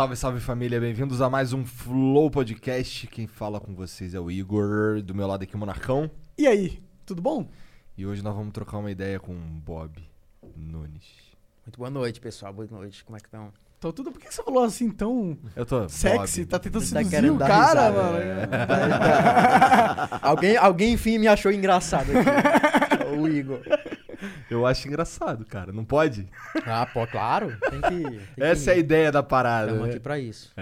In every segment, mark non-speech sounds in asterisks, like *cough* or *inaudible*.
Salve, salve família, bem-vindos a mais um Flow Podcast. Quem fala com vocês é o Igor, do meu lado aqui o Monarcão. E aí, tudo bom? E hoje nós vamos trocar uma ideia com o Bob Nunes. Muito boa noite, pessoal. Boa noite. Como é que estão? Então, tudo, por que você falou assim tão Eu tô. sexy? Bob. Tá tentando Tá seduzir querendo o dar cara, risada, mano. é. *laughs* alguém, alguém, enfim, me achou engraçado aqui. *laughs* o Igor. *laughs* Eu acho engraçado, cara. Não pode? Ah, pô, claro. Tem que. Tem Essa é a ideia da parada. Estamos né? aqui pra isso.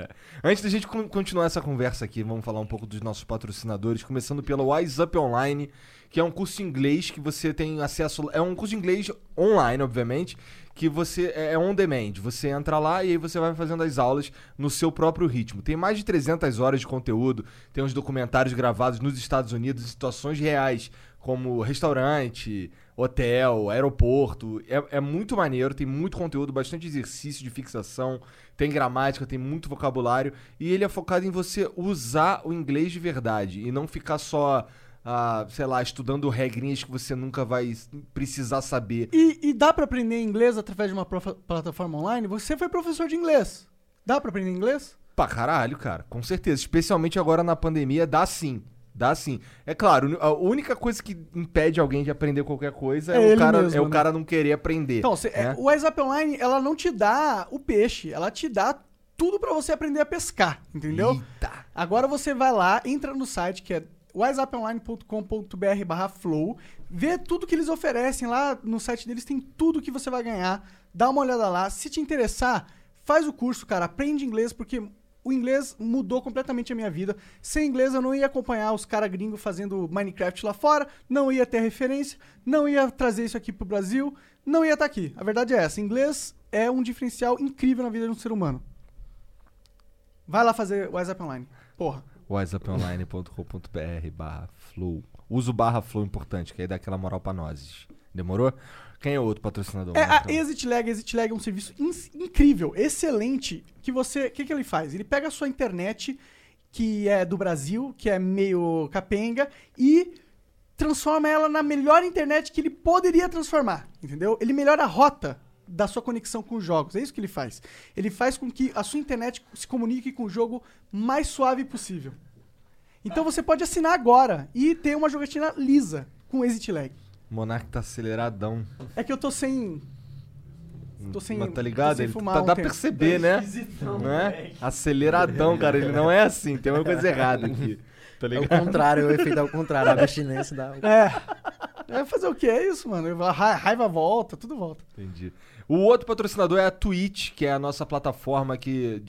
Antes da gente con- continuar essa conversa aqui, vamos falar um pouco dos nossos patrocinadores, começando pelo Wise Up Online, que é um curso de inglês que você tem acesso. É um curso de inglês online, obviamente, que você é é on demand. Você entra lá e aí você vai fazendo as aulas no seu próprio ritmo. Tem mais de 300 horas de conteúdo, tem uns documentários gravados nos Estados Unidos, em situações reais, como restaurante, hotel, aeroporto. É, é muito maneiro, tem muito conteúdo, bastante exercício de fixação, tem gramática, tem muito vocabulário. E ele é focado em você usar o inglês de verdade e não ficar só, ah, sei lá, estudando regrinhas que você nunca vai precisar saber. E, e dá pra aprender inglês através de uma plataforma online? Você foi professor de inglês. Dá pra aprender inglês? Pra caralho, cara, com certeza. Especialmente agora na pandemia, dá sim. Dá sim. É claro, a única coisa que impede alguém de aprender qualquer coisa é, É o, cara, mesmo, é o né? cara não querer aprender. Então, você, é, né? o WhatsApp Online, ela não te dá o peixe, ela te dá tudo pra você aprender a pescar, entendeu? Eita. Agora você vai lá, entra no site que é whatsapponline.com.br barra flow, vê tudo que eles oferecem lá no site deles, tem tudo que você vai ganhar, dá uma olhada lá, se te interessar, faz o curso, cara, aprende inglês, porque o inglês mudou completamente a minha vida. Sem inglês eu não ia acompanhar os caras gringos fazendo Minecraft lá fora, não ia ter referência, não ia trazer isso aqui pro Brasil, não ia estar aqui. A verdade é essa, inglês é um diferencial incrível na vida de um ser humano. Vai lá fazer WhatsApp Online. Porra. whatsapponline.com.br barra flow. Usa o barra flow importante, que aí dá aquela moral pra nós. Demorou? Quem é o outro patrocinador? É, a Marcão? ExitLag, ExitLag é um serviço ins- incrível, excelente, que você, o que, que ele faz? Ele pega a sua internet, que é do Brasil, que é meio capenga, e transforma ela na melhor internet que ele poderia transformar, entendeu? Ele melhora a rota da sua conexão com os jogos, é isso que ele faz. Ele faz com que a sua internet se comunique com o jogo mais suave possível. Então você pode assinar agora e ter uma jogatina lisa com ExitLag. Monark tá aceleradão. É que eu tô sem. Tô sem. Mas tá ligado? sem Ele fumar tá, um dá pra tempo. perceber, né? né? Aceleradão, cara. Ele não é assim. Tem uma coisa errada aqui. Tá É o ligado? contrário, o efeito é o contrário. A abstinência dá. É. É fazer o que? É isso, mano. A ra- raiva volta, tudo volta. Entendi. O outro patrocinador é a Twitch, que é a nossa plataforma aqui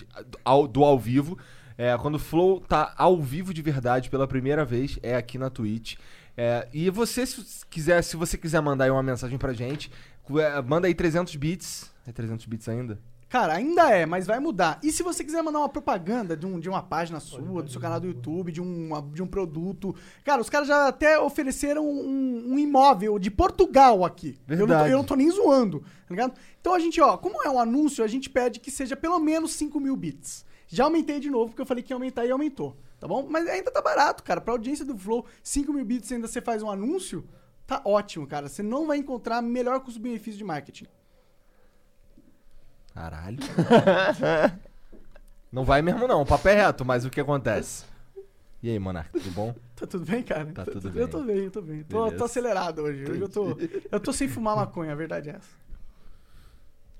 do ao vivo. É, quando o Flow tá ao vivo de verdade pela primeira vez, é aqui na Twitch. É, e você, se quiser, se você quiser mandar aí uma mensagem pra gente, é, manda aí 300 bits. É 300 bits ainda? Cara, ainda é, mas vai mudar. E se você quiser mandar uma propaganda de, um, de uma página sua, do seu canal do YouTube, de, uma, de um produto. Cara, os caras já até ofereceram um, um imóvel de Portugal aqui. Eu não, tô, eu não tô nem zoando, tá ligado? Então a gente, ó, como é um anúncio, a gente pede que seja pelo menos 5 mil bits. Já aumentei de novo, porque eu falei que ia aumentar e aumentou. Tá bom? Mas ainda tá barato, cara. Pra audiência do Flow, 5 mil bits ainda você faz um anúncio, tá ótimo, cara. Você não vai encontrar melhor custo-benefício de marketing. Caralho. *laughs* não vai mesmo não, o papo é reto, mas o que acontece? E aí, Monark, tudo bom? *laughs* Tá tudo bem, cara? Tá tudo Eu bem. tô bem, eu tô bem. Tô, tô acelerado hoje. Hoje eu tô, eu tô sem fumar maconha, a verdade é essa.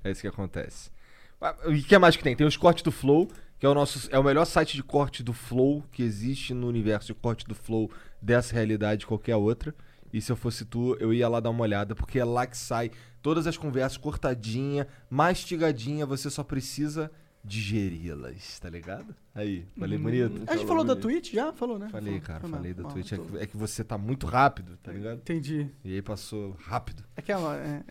É isso que acontece. Ah, E o que mais que tem? Tem os cortes do Flow, que é o nosso é o melhor site de corte do Flow que existe no universo de corte do Flow dessa realidade de qualquer outra. E se eu fosse tu, eu ia lá dar uma olhada, porque é lá que sai todas as conversas cortadinha, mastigadinha, você só precisa digeri-las, tá ligado? Aí, falei bonito? A gente falou da Twitch já? Falou, né? Falei, Falou. cara, Foi mal, falei da mal, Twitch. É tô- que, é que você tá muito rápido, tá ligado? Entendi. E aí passou rápido. É que é, uma- é.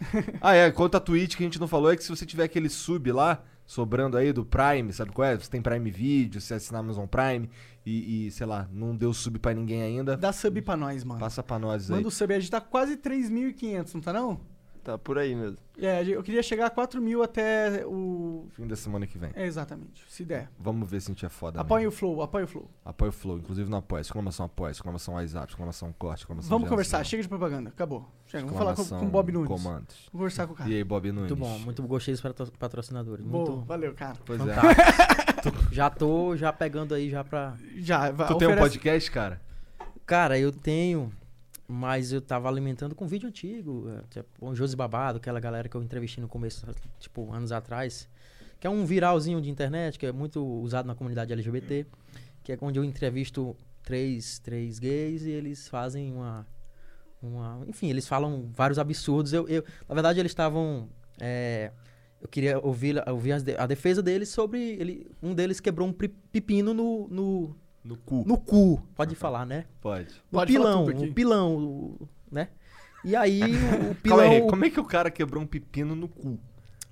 Ah, é, quanto a Twitch que a gente não falou, é que se você tiver aquele sub lá, sobrando aí do Prime, sabe qual é? Você tem Prime Video, você assina Amazon Prime e, e, sei lá, não deu sub pra ninguém ainda, Dá sub pra nós, mano. passa pra nós aí. Manda o sub. A gente tá quase 3.500, não tá não? Tá por aí mesmo. É, eu queria chegar a 4 mil até o... Fim da semana que vem. É, exatamente, se der. Vamos ver se a gente é foda. Apoie mesmo. o Flow, apoie o Flow. Apoia o Flow, inclusive no Apoia. Exclamação Apoia, exclamação WhatsApp, exclamação Corte, exclamação Vamos Geração, conversar, chega de propaganda, acabou. Chega, vamos falar com, com o Bob Nunes. Comandos. Vou conversar com o cara. E aí, Bob Nunes? Muito bom, muito gostei dos patro- patrocinadores. Boa, Muito valeu, cara. Pois é. fantástico. *laughs* Já tô já pegando aí já pra. Já, vai, Tu tem um oferece- podcast, cara? Cara, eu tenho, mas eu tava alimentando com vídeo antigo. Tipo, o Josi Babado, aquela galera que eu entrevistei no começo, tipo, anos atrás. Que é um viralzinho de internet, que é muito usado na comunidade LGBT. Que é onde eu entrevisto três, três gays e eles fazem uma. uma enfim, eles falam vários absurdos. Eu, eu- na verdade, eles estavam. é, eu queria ouvir, ouvir a defesa deles sobre. Ele, um deles quebrou um pepino no, no, No cu. no cu. Pode *laughs* falar, né? Pode. O Pode falar pilão, aqui. o pilão, o- né? E aí o, o *laughs* pilão. Calma aí, como é que o cara quebrou um pepino no cu?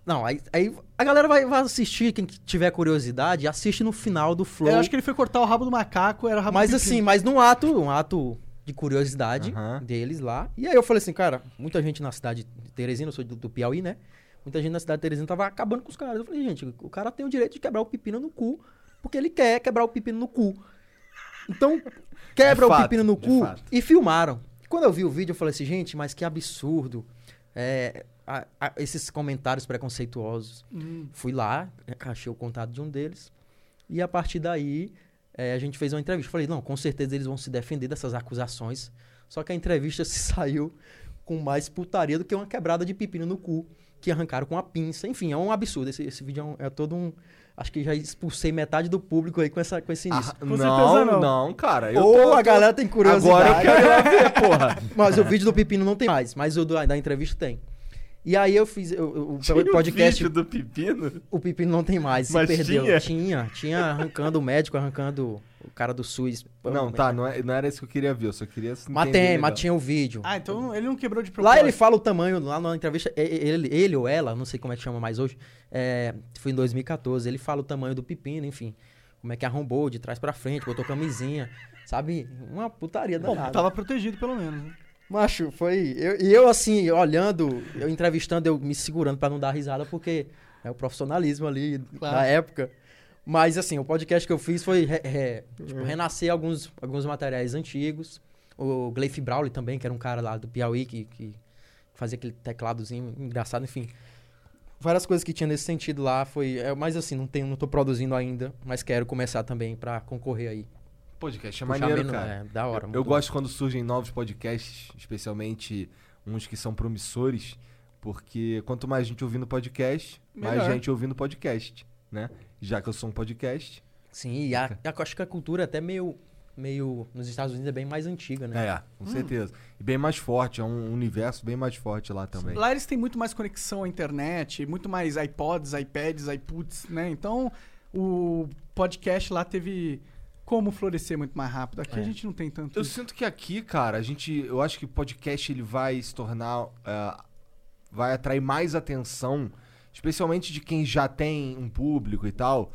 Não, aí, aí a galera vai, vai assistir, quem tiver curiosidade, assiste no final do Flow. Eu acho que ele foi cortar o rabo do macaco, era rabo Mas do assim, mas num ato, um ato de curiosidade deles lá. E aí eu falei assim, cara, muita gente na cidade de Teresina, eu sou do, do Piauí, né? Muita gente na cidade de Teresina tava acabando com os caras. Eu falei, gente, o cara tem o direito de quebrar o pepino no cu, porque ele quer quebrar o pepino no cu. Então, quebra o fato, pepino no cu fato. e filmaram. Quando eu vi o vídeo, eu falei assim, gente, mas que absurdo. É, a- a- esses comentários preconceituosos. Hum. Fui lá, achei o contato de um deles. E a partir daí, eh, a gente fez uma entrevista. Falei, não, com certeza eles vão se defender dessas acusações. Só que a entrevista *laughs* se saiu com mais putaria do que uma quebrada de pepino no cu, que arrancaram com a pinça. Enfim, é um absurdo. Esse, esse vídeo é, um- é todo um. Acho que já expulsei metade do público aí com, essa, com esse início. Ah, Com não, certeza não, não. cara. Eu Ou tô- a galera tem curiosidade. Agora eu quero ver, porra. *laughs* Mas o vídeo do pepino não tem mais, mas o do- da entrevista tem. E aí eu fiz eu- eu- o Tinha podcast. vídeo do pepino? O pepino não tem mais, se Mas perdeu. tinha? tinha, tinha arrancando o médico, arrancando o cara do SUS. Não, tá, não, é- não era isso que eu queria ver, eu só queria Mas tem, mas tinha o vídeo. Ah, então ele não quebrou de propósito. Lá ele fala o tamanho, lá na entrevista, ele, ele ou ela, não sei como é que chama mais hoje, é, foi em 2014, ele fala o tamanho do pepino, enfim. Como é que arrombou de trás pra frente, botou camisinha, sabe? Uma putaria Bom, danada. tava protegido pelo menos. né? Macho, foi. eu- E eu, assim, olhando, eu entrevistando, eu me segurando pra não dar risada, porque é o profissionalismo ali Claro. da época. Mas, assim, o podcast que eu fiz foi re- re- tipo, renascer alguns, alguns materiais antigos. O Gleif Brawley também, que era um cara lá do Piauí que, que fazia aquele tecladozinho engraçado, enfim. Várias coisas que tinha nesse sentido lá foi. É, mas assim, não, tenho, não tô produzindo ainda, mas quero começar também pra concorrer aí. Podcast é Puxar maneiro, menos- cara. É, da hora. Eu muito gosto quando surgem novos podcasts, especialmente uns que são promissores, porque quanto mais gente ouvindo podcast, mais Melhor. gente ouvindo podcast, né? Já que eu sou um podcast. Sim, e a, eu acho que a cultura é até meio, meio. Nos Estados Unidos é bem mais antiga, né? É, com certeza. E bem mais forte, é um universo bem mais forte lá também. Lá eles têm muito mais conexão à internet, muito mais iPods, iPads, iPuts, né? Então o podcast lá teve como florescer muito mais rápido. Aqui É. a gente não tem tanto. Eu isso. sinto que aqui, cara, a gente. Eu acho que o podcast ele vai se tornar. ah, vai atrair mais atenção, especialmente de quem já tem um público e tal,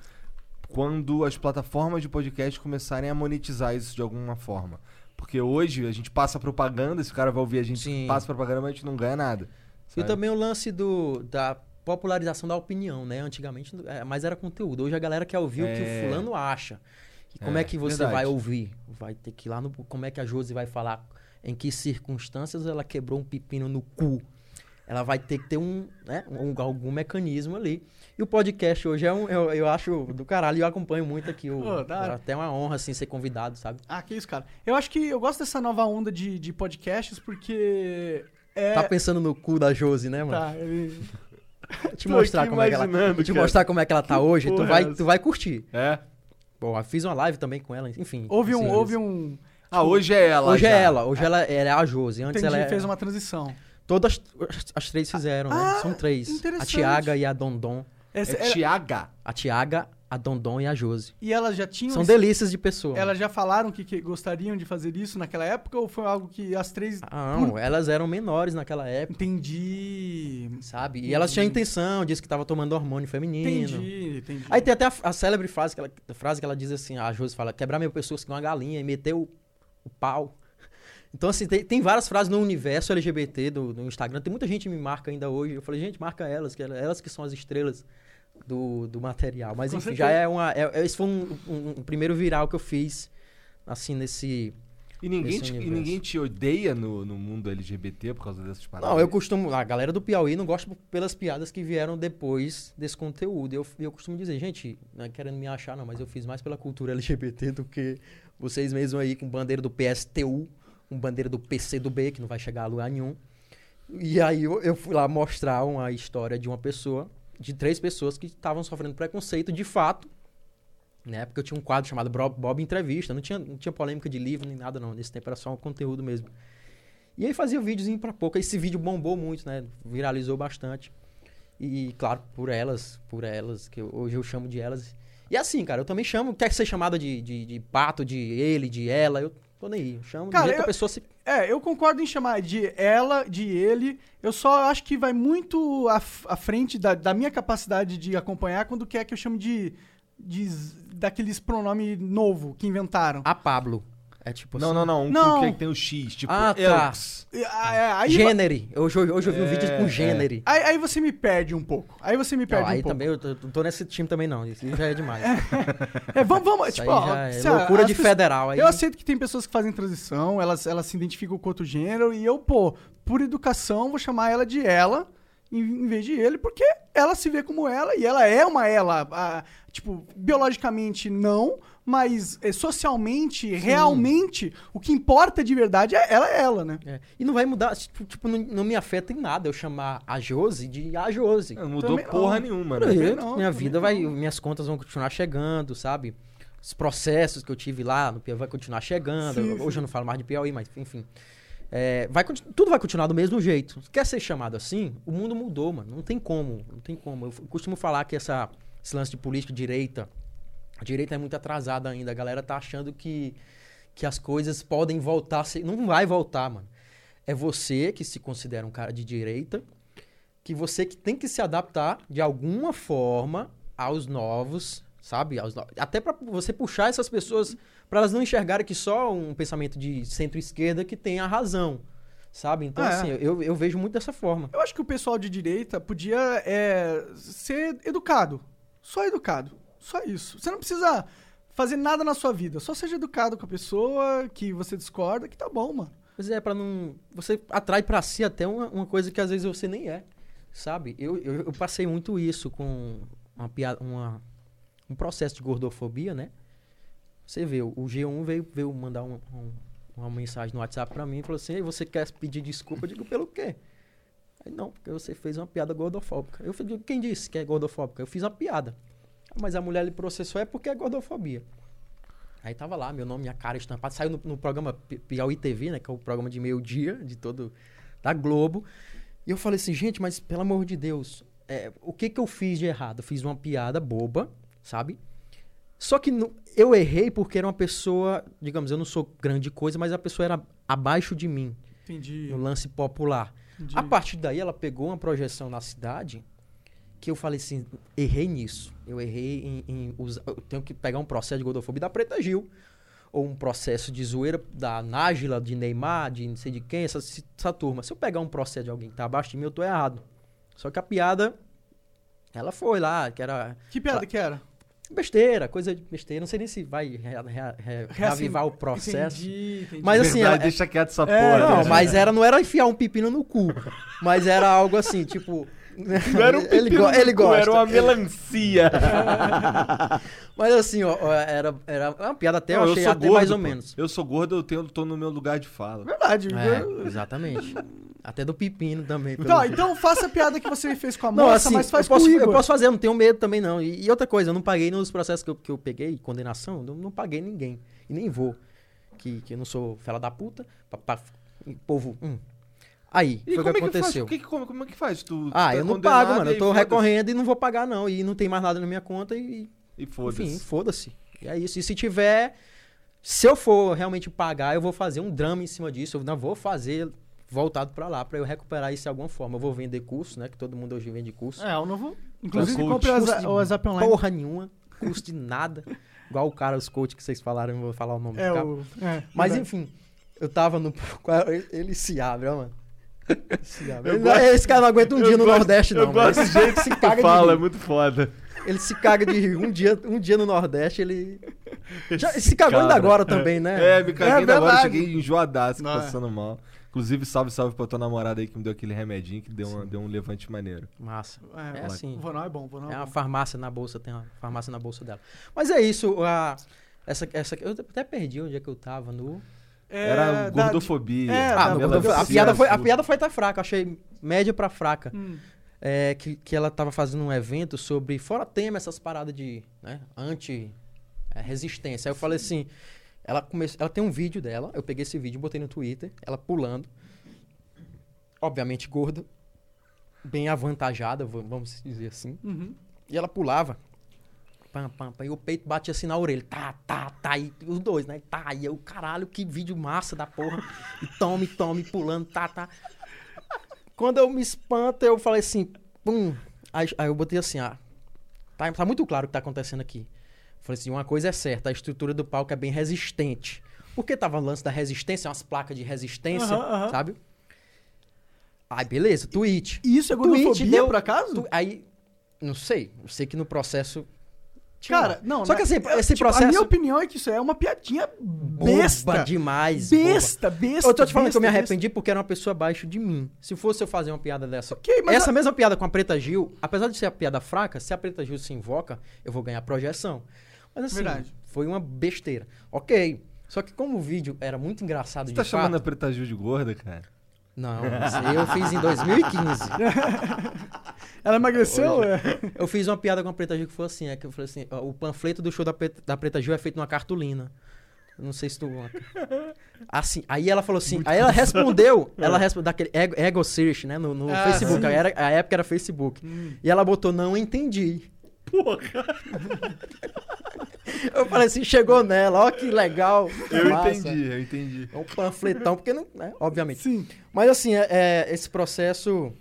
quando as plataformas de podcast começarem a monetizar isso de alguma forma. Porque hoje a gente passa propaganda, esse cara vai ouvir a gente Sim. passa propaganda, mas a gente não ganha nada. E sabe? também o lance do, da popularização da opinião, né? Antigamente, é, mas era conteúdo. Hoje a galera quer ouvir o que É. o fulano acha. E como é, É, que você verdade. vai ouvir? Vai ter que ir lá no. Como é que a Josi vai falar? Em que circunstâncias ela quebrou um pepino no cu? Ela vai ter que ter um, né, um- algum mecanismo ali. E o podcast hoje é um. Eu, eu acho do caralho, eu acompanho muito aqui. O, hora. até uma honra, assim, ser convidado, sabe? Ah, que isso, cara. Eu acho que eu gosto dessa nova onda de, de podcasts porque. É... Tá pensando no cu da Josi, né, mano? Tá, *laughs* ele... Te mostrar como é que ela. te mostrar como é que ela tá hoje. Tu é vai, essa? tu vai curtir. É? Bom, eu fiz uma live também com ela, enfim. Houve um. assim, Houve um Ah, hoje é ela. Hoje já. é ela, hoje ela é a Josi. Antes entendi, ela é... fez uma transição. Todas as, as três fizeram, né? Ah, São três. A. Tiaga e a Dondon. Essa- É ela- Tiaga. A Tiaga, a Dondon e a Josi. E elas já tinham. São esse- delícias de pessoa. Elas já falaram que, que gostariam de fazer isso naquela época ou foi algo que as três. Ah, não, elas eram menores naquela época, Entendi. sabe? E elas tinham intenção, disse que tava tomando hormônio feminino. Entendi, entendi. Aí tem até a, a célebre frase que, ela, frase que ela diz assim, a Josi fala, quebrar meu pescoço com uma galinha e meter o, o pau. *laughs* Então, assim, tem, tem várias frases no universo LGBT do, do Instagram. Tem muita gente que me marca ainda hoje. Eu falei, gente, marca elas, que ela- elas que são as estrelas do, do material. Mas, Com enfim, certeza. já é uma... É, é- esse foi um, um- um primeiro viral que eu fiz, assim, nesse... E ninguém, te, e ninguém te odeia no, no mundo LGBT por causa dessas paradas? Não, eu costumo. A galera do Piauí não gosta pelas piadas que vieram depois desse conteúdo. Eu, eu costumo dizer, gente, não é querendo me achar, não, mas eu fiz mais pela cultura LGBT do que vocês mesmos aí com bandeira do PSTU, com bandeira do PCdoB, que não vai chegar a lugar nenhum. E aí eu, eu fui lá mostrar uma história de uma pessoa, de três pessoas que estavam sofrendo preconceito de fato. Né? Porque eu tinha um quadro chamado Bob, Entrevista, não tinha, não tinha polêmica de livro nem nada, não. Nesse tempo era só um conteúdo mesmo. E aí fazia videozinho pra pouco. Esse vídeo bombou muito, né? Viralizou bastante. E, claro, por elas, por elas, que hoje eu chamo de elas. E assim, cara, eu também chamo, quer ser chamada de, de, de pato, de ele, de ela, eu tô nem aí. Chamo Cara, eu- a pessoa se. É, eu concordo em chamar de ela, de ele. Eu só acho que vai muito à, à frente da, da minha capacidade de acompanhar quando quer que eu chame de, de daqueles pronome novo que inventaram. A Pablo. É tipo Não, assim. não, não. Um Não. com que tem o X, tipo, Ah, tá. Elks. E, ah, é, aí, Gênere. Hoje, hoje eu vi um vídeo É, com é. gênere. aí, aí você me perde um pouco. Aí você me Não, perde aí um pouco. também eu tô, não tô nesse time também, não. Isso já é demais. *laughs* É, vamos, vamos, Isso tipo, aí ó, é loucura de federal. Aí, Eu aceito que tem pessoas que fazem transição, elas, elas se identificam com outro gênero, e eu, pô, por educação, vou chamar ela de ela, em, em vez de ele, porque ela se vê como ela, e ela é uma ela. a- tipo, biologicamente não, mas eh, socialmente, realmente, o que importa de verdade é ela é ela, né? É. E não vai mudar, tipo, tipo, não, não me afeta em nada eu chamar a Josi de a Josi. Não mudou Também não. porra nenhuma, né? Eu- não, minha vida vai, minhas contas vão continuar chegando, sabe? Os processos que eu tive lá no Piauí vai continuar chegando. Sim, Hoje sim. eu não falo mais de Piauí, mas enfim. É, vai, tudo vai continuar do mesmo jeito. Quer ser chamado assim? O mundo mudou, mano. Não tem como. Não tem como. Eu costumo falar que essa, esse lance de política direita, a direita é muito atrasada ainda. A galera tá achando que, que as coisas podem voltar. Não vai voltar, mano. É você que se considera um cara de direita, que você que tem que se adaptar de alguma forma aos novos, sabe? Aos Até pra você puxar essas pessoas para elas não enxergarem que só um pensamento de centro-esquerda que tem a razão, sabe? Então, Ah, é. assim, eu, eu vejo muito dessa forma. Eu acho que o pessoal de direita podia é, ser educado. Só educado. Só isso. Você não precisa fazer nada na sua vida. Só seja educado com a pessoa que você discorda, que tá bom, mano. Pois é, pra não. Você atrai pra si até uma, uma coisa que às vezes você nem é. Sabe? Eu, eu, eu passei muito isso com uma piada, uma, um processo de gordofobia, né? Você vê, o G1 veio, veio mandar um- um- uma mensagem no WhatsApp pra mim e falou assim: "Ei, você quer pedir desculpa? Eu digo, pelo quê? Aí, não, porque você fez uma piada gordofóbica. Eu falei, quem disse que é gordofóbica? Eu fiz uma piada. "Ah, Mas a mulher lhe processou é porque é gordofobia. Aí tava lá, meu nome, minha cara estampada. Saiu no, no programa Pi- Piauí TV, né? Que é o programa de meio-dia de todo. da Globo. E eu falei assim, gente, mas pelo amor de Deus, é, o que que eu fiz de errado? Eu fiz uma piada boba, sabe? Só que no- eu errei porque era uma pessoa, digamos, eu não sou grande coisa, mas a pessoa era abaixo de mim, Entendi. no lance popular. entendi. A partir daí, ela pegou uma projeção na cidade que eu falei assim, errei nisso. Eu errei em, em usar... Eu tenho que pegar um processo de gordofobia da Preta Gil. Ou um processo de zoeira da Nájila, de Neymar, de não sei de quem, essa, essa turma. Se eu pegar um processo de alguém que tá abaixo de mim, eu tô errado. Só que a piada, ela foi lá, que era Que piada que era? besteira, coisa de besteira. Não sei nem se vai rea- rea- re- reavivar o processo. Entendi, entendi. Mas assim, Verdade, é- deixa quieto essa É, porra. Não, mas era, não era enfiar um pepino no cu. Mas era algo assim, tipo. Não era um ele, pepino go- no ele gosta. Era uma melancia. *laughs* Mas assim, ó, era, era uma piada até, Não, eu achei sou até gordo, mais ou pô. menos. Eu sou gordo, eu tenho, tô no meu lugar de fala. Verdade. É, eu- exatamente. Até do pepino também. pelo Então, jeito. então faça a piada que você fez com a Não, moça, assim, mas faz eu, posso, com o eu posso fazer, eu não tenho medo também, não. E, e outra coisa, eu não paguei nos processos que eu, que eu peguei, condenação, eu não, paguei ninguém. E nem vou. Que, que eu não sou fela da puta. Pra, pra- povo. hum. Aí, E foi o que é aconteceu. O que que- como, como é que faz? Tu, Ah, é eu não pago, mano. Eu tô recorrendo e não vou pagar, não. E não tem mais nada na minha conta e, E foda-se. enfim, foda-se. E é isso. E se tiver. Se eu for realmente pagar, eu vou fazer um drama em cima disso. Eu não vou fazer voltado pra lá, pra eu recuperar isso de alguma forma. Eu vou vender curso, né? Que todo mundo hoje vende curso. É, o novo. Inclusive, Coach. compre o Curso WhatsApp Online. Porra nenhuma. Custo de nada. *laughs* Igual o cara, os coach que vocês falaram, eu não vou falar o nome É, do cara. o. É, Mas verdade. enfim, eu tava no. *laughs* Ele se abre, ó, mano. Gosto- Esse cara não aguenta um eu dia no gosto- Nordeste, não. Eu gosto do jeito que se *laughs* caga de fala, é rir. muito foda. Ele se caga de rir. Um dia, um dia no Nordeste, ele. *laughs* Já, se cagou ainda agora também, né? É, me caguei É ainda agora, cheguei enjoadaço, Não, é. passando mal. Inclusive, salve, salve pra tua namorada aí que me deu aquele remedinho que deu, uma- deu um levante maneiro. Massa. É, É assim. O Vonal é bom, Vonal É é uma bom. farmácia na bolsa, tem uma farmácia na bolsa dela. Mas é isso, a, essa, essa, eu até perdi onde é que eu tava no. É, Era da- gordofobia. é, Ah, da- no- pela da- a, piada foi, a piada foi até fraca, eu achei média pra fraca. Hum. É, que, que ela tava fazendo um evento sobre, fora tema, essas paradas de né, anti-resistência. Aí eu falei assim, ela, come, ela tem um vídeo dela, eu peguei esse vídeo, botei no Twitter, ela pulando, obviamente gorda, bem avantajada, vamos dizer assim. Uhum. E ela pulava. Pam, pam, pam, e o peito batia assim na orelha. Tá, tá, tá. E os dois, né? Tá. E eu, caralho, que vídeo massa da porra. E tome, tome, pulando, tá, tá. Quando eu me espanto, eu falei assim, pum. Aí, aí eu botei assim, ah. Tá, tá muito claro o que tá acontecendo aqui. Eu falei assim, uma coisa é certa, a estrutura do palco é bem resistente. Porque tava o lance da resistência, umas placas de resistência, sabe? Aí, beleza, tweet. E isso é Tweet gordofobia, deu- por acaso? Tu- aí, não sei. Eu sei que no processo. Tinha Cara, não. Só que assim, É, esse tipo, A processo. minha opinião é que isso é uma piadinha boba besta. demais. boba. Besta, besta. Eu tô te falando que eu me besta, arrependi porque era uma pessoa abaixo de mim. Se fosse eu fazer uma piada dessa. Ok, mas Essa a- mesma piada com a Preta Gil, apesar de ser a piada fraca, se a Preta Gil se invoca, eu vou ganhar projeção. Mas assim, Verdade. foi uma besteira. Ok. Só que como o vídeo era muito engraçado Você de tá fato... chamando a Preta Gil de gorda, cara? Não, eu fiz em 2015. *laughs* Ela emagreceu? É. Eu fiz uma piada com a Preta Gil que foi assim, é que eu falei assim, ó, o panfleto do show da, Preta- da Preta Gil é feito numa cartolina. Não sei se tu. *laughs* Assim, aí ela falou assim, aí ela respondeu, ela *laughs* respondeu daquele ego, ego search, né, no, no Ah, Facebook, era, a época era Facebook. Hum. E ela botou não entendi. Eu falei assim, chegou nela, ó que legal. Eu massa. entendi, eu entendi. É um panfletão, porque não, né, obviamente. Sim. Mas assim, é, é, esse processo.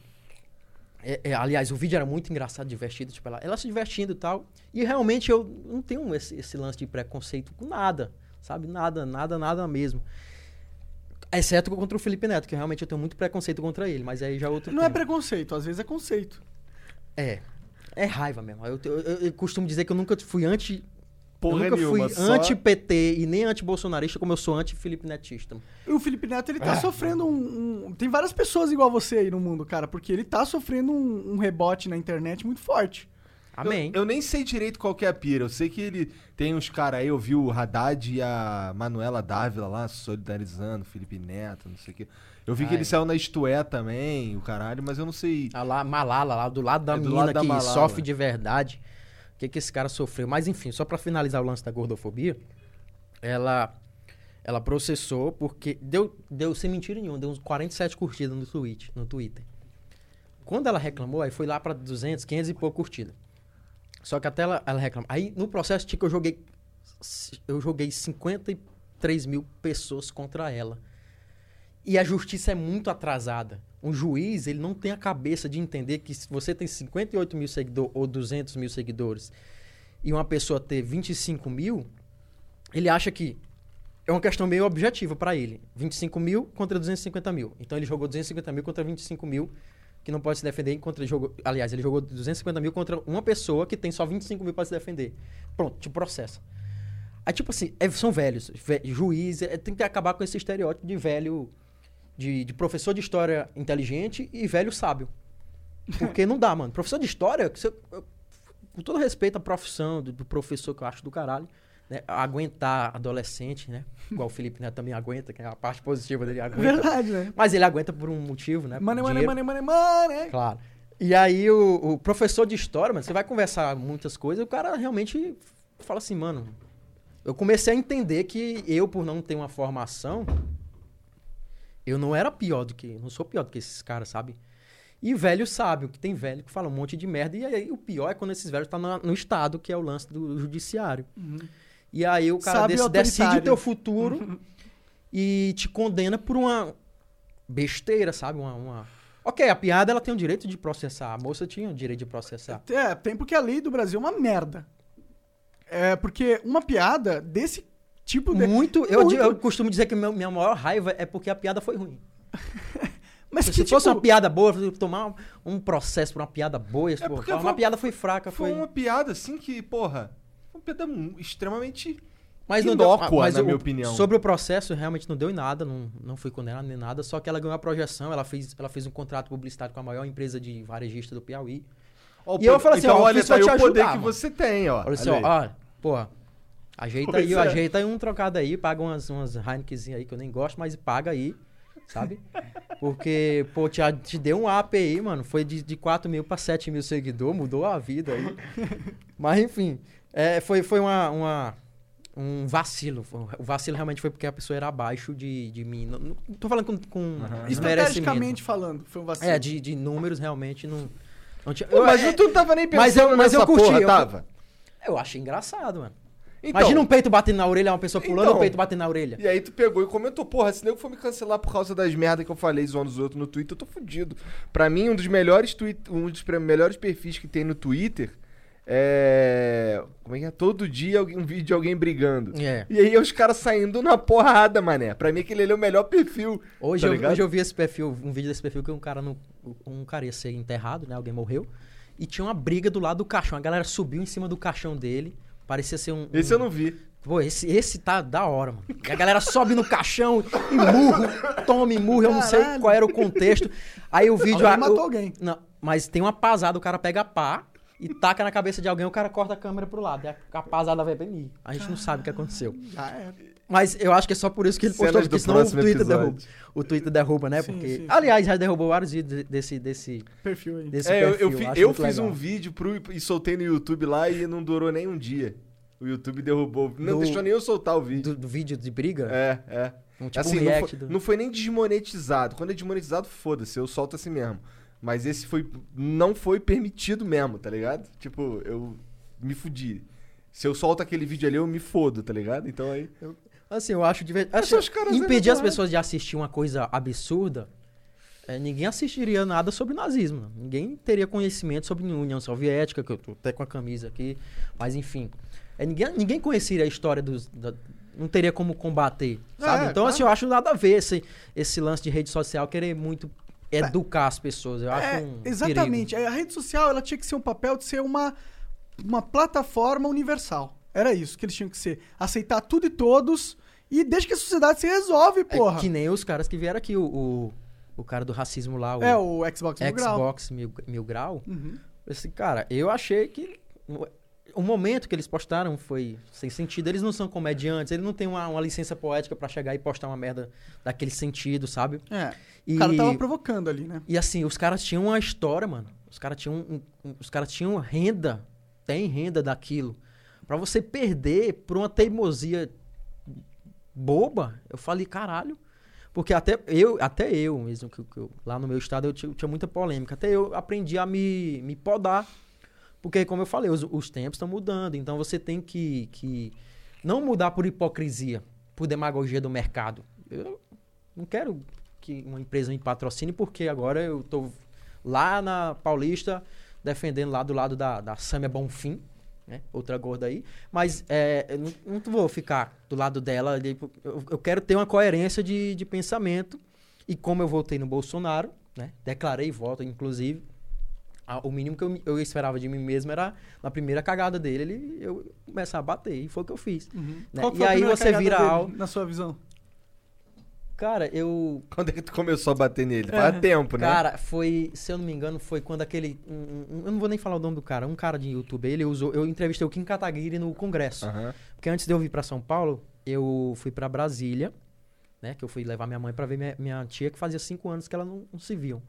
é- é, aliás, o vídeo era muito engraçado, divertido, tipo, ela, ela se divertindo e tal. E realmente eu não tenho esse, esse lance de preconceito com nada, sabe? Nada, nada, nada mesmo. Exceto contra o Felipe Neto, que realmente eu tenho muito preconceito contra ele, mas aí já é outro Não é tema. preconceito, às vezes é conceito. É. É raiva mesmo. Eu, eu- eu- eu costumo dizer que eu nunca fui anti. Porra eu nunca nenhuma, fui só- anti-PT e nem anti-bolsonarista, como eu sou anti-Felipe Netista. E o Felipe Neto, ele É. tá sofrendo um, um- Tem várias pessoas igual você aí no mundo, cara, porque ele tá sofrendo um, um rebote na internet muito forte. Amém. Eu, eu nem sei direito qual que é a pira. Eu sei que ele tem uns caras aí, eu vi o Haddad e a Manuela Dávila lá, solidarizando, Felipe Neto, não sei o quê. Eu vi que Ai. ele saiu na Isto É também, o caralho, mas eu não sei. A lá, Malala, lá do lado da É do menina lado da que Malala. sofre de verdade. Que, que esse cara sofreu? Mas enfim, só pra finalizar o lance da gordofobia, ela ela processou porque deu, deu sem mentira nenhuma, deu uns 47 curtidas no, tweet, no Twitter. Quando ela reclamou, aí foi lá pra 200, 500 e pouco curtidas. Só que até ela, ela reclamou. Aí no processo, tipo, eu joguei eu joguei 53 mil pessoas contra ela. E a justiça é muito atrasada. Um juiz, ele não tem a cabeça de entender que se você tem 58 mil seguidores ou 200 mil seguidores e uma pessoa ter 25 mil, ele acha que é uma questão meio objetiva para ele. 25 mil contra 250 mil. Então ele jogou 250 mil contra 25 mil, que não pode se defender. Contra, ele jogou, aliás, ele jogou 250 mil contra uma pessoa que tem só 25 mil para se defender. Pronto, te processa. Aí, tipo assim, é- são velhos. ve- juiz, é, tem que acabar com esse estereótipo de velho de, de professor de história inteligente e velho sábio. Porque não dá, mano. Professor de história, você- eu- com todo respeito à profissão do, do professor que eu acho do caralho, né? Aguentar adolescente, né? Igual o Felipe Neto também aguenta, que é a parte positiva dele aguenta. Verdade, né? Mas ele aguenta por um motivo, né? Money, money, money, money, money. Claro. E aí o, o professor de história, mano, você vai conversar muitas coisas, o cara realmente fala assim, mano. Eu comecei a entender que eu, por não ter uma formação, eu não era pior do que. Não sou pior do que esses caras, sabe? E velho sabe, o que tem velho que fala um monte de merda. E aí o pior é quando esses velhos estão no Estado, que é o lance do judiciário. E aí o cara desse- decide o teu futuro e te condena por uma besteira, sabe? Uma, uma- Ok, a piada ela tem o direito de processar. A moça tinha o direito de processar. É, tem porque a lei do Brasil é uma merda. É, porque uma piada desse tipo de. Muito, eu, Muito. eu costumo dizer que meu- minha maior raiva é porque a piada foi ruim. *laughs* Mas Se fosse tipo, uma piada boa, tomar um, processo por uma piada boa, É porque uma piada foi fraca, Foi foi. uma piada assim que, porra, uma piada extremamente Mas não deu, mas na o- minha opinião. Sobre o processo, realmente não deu em nada, não, não fui condenado nem nada, só que ela ganhou a projeção, ela fez, ela fez um contrato publicitário com a maior empresa de varejista do Piauí. Ó, o E eu falo assim, então, ó, olha, tá aí o poder ajudar, que mano. você tem, ó. Olha assim, ó, ó, porra, ajeita Pois aí, é. ajeita aí um trocado aí, paga umas, umas Heinekenzinhas aí que eu nem gosto, mas paga aí, sabe? Porque, pô, te, te deu um aí, mano, foi de, de 4 mil pra 7 mil seguidores, mudou a vida aí. Mas, enfim, é, foi, foi uma, uma- um vacilo. O vacilo realmente foi porque a pessoa era abaixo de, de mim. Não, não tô falando com, com desmerecimento. Estrategicamente falando, foi um vacilo. É, de, de números realmente não... não tinha, Pô, eu, mas é, tu não tava nem pensando mas eu- mas nessa eu curti, porra, eu- tava? eu achei engraçado, mano. Então, Imagina um peito batendo na orelha, uma pessoa pulando Então. o peito batendo na orelha. E aí tu pegou e comentou, porra, se nego for me cancelar por causa das merdas que eu falei zoando os outros no Twitter, eu tô fudido. Pra mim, um dos melhores tweet, um dos melhores perfis que tem no Twitter é... Como é que é? Todo dia um vídeo de alguém brigando. É. E aí os caras saindo na porrada, mané. Pra mim aquele ali é o melhor perfil. Hoje, tá eu, hoje eu vi esse perfil, um vídeo desse perfil que um cara no, um cara ia ser enterrado, né? Alguém morreu. E tinha uma briga do lado do caixão. A galera subiu em cima do caixão dele. Parecia ser um. Esse um- eu não vi. Pô, esse, esse tá da hora, mano. E a galera sobe no caixão e murro, toma e murro, eu não sei Caralho. qual era o contexto. Aí o vídeo. Alguém ah, matou o- alguém. Não, mas tem uma pasada, o cara pega a pá e taca na cabeça de alguém, o cara corta a câmera pro lado. E a, a pasada vai bem mim. A gente não sabe o que aconteceu. Já é. Mas eu acho que é só por isso que ele Cenas postou, porque senão o Twitter episódio. derruba. O Twitter derruba, né? Sim, porque. sim, sim. Aliás, já derrubou vários vídeos desse. desse, Perfil aí. desse É, eu, perfil. eu, eu muito fiz legal. um vídeo pro, e soltei no YouTube lá e não durou nem um dia. O YouTube derrubou. Não Do- deixou nem eu soltar o vídeo. Do, do vídeo de briga? É, é. Um tipo assim, um não, foi, do- não foi nem desmonetizado. Quando é desmonetizado, foda-se, eu solto assim mesmo. Mas esse foi. Não foi permitido mesmo, tá ligado? Tipo, eu me fudi. Se eu solto aquele vídeo ali, eu me fodo, tá ligado? Então aí. Assim, eu acho divertido. Impedir as pessoas de assistir uma coisa absurda. é, ninguém assistiria nada sobre nazismo. Ninguém teria conhecimento sobre a União Soviética, que eu tô até com a camisa aqui. Mas enfim. É, ninguém, ninguém conheceria a história dos. da- não teria como combater. Sabe? É, então, claro. assim, eu acho nada a ver esse, esse lance de rede social querer muito educar as pessoas. Eu acho É, um. exatamente. A rede social ela tinha que ser um papel de ser uma, uma plataforma universal. Era isso que eles tinham que ser. Aceitar tudo e todos. E desde que a sociedade se resolve, perigo. porra. É que nem os caras que vieram aqui, o, o, o cara do racismo lá, o É, o Xbox Mil Grau. Xbox Mil, Mil Grau. Uhum. Esse cara, eu achei que o- momento que eles postaram foi sem sentido. Eles não são comediantes, eles não têm uma, uma licença poética pra chegar e postar uma merda daquele sentido, sabe? É. E, O cara tava provocando ali, né? e assim, os caras tinham uma história, mano. Os caras tinham, um- um- os caras tinham renda, tem renda daquilo. Pra você perder por uma teimosia boba, eu falei, caralho. Porque até eu, até eu mesmo, que, que eu- lá no meu estado eu tinha, tinha muita polêmica. Até eu aprendi a me, me podar. Porque, como eu falei, os, os tempos estão mudando. Então você tem que, que não mudar por hipocrisia, por demagogia do mercado. Eu não quero que uma empresa me patrocine porque agora eu tô lá na Paulista defendendo lá do lado da, da Samia Bonfim, né? Outra gorda aí. Mas é, eu não, não vou ficar do lado dela. Eu, eu quero ter uma coerência de, de pensamento. E como eu votei no Bolsonaro, né? Declarei voto, inclusive. a- O mínimo que eu, eu esperava de mim mesmo era na primeira cagada dele, ele, eu começar a bater. E foi o que eu fiz. né? Qual que E aí você vira al- Na sua visão. Cara, eu. Quando é que tu começou a bater nele? Faz tempo, né? Cara, foi, se eu não me engano, foi quando aquele. um- um- eu não vou nem falar o nome do cara, um cara de YouTube, ele usou. Eu entrevistei o Kim Kataguiri no congresso. Aham. Porque antes de eu vir pra São Paulo, eu fui pra Brasília, né? Que eu fui levar minha mãe pra ver minha, minha tia, que fazia cinco anos que ela não, não se viam.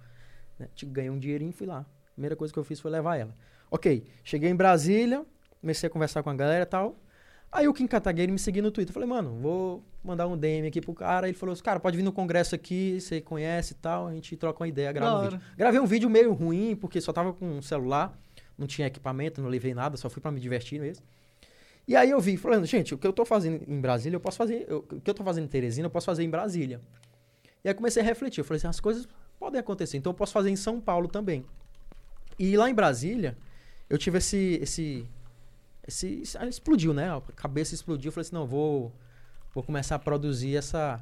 Né? Ganhei um dinheirinho e fui lá. Primeira coisa que eu fiz foi levar ela. Ok, cheguei em Brasília, comecei a conversar com a galera e tal. Aí o Kim Kataguiri me seguiu no Twitter. Eu Falei, mano, vou mandar um DM aqui pro cara. Ele falou assim, cara, pode vir no congresso aqui, você conhece e tal. A gente troca uma ideia, grava um vídeo. Gravei um vídeo meio ruim, porque só tava com um celular, não tinha equipamento, não levei nada, só fui pra me divertir mesmo. E aí eu vi, falando, gente, o que eu tô fazendo em Brasília, eu posso fazer. eu- o que eu tô fazendo em Teresina, eu posso fazer em Brasília. E aí comecei a refletir. Eu falei assim, as coisas podem acontecer, então eu posso fazer em São Paulo também. E lá em Brasília, eu tive esse. esse, esse explodiu, né? A cabeça explodiu. Eu falei assim, não, vou, vou começar a produzir essa,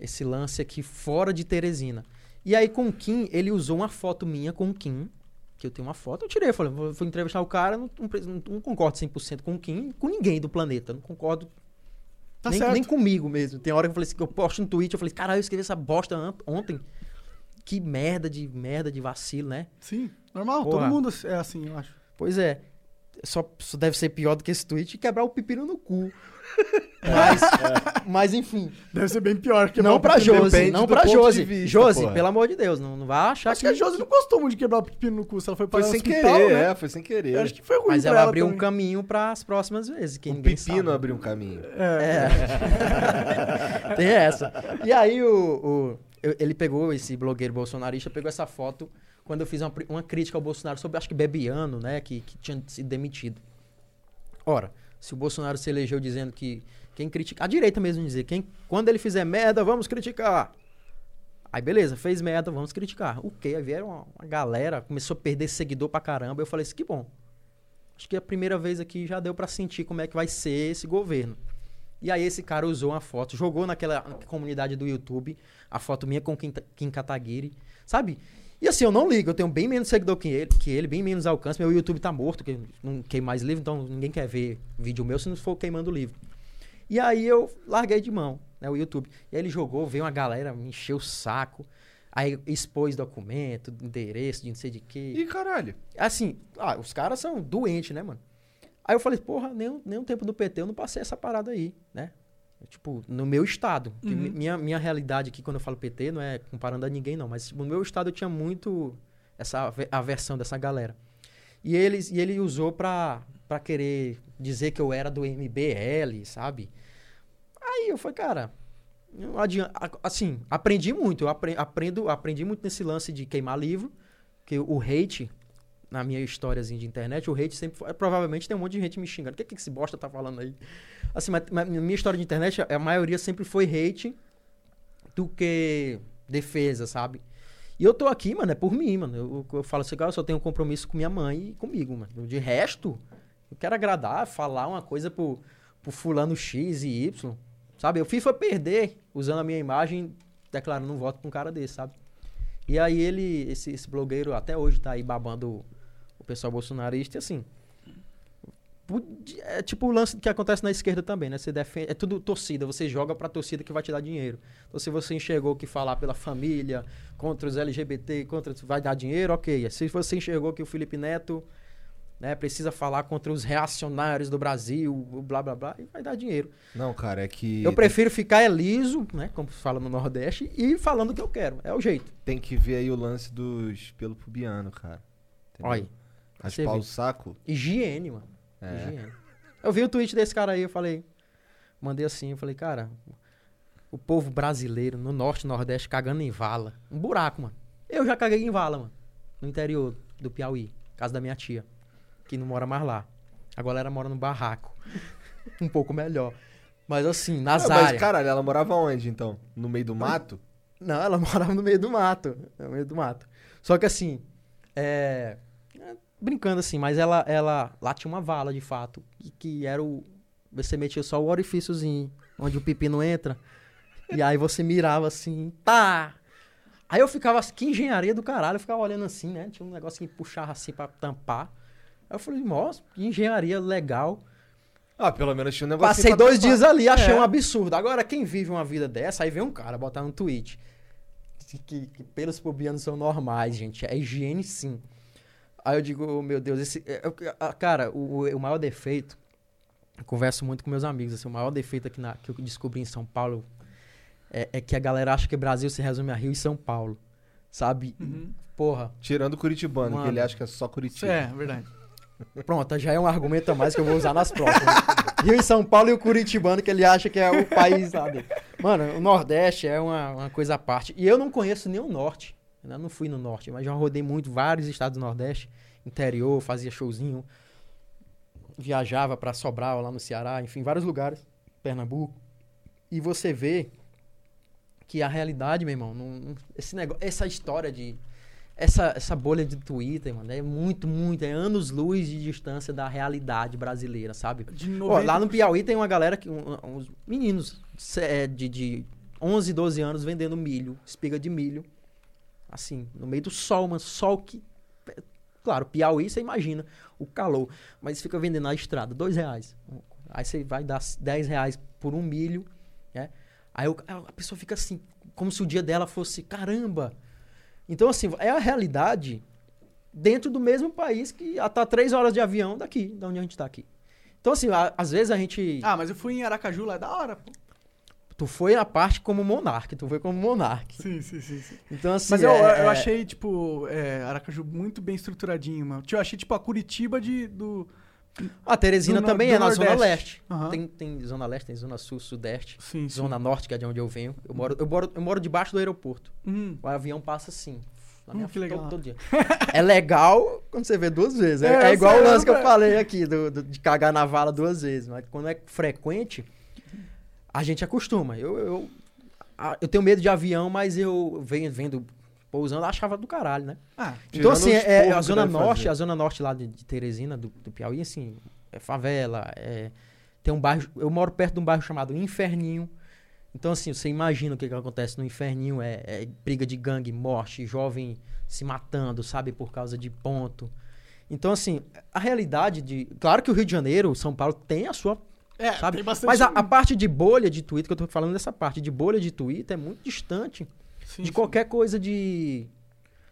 esse lance aqui fora de Teresina. E aí com o Kim, ele usou uma foto minha com o Kim, que eu tenho uma foto, eu tirei, falei, vou, vou entrevistar o cara, não, não, não- concordo 100% com o Kim, com ninguém do planeta, não concordo Tá nem, nem comigo mesmo. Tem hora que eu falei assim, que eu posto no tweet, eu falei, caralho, eu escrevi essa bosta ontem. Que merda de merda de vacilo, né? Sim, normal. Porra. Todo mundo é assim, eu acho. Pois é. Só, só deve ser pior do que esse tweet e quebrar o pepino no cu. Mas, mas enfim. Deve ser bem pior. Que não pra Josi, não pra Josi. de vista, Josi, porra. pelo amor de Deus, não, não vai achar Acho que a Josi não gostou muito de quebrar o pepino no cu. Se ela foi Foi parar no sem hospital, querer, né? é, foi sem querer. Eu acho que foi ruim Mas pra ela abriu um também. caminho para as próximas vezes. Que O ninguém pepino sabe. abriu um caminho. É. É. *laughs* Tem essa. E aí o, o- ele pegou, esse blogueiro bolsonarista, pegou essa foto quando eu fiz uma, uma crítica ao Bolsonaro sobre, acho que Bebiano, né, que, que tinha sido demitido. Ora, se o Bolsonaro se elegeu dizendo que quem critica, a direita mesmo dizer, quem, quando ele fizer merda, vamos criticar. Aí beleza, fez merda, vamos criticar. O quê? Aí vieram uma, uma galera, começou a perder seguidor pra caramba. Eu falei assim, que bom. Acho que a primeira vez aqui já deu pra sentir como é que vai ser esse governo. E aí esse cara usou uma foto, jogou naquela comunidade do YouTube a foto minha com Kim, Kim Kataguiri, sabe? E assim, eu não ligo, eu tenho bem menos seguidor que ele, que ele, bem menos alcance. Meu YouTube tá morto, que não queimo mais livro, então ninguém quer ver vídeo meu se não for queimando livro. E aí eu larguei de mão, né, o YouTube. E aí ele jogou, veio uma galera, me encheu o saco. Aí expôs documento, endereço de não sei de quê. Ih, caralho. Assim, ah, os caras são doentes, né, mano? Aí eu falei, porra, nem, nem tempo do PT eu não passei essa parada aí, né? Tipo, no meu estado. mi- minha, minha realidade aqui, quando eu falo PT, não é comparando a ninguém, não. Mas no meu estado eu tinha muito essa ave- aversão dessa galera. E, eles, e ele usou pra, pra querer dizer que eu era do MBL, sabe? Aí eu falei, cara, não adianta. Assim, aprendi muito. Eu apre- aprendo, aprendi muito nesse lance de queimar livro. Que o hate, na minha historiazinha de internet, o hate sempre foi. Provavelmente tem um monte de gente me xingando. O que, que esse bosta tá falando aí? Assim, mas, na minha história de internet, a maioria sempre foi hate do que defesa, sabe? E eu tô aqui, mano, é por mim, mano. Eu, eu falo assim, cara, eu só tenho um compromisso com minha mãe e comigo, mano. De resto, eu quero agradar, falar uma coisa pro, pro fulano X e Y, sabe? Eu fui foi perder usando a minha imagem, declarando um voto pra um cara desse, sabe? E aí ele, esse, esse blogueiro até hoje tá aí babando o, pessoal bolsonarista e assim. É tipo o lance que acontece na esquerda também, né? Você defende, é tudo torcida, você joga pra torcida que vai te dar dinheiro. Então se você enxergou que falar pela família, contra os LGBT, contra vai dar dinheiro, ok. Se você enxergou que o Felipe Neto né, precisa falar contra os reacionários do Brasil, blá blá blá, e vai dar dinheiro. Não, cara, é que. Eu prefiro ficar liso, né, como se fala no Nordeste, e falando o que eu quero. É o jeito. Tem que ver aí o lance dos pelo pubiano, cara. Entendeu? Olha. Raspar o saco. Higiene, mano. É. Higiene. Eu vi o tweet desse cara aí, eu falei. Mandei assim, eu falei, cara, o povo brasileiro no norte e nordeste cagando em vala. Um buraco, mano. Eu já caguei em vala, mano. No interior do Piauí, casa da minha tia, que não mora mais lá. A galera mora no barraco. *laughs* um pouco melhor. Mas assim, nas mas, áreas. caralho, ela morava onde então? No meio do mato? Não, ela *laughs* morava no meio do mato. No meio do mato. Só que assim, é, brincando assim, mas ela, ela. Lá tinha uma vala de fato. Que, que era o. Você metia só o orifíciozinho, onde o pepino entra. E aí você mirava assim, tá! Aí eu ficava assim, que engenharia do caralho, eu ficava olhando assim, né? Tinha um negócio que puxava assim pra tampar. Aí eu falei, nossa, que engenharia legal. Ah, pelo menos tinha um negócio. Passei dois dias ali, achei É. um absurdo. Agora, quem vive uma vida dessa, aí vem um cara botar um tweet. Que, que, que pelos pubianos são normais, gente. É higiene sim. Aí eu digo, oh, meu Deus, esse. é, é, cara, o, o maior defeito. Eu converso muito com meus amigos, assim, o maior defeito aqui na, que eu descobri em São Paulo é, é que a galera acha que Brasil se resume a Rio e São Paulo. Sabe? Porra, Tirando o Curitibano, Mano. que ele acha que é só Curitiba. é, verdade. Pronto, já é um argumento a mais que eu vou usar nas próximas. Rio e São Paulo e o Curitibano, que ele acha que é o país lá dele. Mano, o Nordeste é uma, uma coisa à parte. E eu não conheço nem o Norte. Eu não fui no Norte, mas já rodei muito vários estados do Nordeste. Interior, fazia showzinho. Viajava pra Sobral, lá no Ceará, enfim, vários lugares. Pernambuco. E você vê que a realidade, meu irmão, não, não- esse negócio, essa história de essa, essa bolha de Twitter, mano, é muito, muito, é anos-luz de distância da realidade brasileira, sabe? De Pô, 90... lá no Piauí tem uma galera, que, um- uns meninos é, de, de 11, 12 anos vendendo milho, espiga de milho, assim, no meio do sol, mano, sol que... Claro, Piauí, você imagina o calor, mas fica vendendo na estrada, dois reais. Aí você vai dar 10 reais por um milho, né? Aí o- a pessoa fica assim, como se o dia dela fosse, caramba. Então, assim, é a realidade dentro do mesmo país que tá três horas de avião daqui, da onde a gente tá aqui. Então, assim, a- às vezes a gente. Ah, mas eu fui em Aracaju, lá é da hora, pô. Tu foi a parte como monarca, tu foi como monarca. Sim, sim, sim. sim. Então, assim. Mas eu, é- eu é- achei, tipo, é, Aracaju muito bem estruturadinho, mano. Eu achei, tipo, a Curitiba de, do... A Teresina do também no- é do na Zona. Leste. Aham. Tem, tem Zona Leste, tem Zona Sul, Sudeste. Sim, sim. Zona Norte, que é de onde eu venho. Eu moro, eu moro, eu moro, debaixo do aeroporto. Hum. O avião passa assim. Na Hum, minha que frente legal. todo, todo dia. É legal quando você vê duas vezes. É, É, é igual o lance que eu falei aqui, do, do- de cagar na vala duas vezes. Mas quando é frequente, a gente acostuma. Eu, eu, eu tenho medo de avião, mas eu venho vendo pousando, achava do caralho, né? Ah, Então, assim, é, porcos a Zona Norte, fazer. a Zona Norte lá de, de Teresina, do, do Piauí, assim, é favela, é, tem um bairro, eu moro perto de um bairro chamado Inferninho, então, assim, você imagina o que, que acontece no Inferninho, é, é briga de gangue, morte, jovem se matando, sabe, por causa de ponto. Então, assim, a realidade de... Claro que o Rio de Janeiro, São Paulo, tem a sua é, sabe? tem bastante... Mas a, a parte de bolha de Twitter, que eu tô falando dessa parte de bolha de Twitter, é muito distante Sim, de sim. qualquer coisa de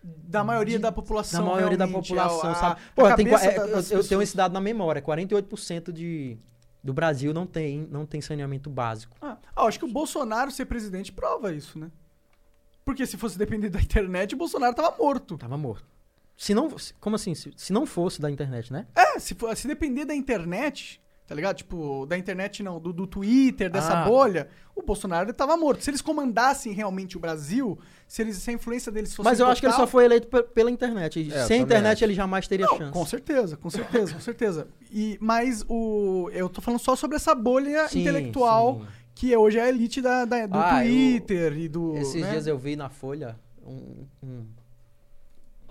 Da maioria de- da população, da maioria da população, a- a- sabe? Pô, tem, cabeça qua- é, eu, eu tenho esse dado na memória, 48% de, do Brasil não tem, não tem saneamento básico. Ah, ah, acho que o Bolsonaro ser presidente prova isso, né? Porque se fosse depender da internet, o Bolsonaro tava morto. Tava morto. Se não, como assim? Se, se não fosse da internet, né? É, se, se depender da internet, tá ligado? Tipo, da internet não, do, do Twitter, dessa Ah. bolha, o Bolsonaro ele tava morto. Se eles comandassem realmente o Brasil, se, eles, se a influência deles fosse Mas eu acho que ele só total- foi eleito pe- pela internet. É, eu Sem internet acho. ele jamais teria Não, chance. com certeza, com certeza, com certeza. E, mas o, eu tô falando só sobre essa bolha Sim, intelectual sim. que hoje é a elite da, da- do Ah, eu- Twitter e do. Esses né? dias eu vi na Folha um, um,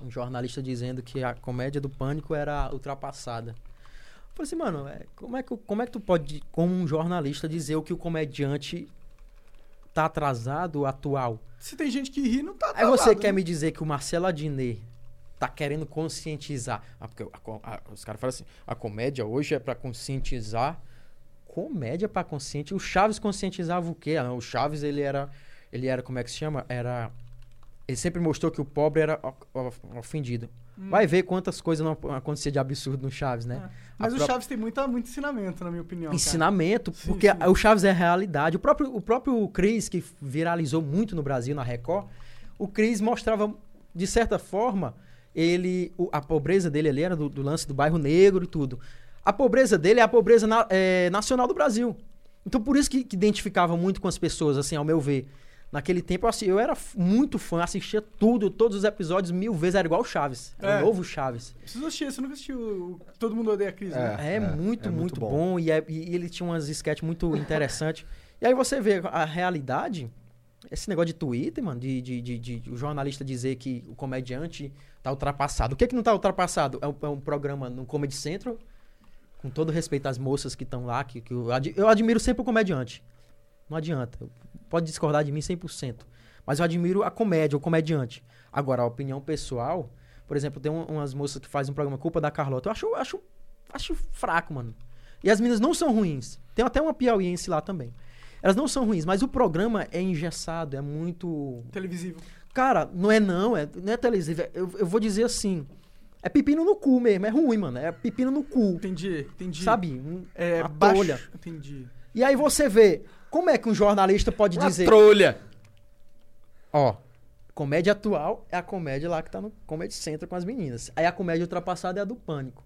um jornalista dizendo que a comédia do pânico era ultrapassada. Eu falei assim, mano, é, como, é que, como é que tu pode, como um jornalista, dizer o que o comediante tá atrasado, atual? Se tem gente que ri, não tá Aí você atrasado, quer né? me dizer que o Marcelo Adnet tá querendo conscientizar. Ah, porque a a- os caras falam assim, a comédia hoje é pra conscientizar. Comédia pra conscientizar. O Chaves conscientizava o quê? Ah, o Chaves, ele era. Ele era, como é que se chama? Era. Ele sempre mostrou que o pobre era ofendido. Hum. Vai ver quantas coisas não acontecia de absurdo no Chaves, né? É. Mas A o pró- Chaves tem muita, muito ensinamento, na minha opinião. ensinamento, Sim, porque sim. o Chaves é a realidade. O próprio, o próprio Cris, que viralizou muito no Brasil, na Record, o Cris mostrava, de certa forma, ele o- a pobreza dele ali era do, do lance do bairro negro e tudo. A pobreza dele é a pobreza na- é, nacional do Brasil. Então, por isso que, que identificava muito com as pessoas, assim, ao meu ver. Naquele tempo, eu, assi- eu era muito fã, assistia tudo, todos os episódios mil vezes, era igual o Chaves. Era É. o novo Chaves. Preciso assistir, você nunca assistiu o Todo Mundo Odeia a Cris, né? É, É, muito, é muito muito bom. bom. E, é- e ele tinha umas sketches muito *laughs* interessantes. E aí você vê a realidade, esse negócio de Twitter, mano, de, de, de- de o jornalista dizer que o comediante tá ultrapassado. O que que não tá ultrapassado? É um, é um programa no Comedy Central, com todo respeito às moças que estão lá, que, que eu, ad- eu admiro sempre o comediante. Não adianta. Pode discordar de mim 100%. Mas eu admiro a comédia, o comediante. Agora, a opinião pessoal, por exemplo, tem um- umas moças que fazem um programa Culpa da Carlota. Eu acho, acho, acho fraco, mano. E as meninas não são ruins. Tem até uma piauiense lá também. Elas não são ruins, mas o programa é engessado, é muito. Televisivo. Cara, não é não, é, não é televisivo. é- Eu, eu vou dizer assim. É pepino no cu mesmo, é ruim, mano. É pepino no cu. Entendi, entendi. Sabe? Um- É, uma baixo. trolha. Entendi. E aí você vê, como é que um jornalista pode Uma dizer. trolha. Ó, comédia atual é a comédia lá que tá no Comedy Center com as meninas. Aí a comédia ultrapassada é a do Pânico.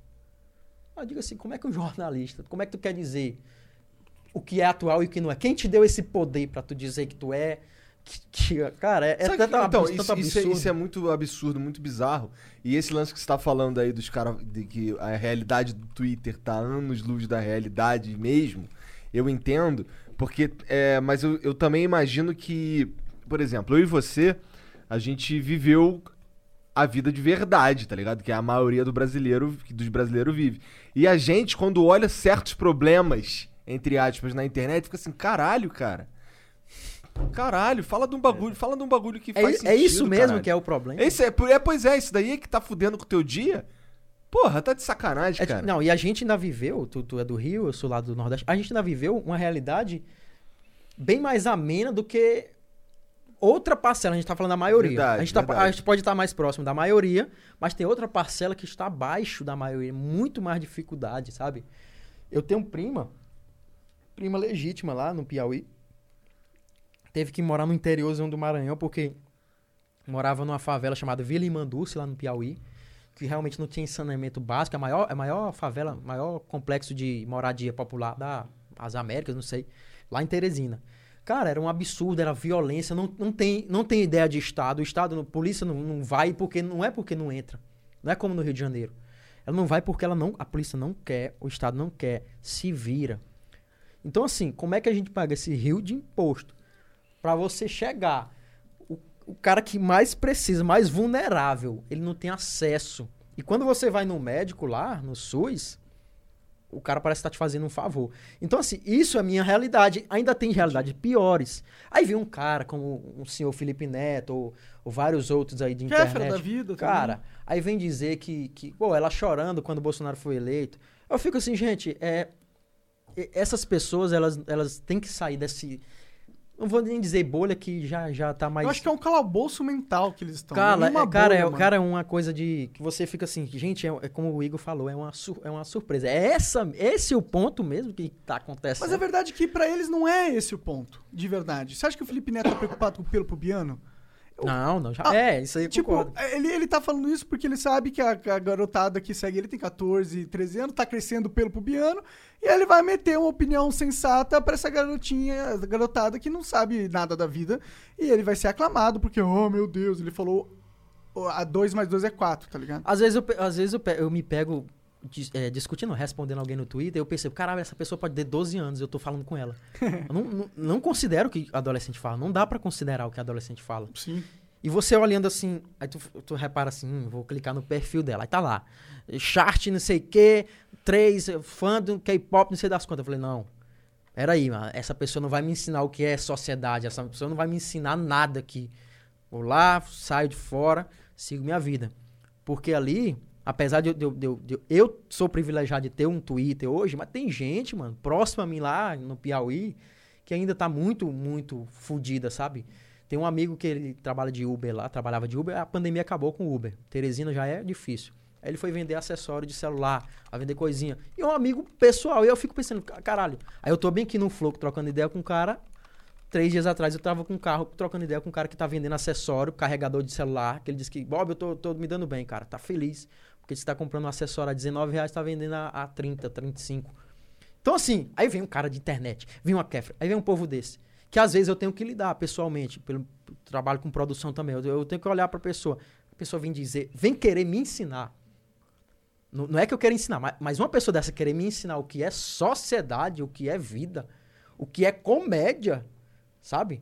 Mas diga assim, como é que um jornalista, como é que tu quer dizer o que é atual e o que não é? Quem te deu esse poder pra tu dizer que tu é... Que, que- cara, é, é Sabe tanto, que- então, absurdo, isso, tanto isso é, absurdo. isso é muito absurdo, muito bizarro. E esse lance que você tá falando aí dos caras, de que a realidade do Twitter tá anos luz da realidade mesmo, eu entendo, porque. É, mas eu, eu também imagino que, por exemplo, eu e você, a gente viveu a vida de verdade, tá ligado? Que é a maioria do brasileiro, dos brasileiros vive. E a gente, quando olha certos problemas, entre aspas, na internet, fica assim, caralho, cara. Caralho, fala de um bagulho, fala de um bagulho que É, faz sentido, é isso mesmo caralho. que é o problema. Esse é, é, pois é, isso daí é que tá fudendo com o teu dia. Porra, tá de sacanagem, É, cara. não, e a gente ainda viveu, tu, tu é do Rio, eu sou lá do Nordeste, a gente ainda viveu uma realidade bem mais amena do que outra parcela. A gente tá falando da maioria. Verdade, a, gente tá- a gente pode estar mais próximo da maioria, mas tem outra parcela que está abaixo da maioria. Muito mais dificuldade, sabe? Eu tenho prima, prima legítima lá no Piauí. Teve que morar no interiorzão do Maranhão porque morava numa favela chamada Vila Imanduce, lá no Piauí que realmente não tinha saneamento básico, é a maior, é a maior favela, maior complexo de moradia popular da- das Américas, não sei, lá em Teresina. Cara, era um absurdo, era violência, não, não, tem, não tem ideia de Estado, o Estado, a polícia não, não vai porque, não é porque não entra, não é como no Rio de Janeiro. Ela não vai porque ela não, a polícia não quer, o Estado não quer, se vira. Então assim, como é que a gente paga esse rio de imposto para você chegar o, cara que mais precisa, mais vulnerável, ele não tem acesso. E quando você vai no médico lá, no SUS, o cara parece estar te fazendo um favor. Então, assim, isso é a minha realidade. Ainda tem realidades piores. Aí vem um cara como o senhor Felipe Neto, ou, ou vários outros aí de Kéfera internet. da vida Cara, aí vem dizer que, que, pô, ela chorando quando o Bolsonaro foi eleito. Eu fico assim, gente, é, essas pessoas, elas, elas têm que sair desse. Não vou nem dizer bolha que já, já tá mais. Eu acho que é um calabouço mental que eles estão. Não é é, cara, bolha, é, mano. cara, é uma coisa de. que você fica assim, gente, é, é como o Igor falou, é uma, sur- é uma surpresa. É essa, esse é o ponto mesmo que tá acontecendo. Mas é verdade que pra eles não é esse o ponto, de verdade. Você acha que o Felipe Neto tá preocupado com o pelo pubiano? Não, não, já. Ah, é, isso aí eu Tipo, concordo. ele, ele tá falando isso porque ele sabe que a, a garotada que segue ele tem 14, 13 anos, tá crescendo pelo pubiano, e ele vai meter uma opinião sensata pra essa garotinha, garotada que não sabe nada da vida, e ele vai ser aclamado porque, oh meu Deus, ele falou a 2 mais 2 é 4, tá ligado? Às vezes eu, às vezes eu, eu me pego é, discutindo, respondendo alguém no Twitter, eu percebo, caralho, essa pessoa pode ter 12 anos, eu tô falando com ela. *laughs* não, não, não considero o que adolescente fala, não dá pra considerar o que adolescente fala. Sim. E você olhando assim, aí tu, tu repara assim, hum, vou clicar no perfil dela, aí tá lá, chart não sei o que, três, fã do K-pop, não sei das quantas. Eu falei, não, peraí, mano, essa pessoa não vai me ensinar o que é sociedade, essa pessoa não vai me ensinar nada aqui. Vou lá, saio de fora, sigo minha vida. Porque ali, apesar de eu, de de de eu- sou privilegiado de ter um Twitter hoje, mas tem gente, mano, próxima a mim lá no Piauí, que ainda tá muito, muito fodida, sabe? Tem um amigo que ele trabalha de Uber lá, trabalhava de Uber, a pandemia acabou com o Uber. Teresina já é difícil. Aí ele foi vender acessório de celular, a vender coisinha. E é um amigo pessoal. E eu fico pensando, "Ca- caralho. Aí eu tô bem aqui no Flow trocando ideia com um cara. Três dias atrás eu tava com um carro trocando ideia com um cara que tá vendendo acessório, carregador de celular. Que ele disse que, Bob, eu tô, tô me dando bem, cara. Tá feliz. Porque você tá comprando um acessório a 19 reais, tá vendendo a, a 30, 35. Então, assim, aí vem um cara de internet, vem uma Kefra, aí vem um povo desse. Que às vezes eu tenho que lidar pessoalmente, pelo trabalho com produção também. Eu, eu tenho que olhar pra pessoa. A pessoa vem dizer, vem querer me ensinar. Não, não é que eu quero ensinar, mas, mas uma pessoa dessa querer me ensinar o que é sociedade, o que é vida, o que é comédia, sabe?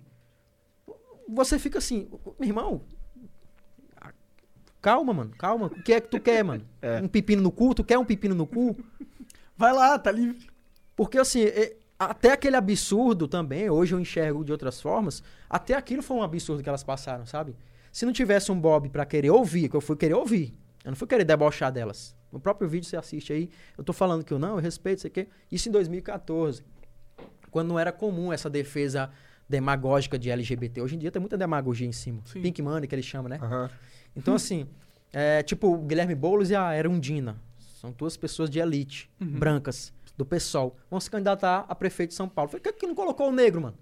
Você fica assim, meu irmão. Calma, mano, calma. O que é que tu quer, mano? *laughs* É. Um pepino no cu? Tu quer um pepino no cu? Vai lá, tá livre. Porque assim, até aquele absurdo também, hoje eu enxergo de outras formas, até aquilo foi um absurdo que elas passaram, sabe? Se não tivesse um Bob pra querer ouvir, que eu fui querer ouvir, eu não fui querer debochar delas. No próprio vídeo você assiste aí, eu tô falando que eu não, eu respeito, isso aqui. Isso em 2014, quando não era comum essa defesa demagógica de LGBT. Hoje em dia tem muita demagogia em cima. Sim. Pink Money que eles chamam, né? Aham. Então, assim, é, tipo, o Guilherme Boulos e a Erundina. São duas pessoas de elite, brancas, do PSOL. Vão se candidatar a prefeito de São Paulo. Falei, por que, que não colocou o negro, mano?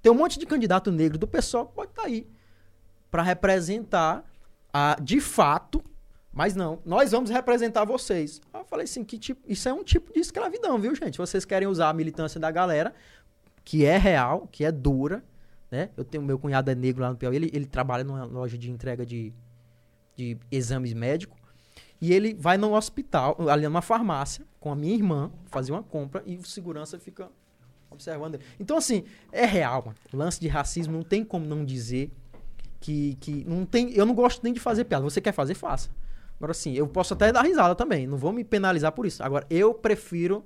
Tem um monte de candidato negro do PSOL que pode estar aí. Pra representar, a, de fato, mas não, nós vamos representar vocês. Aí eu falei assim, que tipo, isso é um tipo de escravidão, viu, gente? Vocês querem usar a militância da galera, que é real, que é dura, né? Eu tenho meu cunhado é negro lá no Piauí, ele, ele trabalha numa loja de entrega de, de exames médicos. E ele vai no hospital, ali numa farmácia, com a minha irmã, fazer uma compra e o segurança fica observando ele. Então, assim, é real, mano. Lance de racismo não tem como não dizer que, que não tem. Eu não gosto nem de fazer piada. Você quer fazer, faça. Agora, assim, eu posso até dar risada também. Não vou me penalizar por isso. Agora, eu prefiro.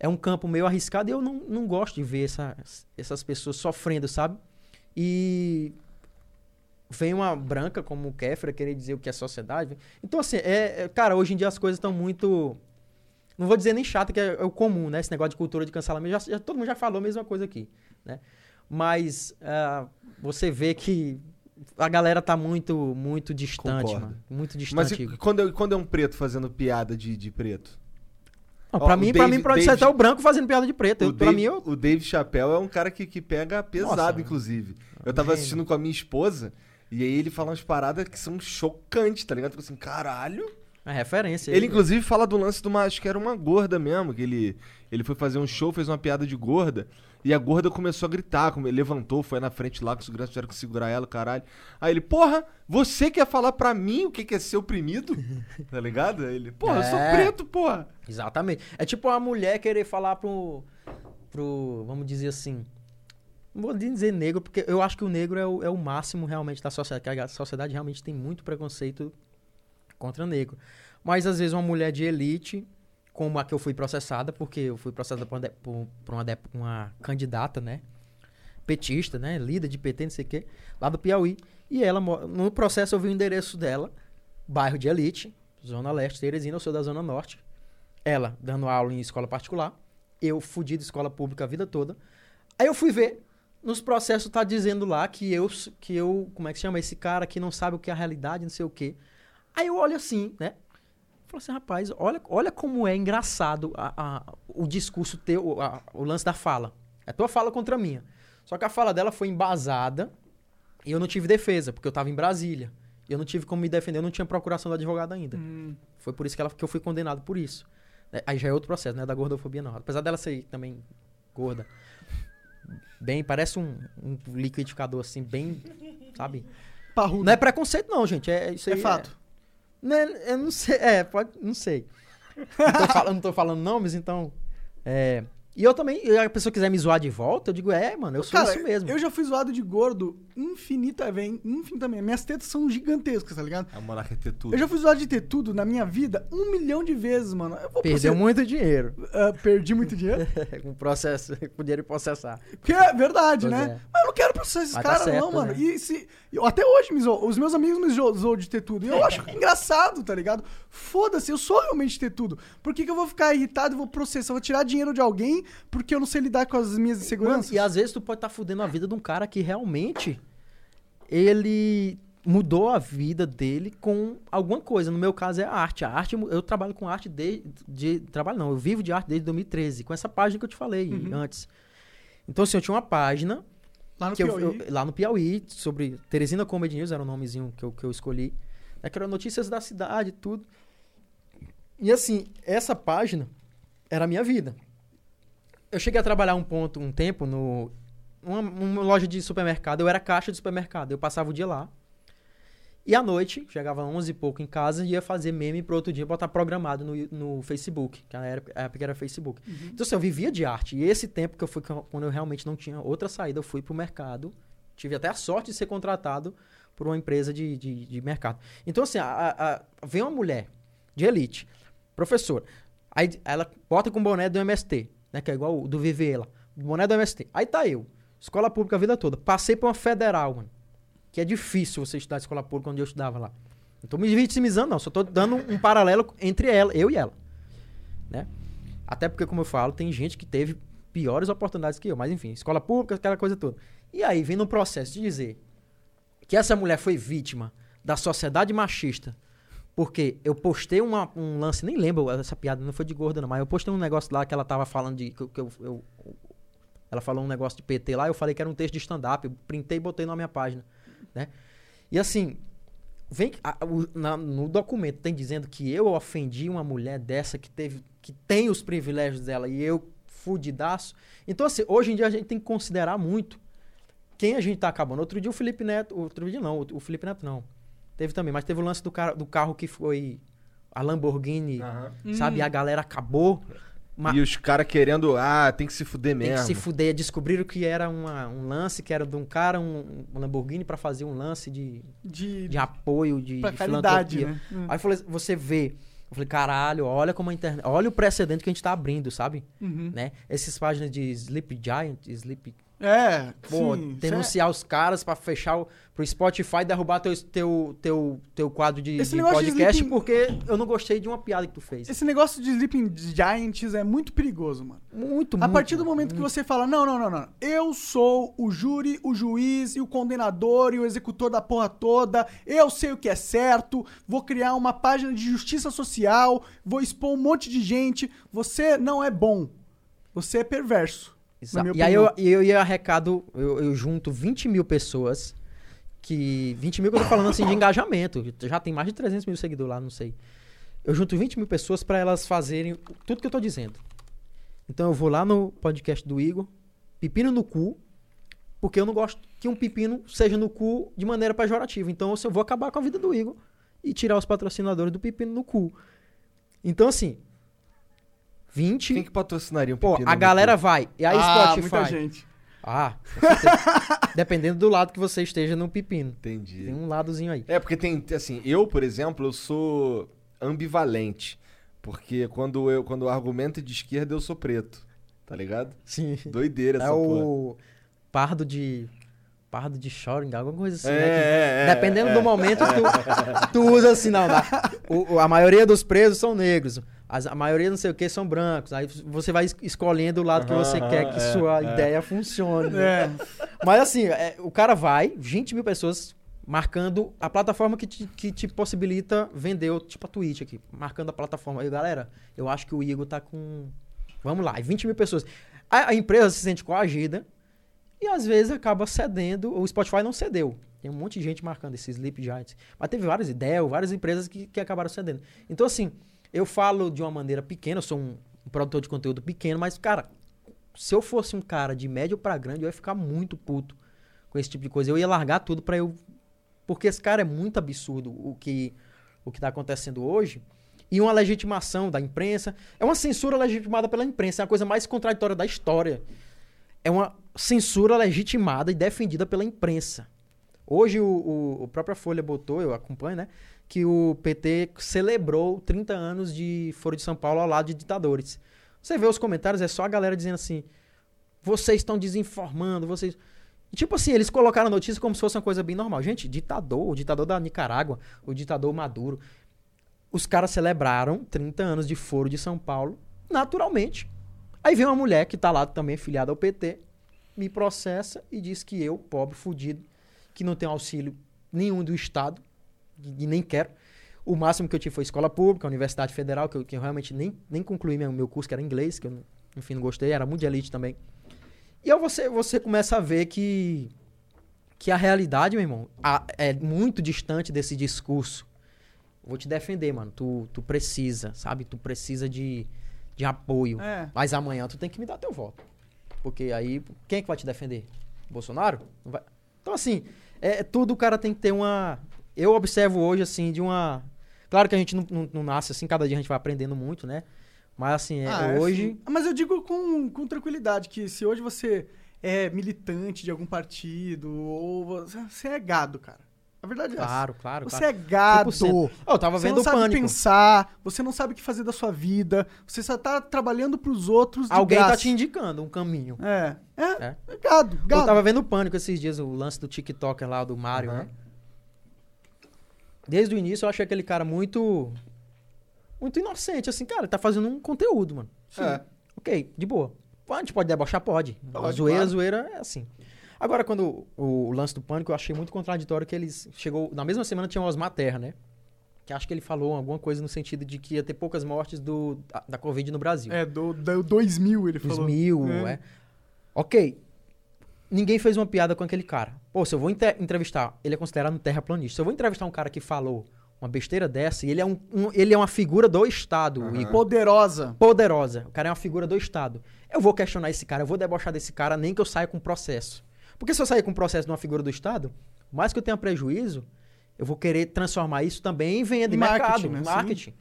É um campo meio arriscado e eu não, não gosto de ver essa- essas pessoas sofrendo, sabe? E vem uma branca como o Kéfera querer dizer o que é sociedade. Então, assim, é, é- cara, hoje em dia as coisas estão muito. Não vou dizer nem chato, que é, é o comum, né? Esse negócio de cultura de cancelamento. Já, já- todo mundo já falou a mesma coisa aqui, né? Mas ah, você vê que a galera tá muito, muito distante, Concordo. mano. Muito Mas distante. e quando, é- quando é um preto fazendo piada de, de preto? Não, Ó, pra o mim, pra Dave- mim, pode ser até o branco fazendo piada de preto. Eu, o, pra Dave, mim, eu. o Dave Chappelle é um cara que, que pega pesado, Nossa, inclusive. Eu tava gênio. assistindo com a minha esposa e aí ele fala umas paradas que são chocantes, tá ligado? Fico assim, caralho. É referência. Ele, inclusive, fala do lance de uma. Acho que era uma gorda mesmo. Que ele, ele foi fazer um show, fez uma piada de gorda. E a gorda começou a gritar. Como ele levantou, foi na frente lá, que os seguranças tiveram que segurar ela, caralho. Aí ele, porra, você quer falar pra mim o que é ser oprimido? *laughs* tá ligado? Aí Ele, porra, eu sou É. preto, porra. Exatamente. É tipo uma mulher querer falar pro. pro vamos dizer assim. Não vou dizer negro, porque eu acho que o negro é o, é o máximo realmente da sociedade. que A sociedade realmente tem muito preconceito contra negro. Mas às vezes uma mulher de elite, como a que eu fui processada, porque eu fui processada por uma, por- por uma, uma candidata, né? Petista, né? Líder de PT, não sei o quê, lá do Piauí. E ela, no processo, eu vi o endereço dela, bairro de elite, Zona Leste, Teresina, eu sou da Zona Norte. Ela dando aula em escola particular, eu fudi de escola pública a vida toda. Aí eu fui ver, nos processos tá dizendo lá que eu, que eu, como é que chama, esse cara que não sabe o que é a realidade, não sei o quê. Aí eu olho assim, né? Falo assim, rapaz, olha, olha como é engraçado a- a- o discurso teu, a- o lance da fala. É tua fala contra a minha. Só que a fala dela foi embasada e eu não tive defesa, porque eu tava em Brasília. E eu não tive como me defender, eu não tinha procuração do advogado ainda. Hum. Foi por isso que, ela, que eu fui condenado por isso. É, Aí já é outro processo, não é da gordofobia, não. Apesar dela ser também gorda. Bem, parece um, um liquidificador, assim, bem. Sabe? Parrudo. Não é preconceito, não, gente. É, isso É fato. Não é- eu não sei. É, pode. Não sei. Não tô, falando, não tô falando nomes, então. É. E eu também, e a pessoa quiser me zoar de volta, eu digo, é, mano, eu sou Cara, isso mesmo. eu já fui zoado de gordo infinita, vem, infinitamente. Minhas tetas são gigantescas, tá ligado? A monarca ter tudo. Eu já fui zoado de ter tudo na minha vida um milhão de vezes, mano. Eu vou Perdeu process- muito dinheiro Ah, perdi muito dinheiro. *laughs* com o processo, com o dinheiro de processar. Porque é verdade, Pois né? é. Mas eu não quero processar esses tá caras, certo, não, mano. né? E se. eu- até hoje me zoam. Os meus amigos me zo- zoam de ter tudo. E eu acho *laughs* engraçado, tá ligado? Foda-se, eu sou realmente ter tudo. Por que, que eu vou ficar irritado e vou processar? Eu vou tirar dinheiro de alguém porque eu não sei lidar com as minhas Mano, inseguranças? e às vezes tu pode estar fudendo a vida de um cara que realmente ele mudou a vida dele com alguma coisa. No meu caso é a arte. A arte, eu trabalho com arte desde. De, trabalho não, eu vivo de arte desde 2013, com essa página que eu te falei antes. Então, assim, eu tinha uma página Lá no que eu- Piauí. eu- lá no Piauí, sobre Teresina Comedy News, era o nomezinho que eu, que eu escolhi. É que era notícias da cidade tudo. E assim, essa página era a minha vida. Eu cheguei a trabalhar um ponto, um tempo, no uma, uma loja de supermercado. Eu era caixa de supermercado. Eu passava o dia lá. E à noite, chegava 11 e pouco em casa ia fazer meme pro outro dia botar programado no, no Facebook, que na época, era Facebook. Então, assim, eu vivia de arte. E esse tempo que eu fui, quando eu realmente não tinha outra saída, eu fui pro mercado. Tive até a sorte de ser contratado por uma empresa de, de, de mercado. Então, assim, a, a, a- vem uma mulher de elite, professora. Aí ela bota com boné do MST, né? Que é igual o do VV lá. Boné do MST. Aí tá eu, escola pública a vida toda. Passei por uma federal, mano. Que é difícil você estudar escola pública onde eu estudava lá. Não tô me vitimizando, não. Só tô dando um, um paralelo entre ela, eu e ela. Né? Até porque, como eu falo, tem gente que teve piores oportunidades que eu. Mas enfim, escola pública, aquela coisa toda. E aí vem no processo de dizer que essa mulher foi vítima da sociedade machista. Porque eu postei uma- um lance, nem lembro, essa piada não foi de gorda, não, mas eu postei um negócio lá que ela tava falando de. Que, que eu, eu- ela falou um negócio de PT lá, eu falei que era um texto de stand-up, eu printei e botei na minha página. Né? E assim, vem a- o- na- no documento tem dizendo que eu ofendi uma mulher dessa que teve que tem os privilégios dela e eu fudidaço. Então assim, hoje em dia a gente tem que considerar muito quem a gente tá acabando. Outro dia o Felipe Neto, outro dia não, o Felipe Neto não. Teve também, mas teve o lance do, cara, do carro que foi a Lamborghini, Aham. sabe? E a galera acabou. ma- E os caras querendo, ah, tem que se fuder tem que mesmo. se fuder. Descobriram que era uma- um lance, que era de um cara, um, um Lamborghini pra fazer um lance de, De, de apoio, de, pra de caridade, filantropia. né? Aí eu falei, você vê. Eu falei, caralho, olha como a internet. Olha o precedente que a gente tá abrindo, sabe? Uhum. Né? Essas páginas de Sleep Giant, Sleep. É, Pô, sim. denunciar os caras pra fechar o, pro Spotify derrubar teu, teu, teu, teu quadro de, de negócio de podcast sleeping- porque eu não gostei de uma piada que tu fez. Esse negócio de Sleeping Giants é muito perigoso, mano. Muito, A muito. partir do momento que você fala, não, não, não, não. Eu sou o júri, o juiz e o condenador e o executor da porra toda. Eu sei o que é certo. Vou criar uma página de justiça social. Vou expor um monte de gente. Você não é bom. Você é perverso. Exato. E aí eu, eu ia arrecado, eu, eu junto 20 mil pessoas, que. 20 mil que eu tô falando assim de engajamento. Já tem mais de 300 mil seguidores lá, não sei. Eu junto 20 mil pessoas pra elas fazerem tudo que eu tô dizendo. Então eu vou lá no podcast do Igor, pepino no cu, porque eu não gosto que um pepino seja no cu de maneira pejorativa. Então eu vou acabar com a vida do Igor e tirar os patrocinadores do pepino no cu. Então assim. 20. Quem que patrocinaria um Pô, pepino a galera vai. E aí ah, Spotify. muita gente. Ah, *laughs* dependendo do lado que você esteja no pepino. Entendi. Tem um ladozinho aí. É, porque tem, assim, eu, por exemplo, eu sou ambivalente. Porque quando eu, quando o argumento é de esquerda, eu sou preto. Tá ligado? Sim. Doideira essa É porra. o pardo de. Pardo de Shoring, alguma coisa assim, É, né? que é, é, dependendo é. do momento, tu, tu usa assim, não. o- a maioria dos presos são negros. As- a maioria não sei o que são brancos. Aí você vai es- escolhendo o lado que você Aham, quer que é, sua é. ideia funcione. né? É. Mas assim, é, o cara vai, 20 mil pessoas marcando a plataforma que te, que te possibilita vender, tipo a Twitch aqui, marcando a plataforma. Aí, galera, eu acho que o Igor tá com. Vamos lá, e 20 mil pessoas. A, a empresa se sente coagida e às vezes acaba cedendo. O Spotify não cedeu. Tem um monte de gente marcando esses Sleep Giants. Mas teve várias ideias, várias empresas que, que acabaram cedendo. Então, assim, eu falo de uma maneira pequena, eu sou um, produtor de conteúdo pequeno, mas, cara, se eu fosse um cara de médio pra grande, eu ia ficar muito puto com esse tipo de coisa. Eu ia largar tudo pra eu. Porque esse cara é muito absurdo o que, o que tá acontecendo hoje. E uma legitimação da imprensa. É uma censura legitimada pela imprensa. É a coisa mais contraditória da história. É uma censura legitimada e defendida pela imprensa. Hoje o, o, o própria Folha botou, eu acompanho, né? Que o PT celebrou 30 anos de Foro de São Paulo ao lado de ditadores. Você vê os comentários, é só a galera dizendo assim: vocês estão desinformando, vocês. Tipo assim, eles colocaram a notícia como se fosse uma coisa bem normal. Gente, ditador, o ditador da Nicarágua, o ditador Maduro. Os caras celebraram 30 anos de Foro de São Paulo, naturalmente. Aí vem uma mulher que tá lá também filiada ao PT, me processa e diz que eu, pobre, fudido, que não tenho auxílio nenhum do Estado, e, nem quero. O máximo que eu tive foi escola pública, Universidade Federal, que eu, que eu realmente nem, nem concluí meu, meu curso, que era inglês, que eu, enfim, não gostei, era muito de elite também. E aí você, você começa a ver que, que a realidade, meu irmão, a- é muito distante desse discurso. Vou te defender, mano. Tu, tu precisa, sabe? Tu precisa de, de apoio. É. Mas amanhã tu tem que me dar teu voto. Porque aí, quem é que vai te defender? Bolsonaro? Não vai. Então, assim, é, tudo o cara tem que ter uma. Eu observo hoje, assim, de uma. Claro que a gente não, não, não nasce assim, cada dia a gente vai aprendendo muito, né? Mas, assim, é, Ah, é hoje. assim. Mas eu digo com, com tranquilidade que se hoje você é militante de algum partido ou você você é gado, cara. A verdade é essa. Claro, claro. Você claro. é gado. 100%. Eu tava Você vendo não o sabe pânico. pensar, você não sabe o que fazer da sua vida, você só tá trabalhando pros outros de Alguém graça. tá te indicando um caminho. É, é, É. é gado, Eu gado. tava vendo o pânico esses dias, o lance do TikToker lá, do Mario, Aham. né? Desde o início eu achei aquele cara muito. Muito inocente, assim, cara, ele tá fazendo um conteúdo, mano. É. Ok, de boa. A gente pode debochar? Pode. Pode, zoeira, claro. zoeira é assim. Agora, quando o, o lance do pânico, eu achei muito contraditório que eles. Chegou. Na mesma semana tinha o Osmar Terra, né? Que acho que ele falou alguma coisa no sentido de que ia ter poucas mortes do, da, da Covid no Brasil. É, do, do 2000 ele falou. 2000, É. é. Ok. Ninguém fez uma piada com aquele cara. Pô, se eu vou entrevistar, ele é considerado um terraplanista. Se eu vou entrevistar um cara que falou uma besteira dessa, e ele é, um, um- ele é uma figura do Estado, Aham. Igor. Poderosa. Poderosa. O cara é uma figura do Estado. Eu vou questionar esse cara, eu vou debochar desse cara, nem que eu saia com processo. Porque se eu sair com processo de uma figura do Estado, mais que eu tenha prejuízo, eu vou querer transformar isso também em venda, em Marketing, mercado, né? em Sim. marketing.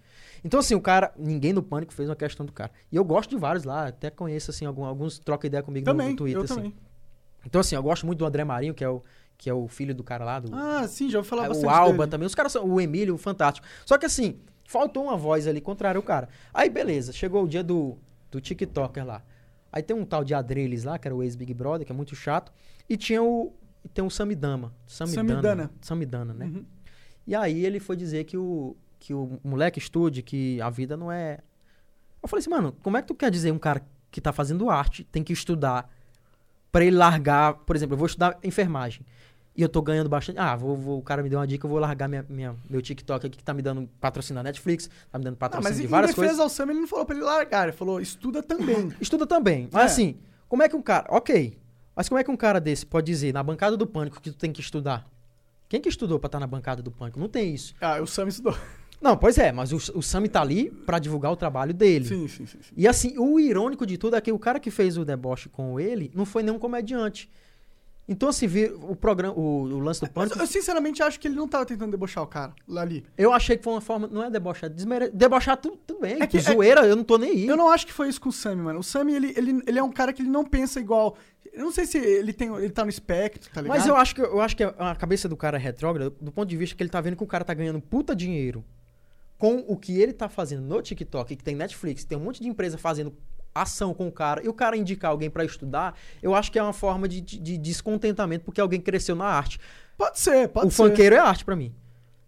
Então, assim, o cara, ninguém no pânico fez uma questão do cara. E eu gosto de vários lá, até conheço, assim, algum- alguns troca ideia comigo no- Também, no Twitter, eu assim. também. Então, assim, eu gosto muito do André Marinho, que é o, que é o filho do cara lá, do, Ah, sim, já ouvi falar é, bastante o Alba dele. também. Os caras são. O Emílio, fantástico. Só que assim, faltou uma voz ali contrária ao cara. Aí, beleza, chegou o dia do, do TikToker lá. Aí tem um tal de Adreles lá, que era o ex-Big Brother, que é muito chato. E tinha o. e Tem o Samidama. Samidana. Samidana. Samidana, né? Uhum. E aí ele foi dizer que o, que o moleque estude, que a vida não é. Eu falei assim, mano, como é que tu quer dizer um cara que tá fazendo arte tem que estudar pra ele largar, por exemplo, eu vou estudar enfermagem. E eu tô ganhando bastante. Ah, vou, vou- o cara me deu uma dica, eu vou largar minha, minha- meu TikTok aqui que tá me dando patrocinar Netflix, tá me dando Não, patrocínio mas em de várias defesa coisas. ao Sam, ele não falou pra ele largar, ele falou, estuda também. *laughs* Estuda também. Mas É. assim, como é que um cara. Ok. Mas como é que um cara desse pode dizer na bancada do pânico que tu tem que estudar? Quem que estudou pra estar na bancada do pânico? Não tem isso. ah, o Sam estudou. Não, pois é, mas o, o Sami tá ali pra divulgar o trabalho dele. Sim, sim, sim. sim. E assim, o irônico de tudo é que o cara que fez o deboche com ele não foi nenhum comediante. Então, assim, vi o programa, o, o lance do pânico. eu sinceramente acho que ele não tava tentando debochar o cara lá ali. Eu achei que foi uma forma. Não é debochar, desmere... debochar tudo, tudo bem. É que- zoeira, eu não tô nem aí. Eu não acho que foi isso com o Sammy, mano. O Sammy, ele, ele, ele é um cara que ele não pensa igual. Eu não sei se ele, tem, ele tá no espectro, tá ligado? Mas eu acho que, eu acho que a cabeça do cara é retrógrada do ponto de vista que ele tá vendo que o cara tá ganhando puta dinheiro com o que ele tá fazendo no TikTok, que tem Netflix, tem um monte de empresa fazendo ação com o cara, e o cara indicar alguém pra estudar, eu acho que é uma forma de, de- de descontentamento porque alguém cresceu na arte. Pode ser, pode o ser. funkeiro é arte pra mim,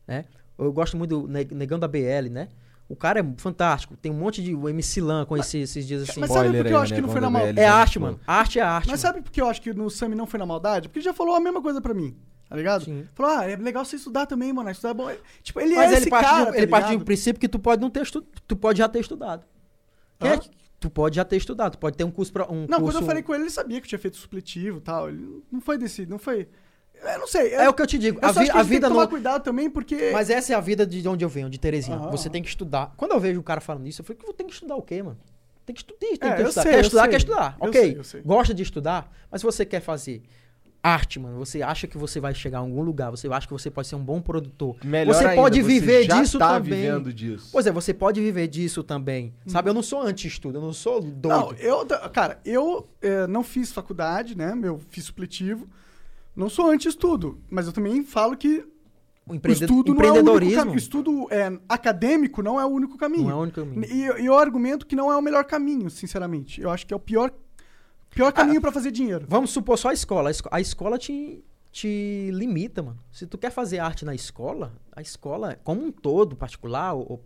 né? Eu gosto muito do Ne- Negão da BL, né? O cara é fantástico. Tem um monte de o MC Lan, conheci esses dias assim. Mas sabe por que eu acho né, que não foi na Gonda maldade? É já arte, mano. Arte é arte. Mas mano. sabe por que eu acho que no Sammy não foi na maldade? Porque ele já falou a mesma coisa pra mim, tá ligado? Sim. Falou, ah, é legal você estudar também, mano. Estudar é bom. Tipo, ele Mas é ele esse cara, de, tá ele um ligado? princípio que tu pode não ter estu... tu pode já ter estudado. É que- tu pode já ter estudado, tu pode ter um curso pra, um Não, curso... quando eu falei com ele, ele sabia que eu tinha feito supletivo e tal. Ele não foi desse, não foi... Eu não sei. É o que eu te digo. Eu A, vi- que a a gente tem vida que tomar não cuidado também, porque... Mas essa é a vida de onde eu venho, de Terezinha. Aham, Você tem que estudar. Quando eu vejo o cara falando isso, eu falei, eu tenho que estudar o quê, mano? Tem que estudar, tem que É, eu estudar. sei, quer eu estudar, sei. quer estudar. Eu ok. sei, eu sei. Gosta de estudar, mas se você quer fazer arte, mano, você acha que você vai chegar a algum lugar, você acha que você pode ser um bom produtor. Melhor você ainda, pode você viver já disso tá também. vivendo disso. Pois é, você pode viver disso também. Sabe, eu não sou anti-estudo, eu não sou doido. Não, eu, cara, eu eh, não fiz faculdade, né? Eu fiz supletivo. Não sou anti-estudo, mas eu também falo que o o estudo não é o único empreendedorismo caminho. O estudo é, acadêmico não é o único caminho. não é o único caminho. E, e eu argumento que não é o melhor caminho, sinceramente. Eu acho que é o pior, pior Ah, caminho pra fazer dinheiro. Vamos supor só a escola. A, esco- a escola te, te limita, mano. Se tu quer fazer arte na escola, a escola, como um todo, particular ou,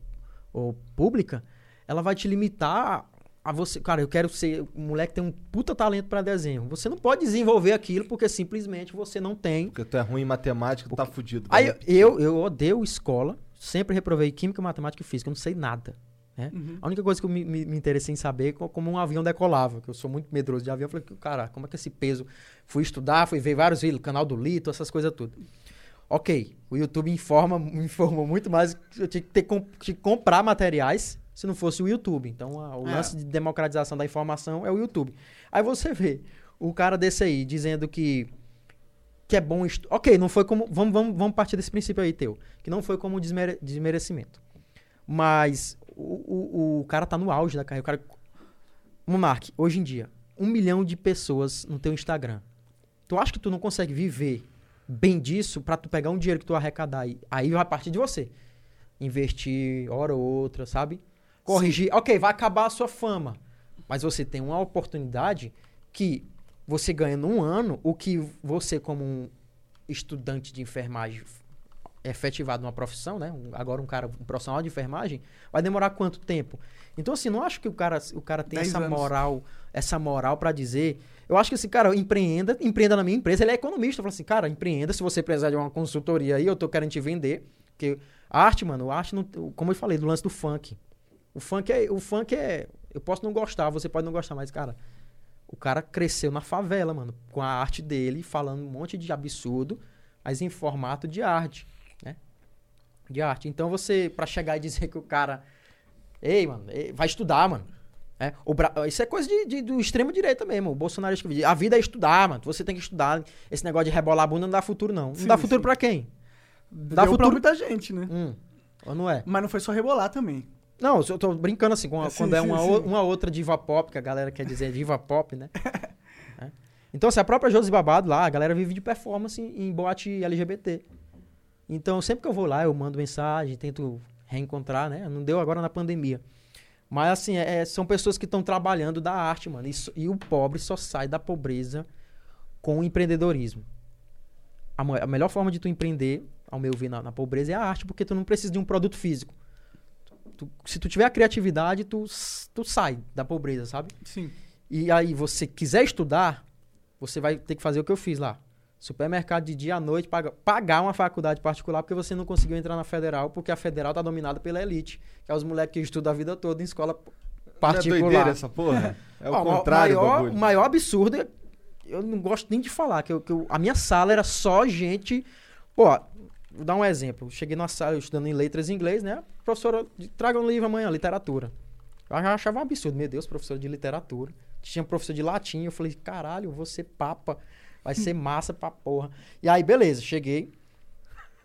ou- pública, ela vai te limitar a você. Cara, eu quero ser um moleque que tem um puta talento pra desenho. Você não pode desenvolver aquilo porque simplesmente você não tem. Porque tu é ruim em matemática, tu tá fudido. Aí cara. eu, eu odeio escola, sempre reprovei química, matemática e física, eu não sei nada. Né? Uhum. A única coisa que eu me, me, me interessei em saber é co- como um avião decolava, que eu sou muito medroso de avião. Eu falei, cara, como é que esse peso. Fui estudar, fui ver vários vídeos, canal do Lito, essas coisas tudo. Ok, o YouTube informa, *laughs* me informou muito mais que eu tinha que ter que comprar materiais se não fosse o YouTube. Então, a- o É. lance de democratização da informação é o YouTube. Aí você vê o cara desse aí dizendo que que é bom. Ok, não foi como. Vamos, vamos, vamos partir desse princípio aí, teu. Que não foi como desmere... desmerecimento. Mas o, o, o cara tá no auge da carreira. O cara. Monark, hoje em dia, um milhão de pessoas no teu Instagram. Tu acha que tu não consegue viver bem disso pra tu pegar um dinheiro que tu arrecadar aí? Aí vai partir de você. Investir hora ou outra, sabe? Corrigir. Ok, vai acabar a sua fama. Mas você tem uma oportunidade que você ganha num ano o que você, como um estudante de enfermagem efetivado numa profissão, né? Um- agora um cara, um profissional de enfermagem, vai demorar quanto tempo? Então, assim, não acho que o cara, o cara tem essa anos. moral, essa moral pra dizer. Eu acho que esse cara empreenda, empreenda na minha empresa, ele é economista. Fala assim, cara, empreenda se você precisar de uma consultoria aí, eu tô querendo te vender. Porque a arte, mano, a arte não. Como eu falei, do lance do funk. O funk é. O funk é. Eu posso não gostar, você pode não gostar, mas, cara, o cara cresceu na favela, mano, com a arte dele, falando um monte de absurdo, mas em formato de arte, né? De arte. Então você, pra chegar e dizer que o cara, ei, mano, vai estudar, mano. É, o Bra- Isso é coisa de, de- do extremo direita mesmo. O Bolsonaro a vida é estudar, mano. Você tem que estudar. Esse negócio de rebolar a bunda não dá futuro, não. Não Sim, dá futuro pra quem? Deu Dá pra futuro. muita gente, né? Hum, ou não é? Mas não foi só rebolar também. Não, eu tô brincando assim, a- Sim, quando é sim, uma, sim. o- uma outra diva pop, que a galera quer dizer diva *laughs* pop, né? É. Então, assim, a própria Josi Babado lá, a galera vive de performance em, em boate LGBT. Então, sempre que eu vou lá, eu mando mensagem, tento reencontrar, né? Não deu agora na pandemia. Mas assim, é- são pessoas que estão trabalhando da arte, mano. E, e o pobre só sai da pobreza com o empreendedorismo. A, a melhor forma de tu empreender, ao meu ver, na, na pobreza é a arte, porque tu não precisa de um produto físico. Tu- se tu tiver a criatividade, tu, tu sai da pobreza, sabe? Sim. E aí, você quiser estudar, você vai ter que fazer o que eu fiz lá. Supermercado de dia à noite, paga- pagar uma faculdade particular porque você não conseguiu entrar na federal, porque a federal tá dominada pela elite, que é os moleques que estudam a vida toda em escola Não é particular. doideira essa porra? *laughs* É o Ó, contrário maior. O maior absurdo, é- eu não gosto nem de falar, que, eu- que eu- a minha sala era só gente. Pô, vou dar um exemplo. Cheguei na sala, eu estudando em letras em inglês, né? Professora, traga um livro amanhã, literatura. Eu achava um absurdo, meu Deus, professor de literatura. Tinha professor de latim, eu falei, caralho, ser papa, vai ser massa pra porra. E aí, beleza, cheguei.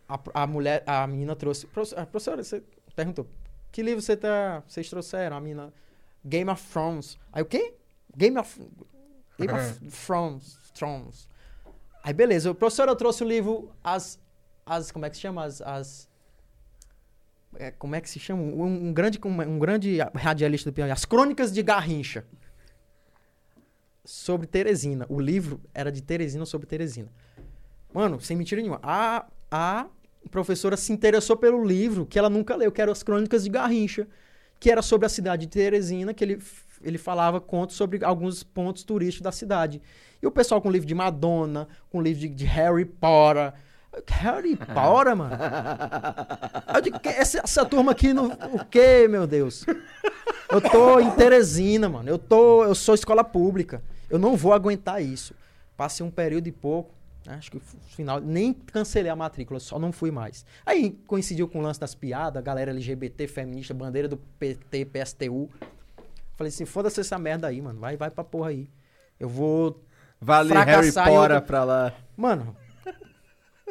A, a mulher, a menina trouxe. Professora, professora, você perguntou, que livro você tá, vocês trouxeram? A menina, Game of Thrones. Aí o quê? Game of, Game of Thrones. Thrones. Aí beleza, o professor eu trouxe o livro As, as como é que se chama? As, as é, como é que se chama? Um, um grande, um, um grande radialista do Piauí. As Crônicas de Garrincha. Sobre Teresina. O livro era de Teresina sobre Teresina. Mano, sem mentira nenhuma. A, a professora se interessou pelo livro que ela nunca leu, que era As Crônicas de Garrincha, que era sobre a cidade de Teresina, que ele, ele falava contos sobre alguns pontos turísticos da cidade. E o pessoal com livro de Madonna, com livro de, de Harry Potter. Harry *laughs* Potter, mano? Eu digo, essa, essa turma aqui, no, o quê, meu Deus? Eu tô em Teresina, mano. Eu, tô, eu sou escola pública. Eu não vou aguentar isso. Passei um período e pouco. né, Acho que final. Nem cancelei a matrícula, só não fui mais. Aí coincidiu com o lance das piadas, galera LGBT, feminista, bandeira do PT, PSTU. Falei assim: foda-se essa merda aí, mano. Vai, vai pra porra aí. Eu vou Vale Harry Potter outra- pra lá. Mano.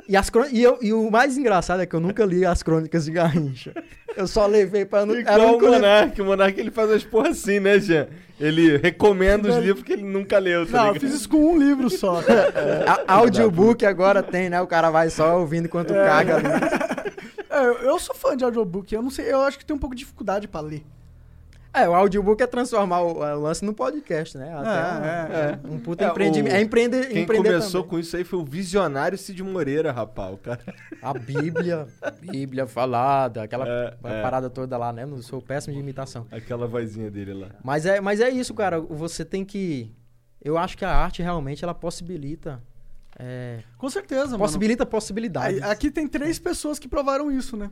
E, as crô- e, eu- e o mais engraçado é que eu nunca li as crônicas de Garrincha. Eu só levei pra. O Igual o único livro- Monark. O Monark ele faz as porra assim, né, Jean? Ele recomenda os livros que ele nunca leu, tá Não, eu ligado? fiz isso com um livro só. *laughs* A- audiobook agora tem, né? O cara vai só ouvindo enquanto caga ali. *laughs* É, eu- eu sou fã de audiobook. Eu não sei, eu acho que tenho um pouco de dificuldade pra ler. É, o audiobook é transformar o, o lance no podcast, né? Até É, um, um puta É, empreendimento. o- É empreender, Quem empreender começou também. com isso aí foi o visionário Cid Moreira, rapaz. O cara... A Bíblia, Bíblia falada, aquela É, é. parada toda lá, né? Não sou péssimo de imitação. Aquela vozinha dele lá. Mas é, mas é isso, cara. Você tem que. Eu acho que a arte realmente ela possibilita. é, Com certeza, mano. possibilita possibilidades. Aí, aqui tem três pessoas que provaram isso, né?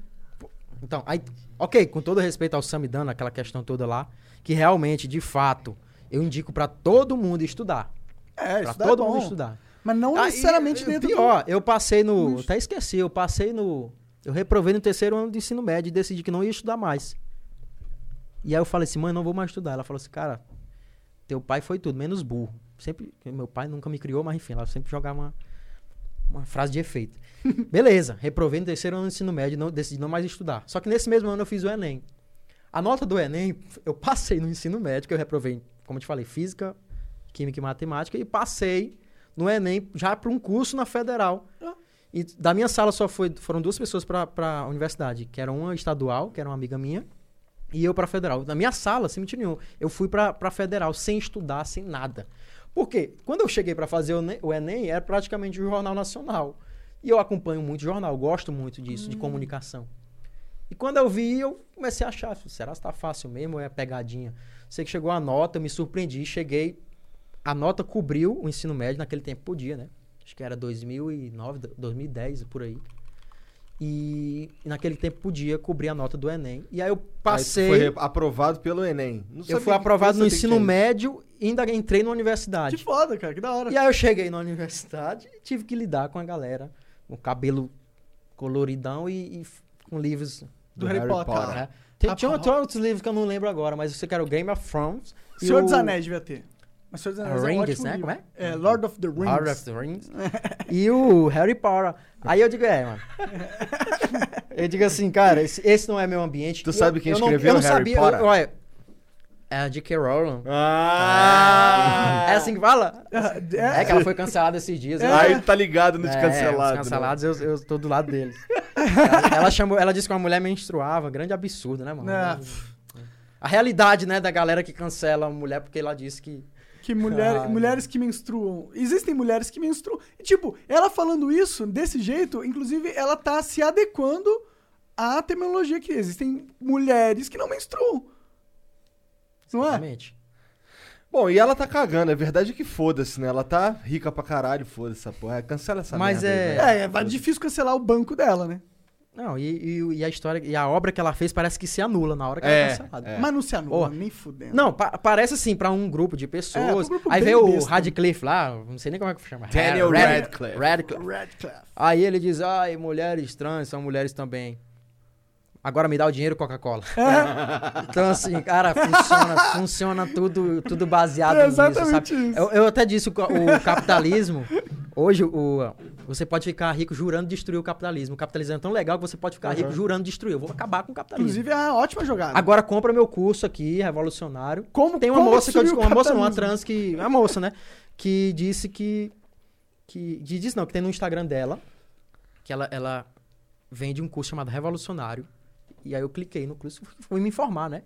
Então, aí, ok, com todo respeito ao Samidana, aquela questão toda lá, que realmente, de fato, eu indico pra todo mundo estudar. É, Pra isso é todo bom. mundo estudar. Mas não Ah, necessariamente e- dentro Pior, eu passei no. Mas- Até esqueci, eu passei no. Eu reprovei no terceiro ano de ensino médio e decidi que não ia estudar mais. E aí eu falei assim, mãe, não vou mais estudar. Ela falou assim, cara, teu pai foi tudo, menos burro. Sempre. Meu pai nunca me criou, mas enfim, ela sempre jogava uma, uma frase de efeito. *laughs* Beleza, reprovei no terceiro ano de ensino médio, não, decidi não mais estudar. Só que nesse mesmo ano eu fiz o Enem. A nota do Enem, *laughs* eu passei no ensino médio, que eu reprovei, como eu te falei, física, química e matemática, e passei no Enem já para um curso na federal. Ah. E da minha sala só foi, foram duas pessoas para a universidade, que era uma estadual, que era uma amiga minha, e eu para federal. Na minha sala, sem mentir nenhum, eu fui para federal sem estudar, sem nada. Por quê? Quando eu cheguei para fazer o Ne- o Enem, era praticamente o Jornal Nacional. E eu acompanho muito jornal, gosto muito disso, de comunicação. E quando eu vi, eu comecei a achar, será que tá fácil mesmo ou é pegadinha? Sei que chegou a nota, eu me surpreendi, cheguei, a nota cobriu o ensino médio, naquele tempo podia, né? Acho que era 2009, 2010, por aí. E naquele tempo podia cobrir a nota do Enem. E aí eu Aí passei, foi re- aprovado pelo Enem. Não eu fui aprovado no ensino médio e ainda entrei na universidade. Que foda, cara, que da hora. E aí eu cheguei na universidade e tive que lidar com a galera, com cabelo coloridão e, e com livros. do Harry, Potter. né? Tem, Ah, tinha outros livros que eu não lembro agora, mas eu sei que era o Game of Thrones. e Senhor o dos Anéis devia ter. Mas Senhor dos Anéis é um Rings, ótimo né? livro. Como é? É, Lord of the Rings. Lord of the Rings. e o Harry Potter. Aí eu digo, é, mano. *laughs* eu digo assim, cara, esse, esse não é meu ambiente. Tu Eu- sabe quem eu não- escreveu eu não Harry sabia, eu- Potter? olha, é a J.K. Rowling. Ah! É assim que fala? É, É que ela foi cancelada esses dias. eu- Aí tá ligado nos É, cancelados. Os né? cancelados, eu, eu tô do lado deles. ela, *laughs* ela chamou, ela disse que uma mulher menstruava, grande absurdo, né, mano? É. a realidade, né, da galera que cancela a mulher porque ela disse que. Que mulher, Ai. mulheres que menstruam. Existem mulheres que menstruam. E, tipo, ela falando isso desse jeito, inclusive, ela tá se adequando à terminologia que existem mulheres que não menstruam. Não é? Exatamente. Bom, e ela tá cagando. A verdade é que foda-se, né? Ela tá rica pra caralho, foda-se essa porra. É, Cancela essa Mas merda aí, é- velho. É, é difícil cancelar o banco dela, né? Não, e, e- e a história, e a obra que ela fez parece que se anula na hora que É, ela é cancelada. é. Mas não se anula, nem fudendo. Não, pa- parece assim pra um grupo de É, pessoas. um grupo aí vê o. Radcliffe lá, não sei nem como é que chama. Daniel Rad- Radcliffe. Radcliffe. Radcliffe. Aí ele diz, ai, mulheres trans são mulheres também. Agora me dá o dinheiro, Coca-Cola. *laughs* então, assim, cara, funciona, funciona tudo, tudo baseado É nisso, exatamente sabe? isso. Eu, eu até disse, o, ca- o capitalismo, hoje, o, você pode ficar rico jurando destruir o capitalismo. O capitalismo é tão legal que você pode ficar rico jurando destruir. Eu vou acabar com o capitalismo. Inclusive, é uma ótima jogada. Agora compra meu curso aqui, revolucionário. Como- Tem uma como moça que eu o uma moça não, uma trans que, uma moça, né, que disse que que que disse não, que tem no Instagram dela que ela ela vende um curso chamado Revolucionário. E aí eu cliquei no curso, fui me informar, né?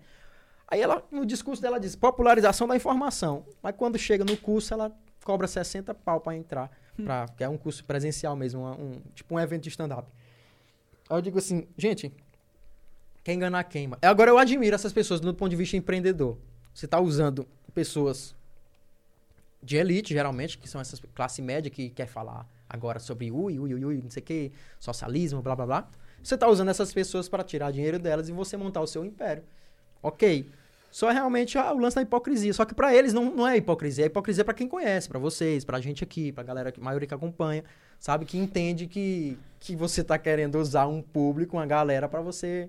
Aí ela no discurso dela diz popularização da informação. Mas quando chega no curso ela cobra 60 pau pra entrar, pra, que é um curso presencial mesmo, uma- um, tipo um evento de stand up. Aí eu digo assim, gente, quer enganar quem? mano? Agora eu admiro essas pessoas do ponto de vista empreendedor. Você tá usando pessoas de elite, geralmente, que são essas classe média que quer falar agora sobre ui, ui, ui, ui, não sei o que, socialismo, blá, blá, blá. Você tá usando essas pessoas para tirar dinheiro delas e você montar o seu império. Ok. Só é realmente ah, o lance da hipocrisia. Só que para eles não, não é hipocrisia. É hipocrisia para quem conhece, para vocês, pra gente aqui, pra galera, que- maioria que acompanha, sabe? Que entende que, que você tá querendo usar um público, uma galera, para você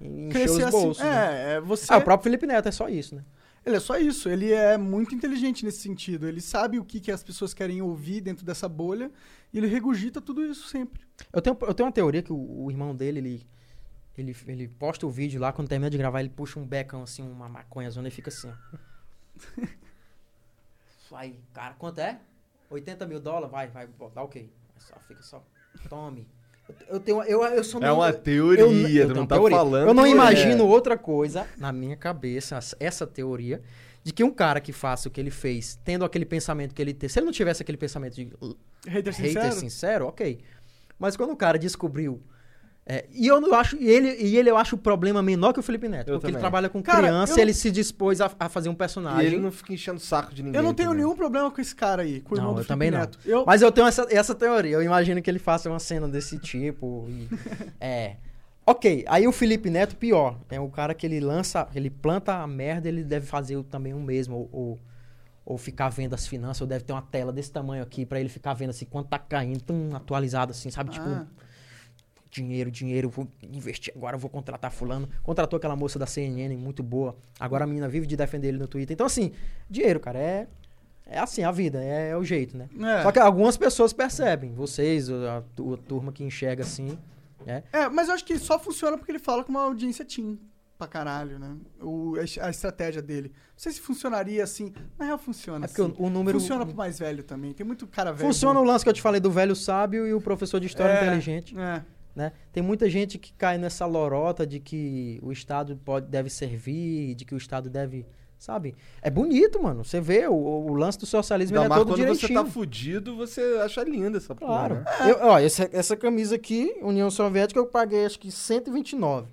encher Crescer os assim. bolsos. né? É, é você. Ah, o próprio Felipe Neto é só isso, né? Ele é só isso. Ele é muito inteligente nesse sentido. Ele sabe o que, que as pessoas querem ouvir dentro dessa bolha e ele regurgita tudo isso sempre. Eu tenho, eu tenho uma teoria que o, o irmão dele, ele, ele, ele posta o vídeo lá, quando termina de gravar, ele puxa um becão, assim, uma maconha zona e fica assim. *laughs* Aí, cara, quanto é? 80 mil dólares? Vai, vai, dá ok. Só, fica só, tome. Eu, eu tenho, eu, eu sou É uma eu- teoria, eu tu tenho não tá teoria. falando. Eu não é. imagino outra coisa na minha cabeça, essa- essa teoria, de que um cara que faça o que ele fez, tendo aquele pensamento que ele tem, se ele não tivesse aquele pensamento de Hater sincero? hater sincero, ok. Mas quando o cara descobriu. É, e eu não acho. E ele, e ele eu acho o problema menor que o Felipe Neto. Eu porque ele também. trabalha com Cara, criança eu e ele se dispôs a, a fazer um E personagem. ele não fica enchendo o saco de ninguém. Eu não tenho também. nenhum problema com esse cara aí, com o irmão Não, do eu Felipe também não. Neto. Eu, Mas eu tenho essa, essa teoria. Eu imagino que ele faça uma cena desse tipo. e- *laughs* é. Ok, aí o Felipe Neto, pior. É o cara que ele lança, ele planta a merda, ele deve fazer também o mesmo. Ou, ou, ou ficar vendo as finanças, ou deve ter uma tela desse tamanho aqui pra ele ficar vendo assim quanto tá caindo, tum, atualizado assim, sabe? Tipo, Ah. Dinheiro, dinheiro, vou investir agora, vou contratar fulano. Contratou aquela moça da CNN, muito boa. Agora a menina vive de defender ele no Twitter. Então, assim, dinheiro, cara, é. É assim, a vida, é, é o jeito, né? É. Só que algumas pessoas percebem, vocês, a, a turma que enxerga assim, né? É, mas eu acho que só funciona porque ele fala com uma audiência teen pra caralho, né? O, a, estratégia dele. Não sei se funcionaria assim. Na real, funciona. É porque assim. o, o número. Funciona pro mais velho também. Tem muito cara velho. Funciona o lance que eu te falei do velho sábio e o professor de história É, inteligente. É. né? Tem muita gente que cai nessa lorota de que o Estado pode, deve servir, de que o Estado deve. Sabe? É bonito, mano. Você vê, o, o lance do socialismo Ainda ele é todo quando direitinho. você tá fudido, você acha linda essa porra. Claro. Eu, ó, essa, essa camisa aqui, União Soviética, eu paguei acho que 129.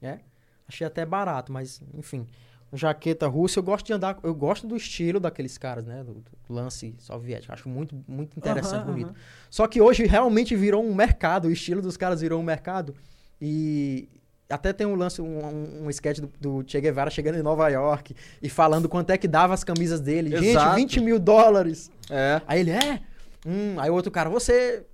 Né? Achei até barato, mas enfim. Jaqueta russa, eu gosto de andar. Eu gosto do estilo daqueles caras, né? Do, do lance soviético. Acho muito, muito interessante, Aham, bonito. aham. Só que hoje realmente virou um mercado. O estilo dos caras virou um mercado. E até tem um lance, um, um, um sketch do, do Che Guevara chegando em Nova York e falando quanto é que dava as camisas dele. Gente, Exato. 20 mil dólares. É. Aí ele, é? Hum, aí o outro cara, você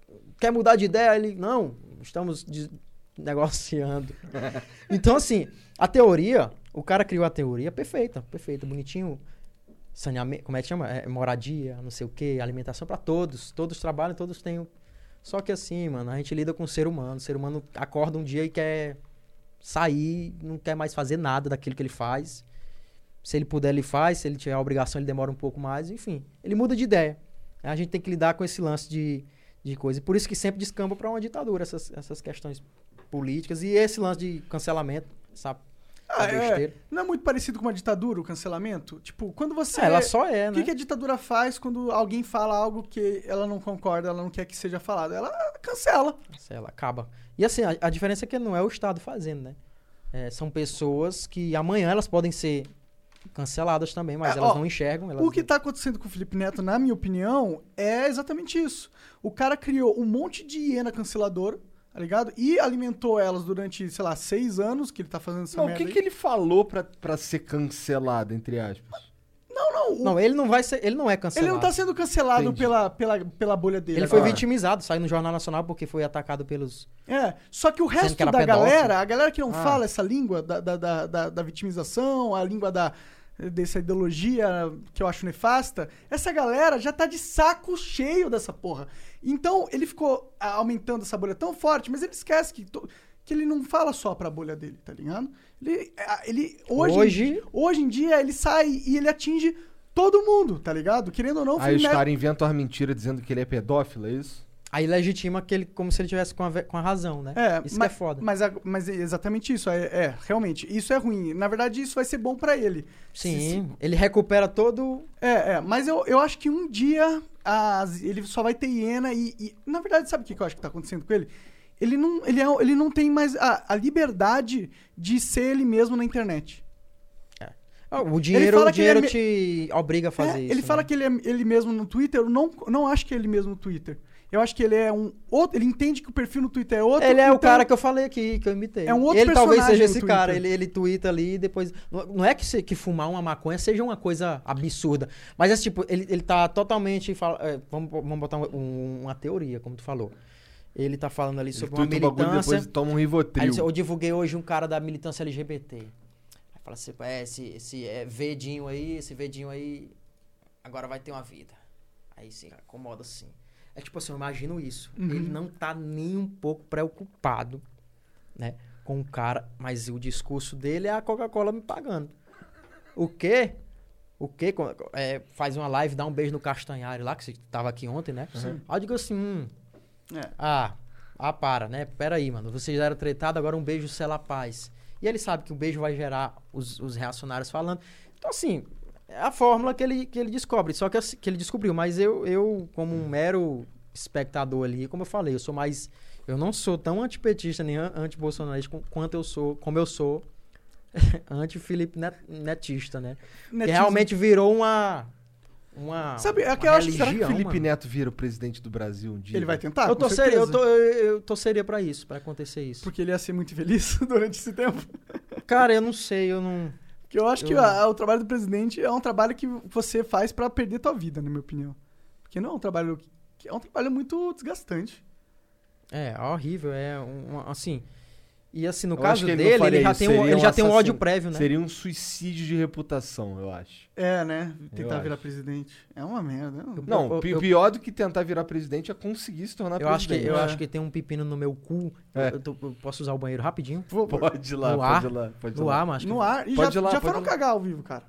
quer mudar de ideia? Ele, não, estamos de- negociando. *laughs* então, assim, a teoria, o cara criou a teoria perfeita, perfeita, bonitinho. Saneamento, como é que chama? É, moradia, não sei o quê, alimentação pra todos. Todos trabalham, todos têm. Só que assim, mano, a gente lida com o ser humano. O ser humano acorda um dia e quer sair, não quer mais fazer nada daquilo que ele faz. Se ele puder, ele faz. Se ele tiver a obrigação, ele demora um pouco mais. Enfim, ele muda de ideia. A gente tem que lidar com esse lance de, de coisa. E por isso que sempre descamba para uma ditadura essas, essas questões políticas. E esse lance de cancelamento, essa Ah, é. Não é muito parecido com uma ditadura, o cancelamento? Tipo, quando você. É, ela só é, O né? que, que a ditadura faz quando alguém fala algo que ela não concorda, ela não quer que seja falado? Ela cancela. Ela acaba. E assim, a, a diferença é que não é o Estado fazendo, né? É, são pessoas que amanhã elas podem ser canceladas também, mas É, elas ó, não enxergam. Elas O que tá acontecendo com o Felipe Neto, na minha opinião, é exatamente isso. O cara criou um monte de hiena canceladora, tá ligado? E alimentou elas durante, sei lá, seis anos que ele tá fazendo essa Não, o merda que, aí. que ele falou pra, pra ser cancelado, entre aspas? Não, não. o- Não, ele não vai ser. Ele não é ele cancelado. não tá sendo cancelado Entendi. pela, pela, pela bolha dele. Ele foi agora. vitimizado, saiu no Jornal Nacional porque foi atacado pelos. É, só que o resto que da pedófilo. galera, a galera que não Ah. fala essa língua da, da, da, da, da vitimização, a língua da, dessa ideologia que eu acho nefasta, essa galera já tá de saco cheio dessa porra. Então, ele ficou ah, aumentando essa bolha tão forte, mas ele esquece que, to- que ele não fala só pra bolha dele, tá ligado? Ele, ah, ele hoje, Hoje- hoje em dia, ele sai e ele atinge todo mundo, tá ligado? Querendo ou não, Aí os Neto- caras inventam as mentiras dizendo que ele é pedófilo, é isso? Aí legitima que ele, como se ele tivesse com a, com a razão, né? É, Isso mas, é foda. Mas, a- mas é exatamente isso. É, é, realmente. Isso é ruim. Na verdade, isso vai ser bom pra ele. Sim, ele recupera todo. É, é. Mas eu, eu acho que um dia as- ele só vai ter hiena e, e- Na verdade, sabe o que eu acho que tá acontecendo com ele? Ele não, ele é- ele não tem mais a, a liberdade de ser ele mesmo na internet. Ah, O dinheiro, fala o que ele é dinheiro te obriga a fazer É, isso. ele fala né? que ele é ele mesmo no Twitter. Eu não, não acho que é ele mesmo no Twitter. Eu acho que ele é um outro. Ele entende que o perfil no Twitter é outro. Ele é o então- cara que eu falei aqui, que eu imitei. É um outro ele talvez personagem seja esse Twitter. cara. Ele, ele twitta ali e depois. Não é que, se- que fumar uma maconha seja uma coisa absurda. Mas é tipo, ele, ele tá totalmente. fala- é, vamos, vamos botar um- um- uma teoria, como tu falou. Ele tá falando ali Ele sobre uma tuita o bagulho e militância. depois toma um Aí ele Rivotril. diz, eu divulguei hoje um cara da militância LGBT. Aí fala assim, é, esse, esse é, vedinho aí, esse vedinho aí, agora vai ter uma vida. Aí se acomoda assim. É tipo assim, eu imagino isso. Uhum. Ele não tá nem um pouco preocupado, né, com o cara, mas o discurso dele é a Coca-Cola me pagando. O quê? O quê? É, faz uma live, dá um beijo no Castanhari lá, que você tava aqui ontem, né? Sim. Aí eu digo assim, hum, É. ah, ah, para, né? Pera aí, mano. Vocês já eram tretados, agora um beijo sela paz. E ele sabe que o beijo vai gerar os, os reacionários falando. Então, assim, a fórmula que ele, que ele descobre. Só que, que ele descobriu. Mas eu, eu, como um mero espectador ali, como eu falei, eu sou mais. Eu não sou tão antipetista nem an- anti-bolsonarista quanto eu sou, como eu sou *laughs* anti-Felipe Net- Netista, né? Que Netismo. realmente virou uma. Uma. Sabe, é uma que eu acho que Será que Felipe mano. Neto vira o presidente do Brasil um dia? Ele vai tentar? eu torceria, eu, tô, eu, eu torceria pra isso, pra acontecer isso. Porque ele ia ser muito feliz *laughs* durante esse tempo. Cara, eu não sei, eu não. Porque eu acho que Eu- a- o trabalho do presidente é um trabalho que você faz pra perder tua vida, na minha opinião. Porque não é um trabalho. que- É um trabalho muito desgastante. É, horrível, é um- assim. E assim, no Eu caso dele, ele já, tem um, ele um já tem um ódio prévio, né? Seria um suicídio de reputação, eu acho. É, né? Tentar Eu virar acho. presidente. É uma merda. Não. Não, eu- pi- eu- pior do que tentar virar presidente é conseguir se tornar Eu acho, que, presidente. eu É. acho que tem um pepino no meu cu. É. Eu, tô- eu posso usar o banheiro rapidinho? Pode ir lá, No pode ar? ir lá. Pode ir No lá. ar, mas No ar. E Pode já, ir lá, já foram lá. cagar ao vivo, cara.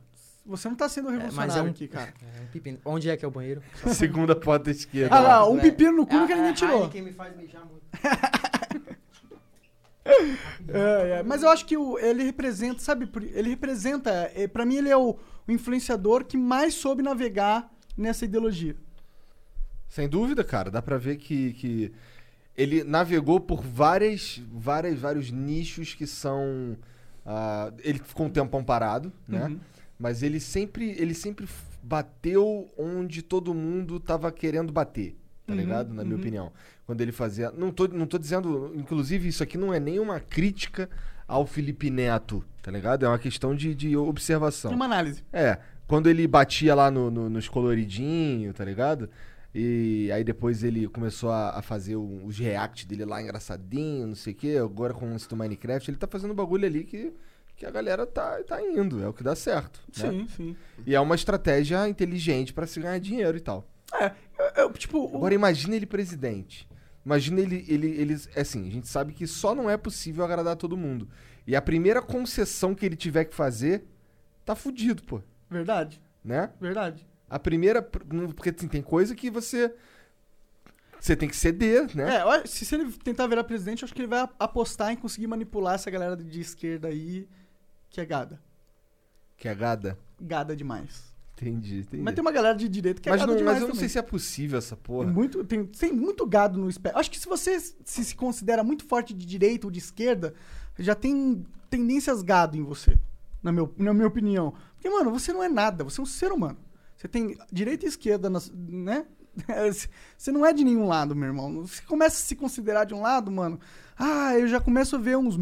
Você não tá sendo revolucionário é um- aqui, *laughs* cara. É um pepino. Onde é que é o banheiro? *laughs* Segunda porta esquerda. Ah lá, um É. pepino no cu É, que é, ninguém tirou. Heineken me faz mijar muito. *laughs* É, é, Mas eu acho que o- ele representa, sabe? Ele representa. É, pra mim, ele é o, o influenciador que mais soube navegar nessa ideologia. Sem dúvida, cara. Dá pra ver que, que ele navegou por várias, várias, vários nichos que são. ah, ele ficou um tempão parado, né? Uhum. Mas ele sempre, ele sempre bateu onde todo mundo tava querendo bater, tá Uhum, ligado? Na minha uhum. opinião. Quando ele fazia. Não tô, não tô dizendo. Inclusive, isso aqui não é nenhuma crítica ao Felipe Neto, tá ligado? É uma questão de, de observação. Uma análise. É, quando ele batia lá no, no- nos coloridinhos, tá ligado? E aí depois ele começou a, a fazer o- os react dele lá engraçadinho, não sei o quê. Agora com o lance do Minecraft, ele tá fazendo um bagulho ali que, que a galera tá, tá indo, é o que dá certo. né? Sim, sim. E é uma estratégia inteligente pra se ganhar dinheiro e tal. É, eu, eu, tipo. o- Agora imagina ele presidente. Imagina ele, ele, eles, é assim, a gente sabe que só não é possível agradar todo mundo. E a primeira concessão que ele tiver que fazer, tá fudido, pô, Verdade, né? verdade. A primeira. Porque assim, tem coisa que você. Você tem que ceder, né? É, se ele tentar virar presidente, eu acho que ele vai apostar em conseguir manipular essa galera de esquerda aí. que é gada. Que é gada? Gada demais. Entendi, entendi. Mas tem uma galera de direita que é Mas gada não- demais mas eu não também. sei se é possível essa Tem porra. muito, tem, tem muito gado no espectro. Acho que se você se, se considera muito forte de direita ou de esquerda, já tem tendências gado em você, na, meu, na minha opinião. Porque, mano, você não é nada, você é um ser humano. Você tem direita e esquerda, nas- né? *laughs* Você não é de nenhum lado, meu irmão. Você começa a se considerar de um lado, mano. Ah, eu já começo a ver uns.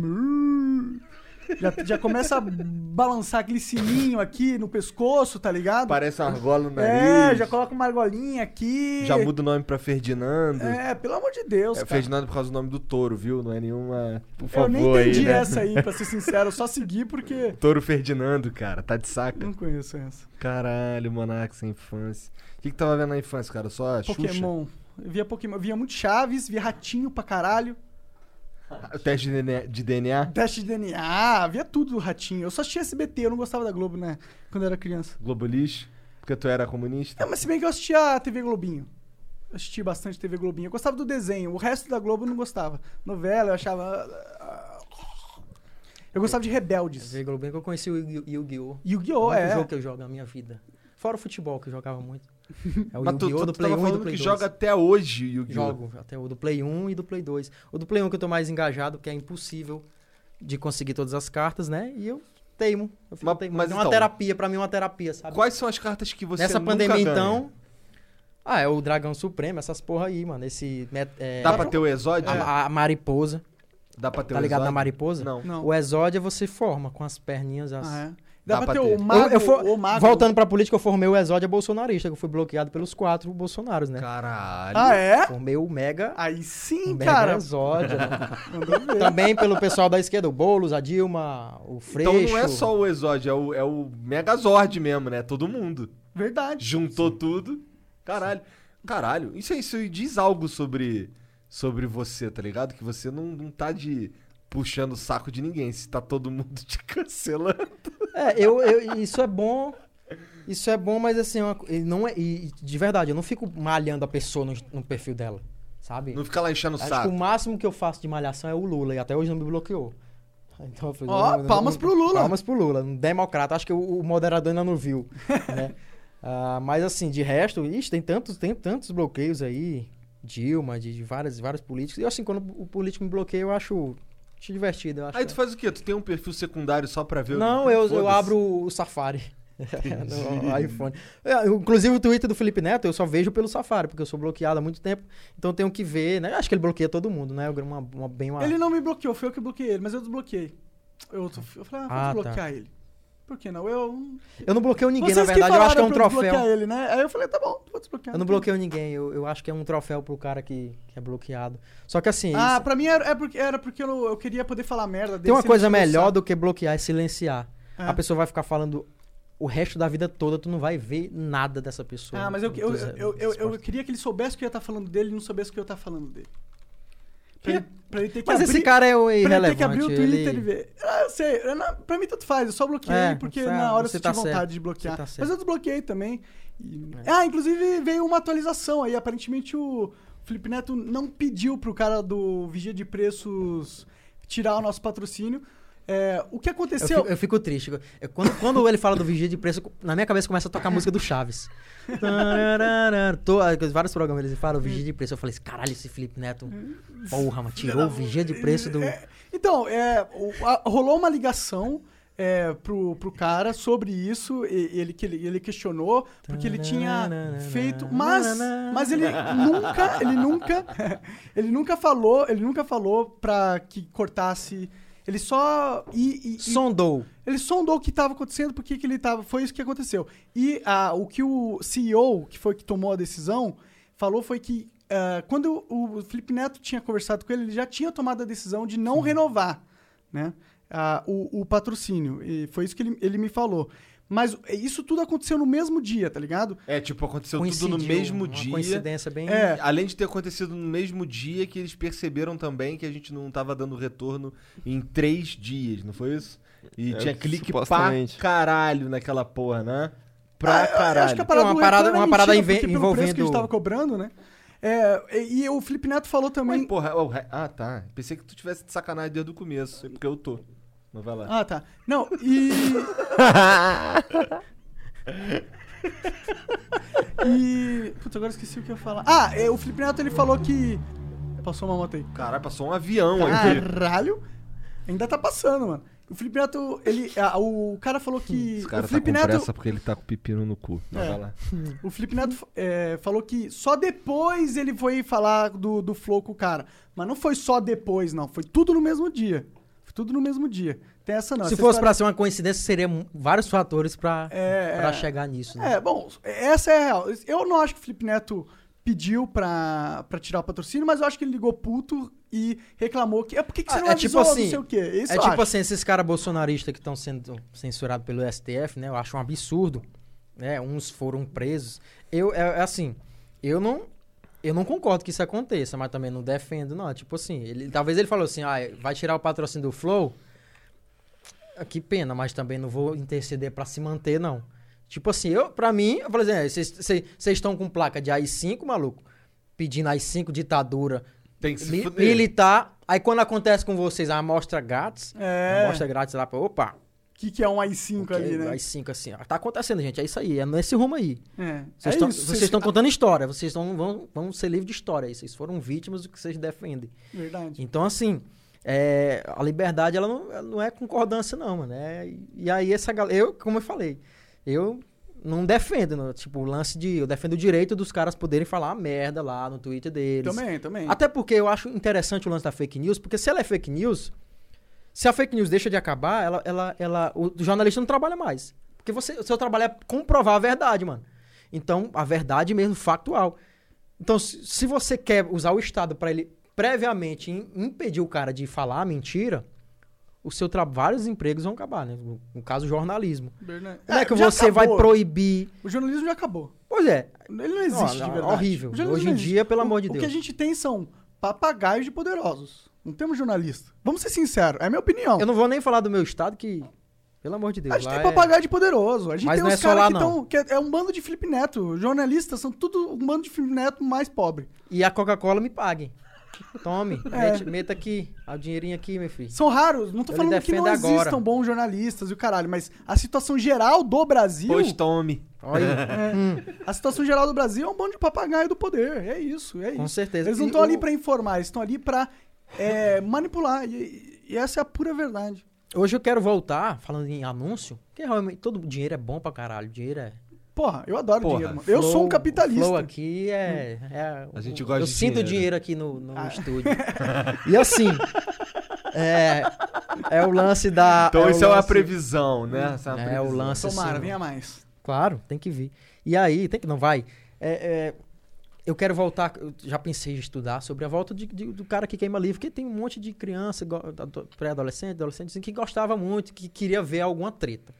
Já, já começa a balançar aquele sininho aqui no pescoço, tá ligado? Parece uma argola no É, nariz. já coloca uma argolinha aqui. Já muda o nome pra Ferdinando. É, pelo amor de Deus, É, cara. Ferdinando por causa do nome do touro, viu? Não é nenhuma. Por favor, Eu nem entendi aí, né? essa aí, pra ser sincero. Eu só segui porque *laughs* Touro Ferdinando, cara. Tá de saca. não conheço essa. Caralho, Monark, sem infância. O que, que tava vendo na infância, cara? Só Xuxa? Pokémon. Eu via Pokémon. Via muito Chaves, via Ratinho pra caralho. O *laughs* teste de DNA, de DNA? Teste de DNA, via tudo do Ratinho. Eu só assistia SBT, eu não gostava da Globo, né? Quando eu era criança. Globo lixo? Porque tu era comunista? É, mas se bem que eu assistia a TV Globinho. Eu assisti bastante TV Globinho. Eu gostava do desenho. O resto da Globo eu não gostava. Novela, eu achava. Eu gostava de Rebeldes. Veio Globinho que eu conheci o Yu- Yu-Gi-Oh! Yu-Gi-Oh! o único é. jogo que eu jogo na minha vida. Fora o futebol, que eu jogava muito. É o Mas tu, Yu-Gi-Oh! tu, do Play tava 1 e do Play que 2. joga até hoje Yu-Gi-Oh! Jogo, até o do Play 1 e do Play 2. O do Play 1 que eu tô mais engajado, porque é impossível de conseguir todas as cartas, né? E eu teimo. Eu fico Mas- teimo. mas é uma então- terapia, pra mim é uma terapia, sabe? Quais são as cartas que você Nessa nunca pandemia, ganha? então. Ah, é o Dragão Supremo, essas porra aí, mano. Esse. met- É, Dá pra ter o Exódio? a, a mariposa. Dá pra ter Tá o ligado na Exódio? mariposa? Não. Não. O exódio você forma com as perninhas. As... Ah, é. Dá, Dá pra pra ter, ter. o Eu- mago, eu for- o mago. Voltando pra política, eu formei o exódio bolsonarista, que eu fui bloqueado pelos quatro bolsonaros, né? Caralho. Ah, é? Formei o mega, Aí sim, mega cara. exódio. *laughs* né? Também pelo pessoal da esquerda, o Boulos, a Dilma, o Freixo. Então não é só o Exódio, é o, é o Megazord mesmo, né? Todo mundo. Verdade. Juntou tudo. Caralho. Caralho. Isso, isso aí diz algo sobre, sobre você, tá ligado? Que você não, não tá de puxando o saco de ninguém. Se tá todo mundo *laughs* te cancelando. É, eu, eu- isso é bom. Isso é bom, mas assim, é uma não é, e de verdade, eu não fico malhando a pessoa no, no perfil dela, sabe? Não fica lá enchendo o Acho saco. que o máximo que eu faço de malhação é o Lula, e até hoje não me bloqueou. Então, eu falei, Ó, não, não, palmas não- pro Lula. Palmas pro Lula, um democrata. Acho que o, o moderador ainda não viu, né? *laughs* Ah, mas assim, de resto, ixi, tem tantos, tem tantos bloqueios aí, Dilma, de, de várias, vários políticos. E assim, quando o político me bloqueia, eu acho, divertido. Eu acho Aí tu faz o quê? Tu tem um perfil secundário só pra ver o- não, eu, eu Foda-se. abro o Safari. *laughs* no iPhone. É, Inclusive o Twitter do Felipe Neto eu só vejo pelo Safari, porque eu sou bloqueado há muito tempo. Então eu tenho que ver, né? Acho que ele bloqueia todo mundo, né? Uma, uma- bem uma... Ele não me bloqueou, foi eu que bloqueei ele, mas eu desbloqueei. Eu, eu falei, ah, vou Ah, tá. desbloquear ele. Por que não? Eu. Eu não bloqueio ninguém, Vocês na verdade, eu acho que é um troféu. ele, né? Aí eu falei, tá bom, vou desbloquear. Eu não bloqueio ninguém, eu, eu acho que é um troféu pro cara que, que é bloqueado. Só que assim, Ah, isso- pra mim era, é porque, era porque eu, eu queria poder falar merda dele. tem uma coisa o melhor do que bloquear, é silenciar. É. A pessoa vai ficar falando o resto da vida toda, tu não vai ver nada dessa pessoa. Ah, mas eu, eu, Dos- eu, eu, eu, queria que ele soubesse que eu ia estar falando dele e não soubesse que eu ia estar falando dele. Pra ele, pra ele ter que Mas abrir, esse cara é o pra ele ter irrelevante. que abrir o Twitter ele- e ver. Ah, eu sei, eu não- pra mim tanto faz, eu só bloqueei É, porque você- na hora eu você senti tá vontade certo, de bloquear. tá Mas eu desbloqueei também. E- É. Ah, inclusive veio uma atualização aí. Aparentemente o Felipe Neto não pediu pro cara do Vigia de Preços tirar o nosso patrocínio. É, o que Eu aconteceu. fico, eu fico triste. Eu- quando, quando ele fala do vigia de preço, na minha cabeça começa a tocar a música do Chaves. Tô- vários programas eles falam vigia de preço. Eu falei, caralho, esse Felipe Neto, porra, mano, tirou o vigia de preço do. É, então, é, rolou uma ligação é, pro, pro cara sobre isso. ele, ele, ele questionou, porque ele tinha feito. Mas, mas ele nunca, ele nunca. *laughs* Ele nunca falou, ele nunca falou pra que cortasse. Ele só. E, e- e- Sondou. ele sondou o que estava acontecendo, porque que ele tava. Foi isso que aconteceu. E ah, o que o CEO, que foi que tomou a decisão, falou foi que ah, quando o, Felipe Neto tinha conversado com ele, ele já tinha tomado a decisão de não renovar né, ah, o, o patrocínio. E foi isso que ele, ele me falou. Mas isso tudo aconteceu no mesmo dia, tá ligado? É, tipo, aconteceu tudo Coincidiu, no mesmo uma dia. coincidência bem. É. Além de ter acontecido no mesmo dia que eles perceberam também que a gente não tava dando retorno em três dias, não foi isso? E É, tinha clique pra caralho naquela porra, né? Pra Ah, eu caralho. acho que a parada Uma parada- é uma parada mentira, enve- porque pelo preço que a gente envolvendo- tava cobrando, né? É, e, e o Felipe Neto falou também. Mas, porra, o re- ah, tá. Pensei que tu tivesse de sacanagem desde o começo, porque eu tô. Mas vai lá. Ah, tá. Não, e. *laughs* e. Putz, agora esqueci o que eu ia falar. Ah, é, o Felipe Neto ele falou que. Passou uma moto aí. Caralho, passou um avião aqui. Caralho! Ainda tá passando, mano. O Felipe Neto, ele. ah, o cara falou que. Esse cara o Felipe tá com Neto. pressa porque ele tá com pepino no cu. Mas É. vai lá. O Felipe Neto é, falou que só depois ele foi falar do, do Flow com o cara. Mas não foi só depois, não. Foi tudo no mesmo dia. Tudo no mesmo dia. Tem essa não. Se Essa fosse história- pra ser uma coincidência, seria mu- vários fatores pra, É, pra é. chegar nisso. Né? É, bom, essa é a real. Eu não acho que o Felipe Neto pediu pra, pra tirar o patrocínio, mas eu acho que ele ligou puto e reclamou que. É por que que você Ah, não é avisou, tipo assim, não sei o quê. Isso é tipo acho. assim, esses caras bolsonaristas que estão sendo censurados pelo STF, né? Eu acho um absurdo. Né? Uns foram presos. Eu, é, é assim, eu não. Eu não concordo que isso aconteça, mas também não defendo, não. Tipo assim, ele, talvez ele falou assim, ah, vai tirar o patrocínio do Flow. Ah, Que pena, mas também não vou interceder pra se manter, não. Tipo assim, eu, pra mim, eu falei assim, "É, vocês estão com placa de AI-5, maluco? Pedindo AI-5, ditadura, Tem que se mi- fuder. militar. Aí quando acontece com vocês a amostra grátis, É. amostra grátis lá. Opa! O que, que é um AI-5 ok, ali, né? AI-5 assim. Tá acontecendo, gente. É isso aí. É nesse rumo aí. É. Vocês é estão isso, vocês estão contando história. Vocês estão, vão, vão ser livres de história aí. Vocês foram vítimas do que vocês defendem. Verdade. Então, assim, é, a liberdade ela não, ela não é concordância, não, mano. É, e aí, essa galera. Eu, como eu falei, eu não defendo, não, tipo, o lance de. Eu defendo o direito dos caras poderem falar merda lá no Twitter deles. Também, também. Até porque eu acho interessante o lance da fake news, porque se ela é fake news, se a fake news deixa de acabar, ela, ela, ela, o jornalista não trabalha mais. Porque você, o seu trabalho é comprovar a verdade, mano. Então, a verdade mesmo, factual. Então, se, se você quer usar o Estado para ele previamente im- impedir o cara de falar a mentira, o seu tra- vários empregos vão acabar, né? No, no caso, o jornalismo. Verdade. Como é que já você vai acabou. proibir? O jornalismo já acabou. Pois é, Ele não existe Não, de verdade. horrível. Hoje em dia, pelo O- amor de O que Deus. a gente tem são papagaios de poderosos. Não temos jornalista. Vamos ser sinceros, é a minha opinião. eu não vou nem falar do meu estado, que, pelo amor de Deus. A gente lá tem é- papagaio de poderoso. A gente Mas tem não uns é caras que estão. é- É um bando de Felipe Neto. Jornalistas são tudo um bando de Felipe Neto mais pobre. E a Coca-Cola me pague. Tome, *laughs* É. mete, meta aqui, o dinheirinho aqui, meu filho. São raros. Não tô Eu falando que não agora. existam bons jornalistas e o caralho, mas a situação geral do Brasil. Pois tome. Olha, é, Hum. A situação geral do Brasil é um bando de papagaio do poder. É isso, é com isso. certeza. Eles não estão o- ali pra informar, eles estão ali pra é, manipular. E, e essa é a pura verdade. Hoje eu quero voltar, falando em anúncio, porque realmente todo dinheiro é bom pra caralho. Dinheiro é. Porra, eu adoro Porra, dinheiro, mano. Eu sou um Flow- capitalista. Flow aqui é. é A gente gosta Eu de sinto dinheiro. dinheiro aqui no, no Ah. estúdio. *laughs* e assim. É, é o lance da. Então o isso é uma lance- previsão, né? Essa é, uma É, previsão. o lance Tomara, assim, venha mais. Claro, tem que vir. E aí, tem que não vai. É, é, eu quero voltar, eu já pensei em estudar sobre a volta de- de- do cara que queima livro, porque tem um monte de criança, pré-adolescente, adolescente, assim, que gostava muito, que queria ver alguma treta.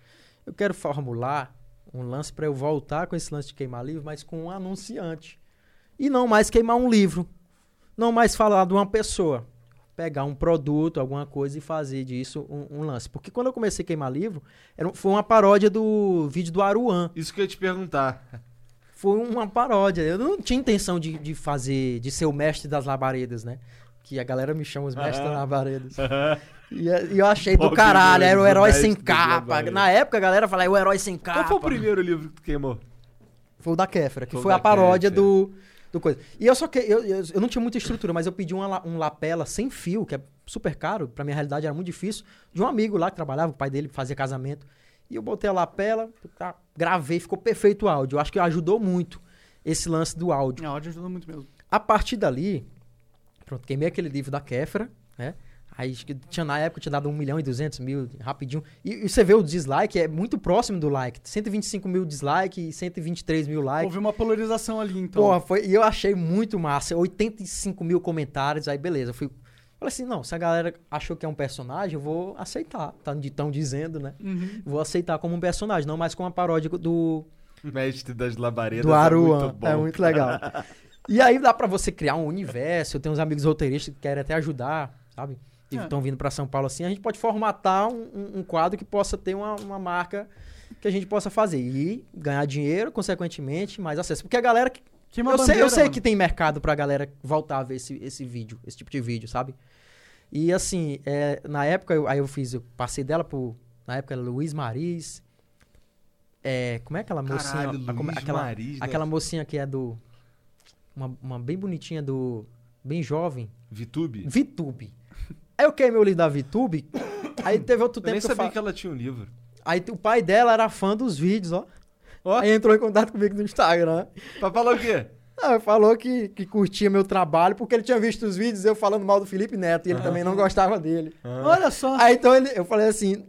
Eu quero formular um lance para eu voltar com esse lance de queimar livro, mas com um anunciante. E não mais queimar um livro. Não mais falar de uma pessoa. Pegar um produto, alguma coisa e fazer disso um, um lance. Porque quando eu comecei a queimar livro, era, foi uma paródia do vídeo do Aruan. Isso que eu ia te perguntar. Foi uma paródia. Eu não tinha intenção de, de fazer, de ser o mestre das labaredas, né? Que a galera me chama os mestres das labaredas. E, e eu achei do caralho, era o herói sem capa. Na época a galera falava, é o herói sem capa. Qual foi o primeiro livro que tu queimou? Foi o da Kéfera, que Foi foi, a paródia Kéfera. do, do coisa. E eu só que eu, eu, eu não tinha muita estrutura, mas eu pedi uma, um lapela sem fio, que é super caro, pra minha realidade era muito difícil, de um amigo lá que trabalhava, o pai dele fazia casamento. E eu botei a lapela, gravei, ficou perfeito o áudio. Eu acho que ajudou muito esse lance do áudio. A áudio ajuda muito mesmo. A partir dali, pronto, queimei aquele livro da Kéfera, né? Aí acho que tinha, na época tinha dado 1 milhão e 200 mil, rapidinho. E, e você vê o dislike, é muito próximo do like. 125 mil dislike e 123 mil likes. Houve uma polarização ali, então. Porra, foi, e eu achei muito massa. 85 mil comentários, aí beleza. Eu fui, falei assim, não, se a galera achou que é um personagem, eu vou aceitar. Tá tão dizendo, né? Uhum. Vou aceitar como um personagem, não mais como uma paródia do, Mestre das labaredas. do É Aruan. muito bom. É muito legal. *laughs* E aí dá pra você criar um universo. Eu tenho uns amigos roteiristas que querem até ajudar, sabe? E É. estão vindo pra São Paulo assim. A gente pode formatar um, um- um quadro que possa ter uma, uma marca que a gente possa fazer. E ganhar dinheiro, consequentemente, mais acesso. Porque a galera. que- eu sei, eu bandeira, sei mano. que tem mercado pra galera voltar a ver esse, esse vídeo, esse tipo de vídeo, sabe? E assim, é, na época, eu- aí eu fiz, eu passei dela pro. Na época, Luiz Maris. É, como é aquela mocinha? Caralho, a- como- Luiz aquela, Maris, né? aquela mocinha que é do. Uma, uma bem bonitinha do. Bem jovem. VTube? Vitube. Aí eu queimei o livro da Vitube. Aí teve outro Eu tempo nem que eu sabia fa- que ela tinha um livro. Aí o pai dela era fã dos vídeos, ó. Ó. Aí entrou em contato comigo no Instagram. Pra falar o quê? Não, falou que, que curtia meu trabalho porque ele tinha visto os vídeos eu falando mal do Felipe Neto e ele também não gostava dele. Olha só, Aí então ele- eu falei assim: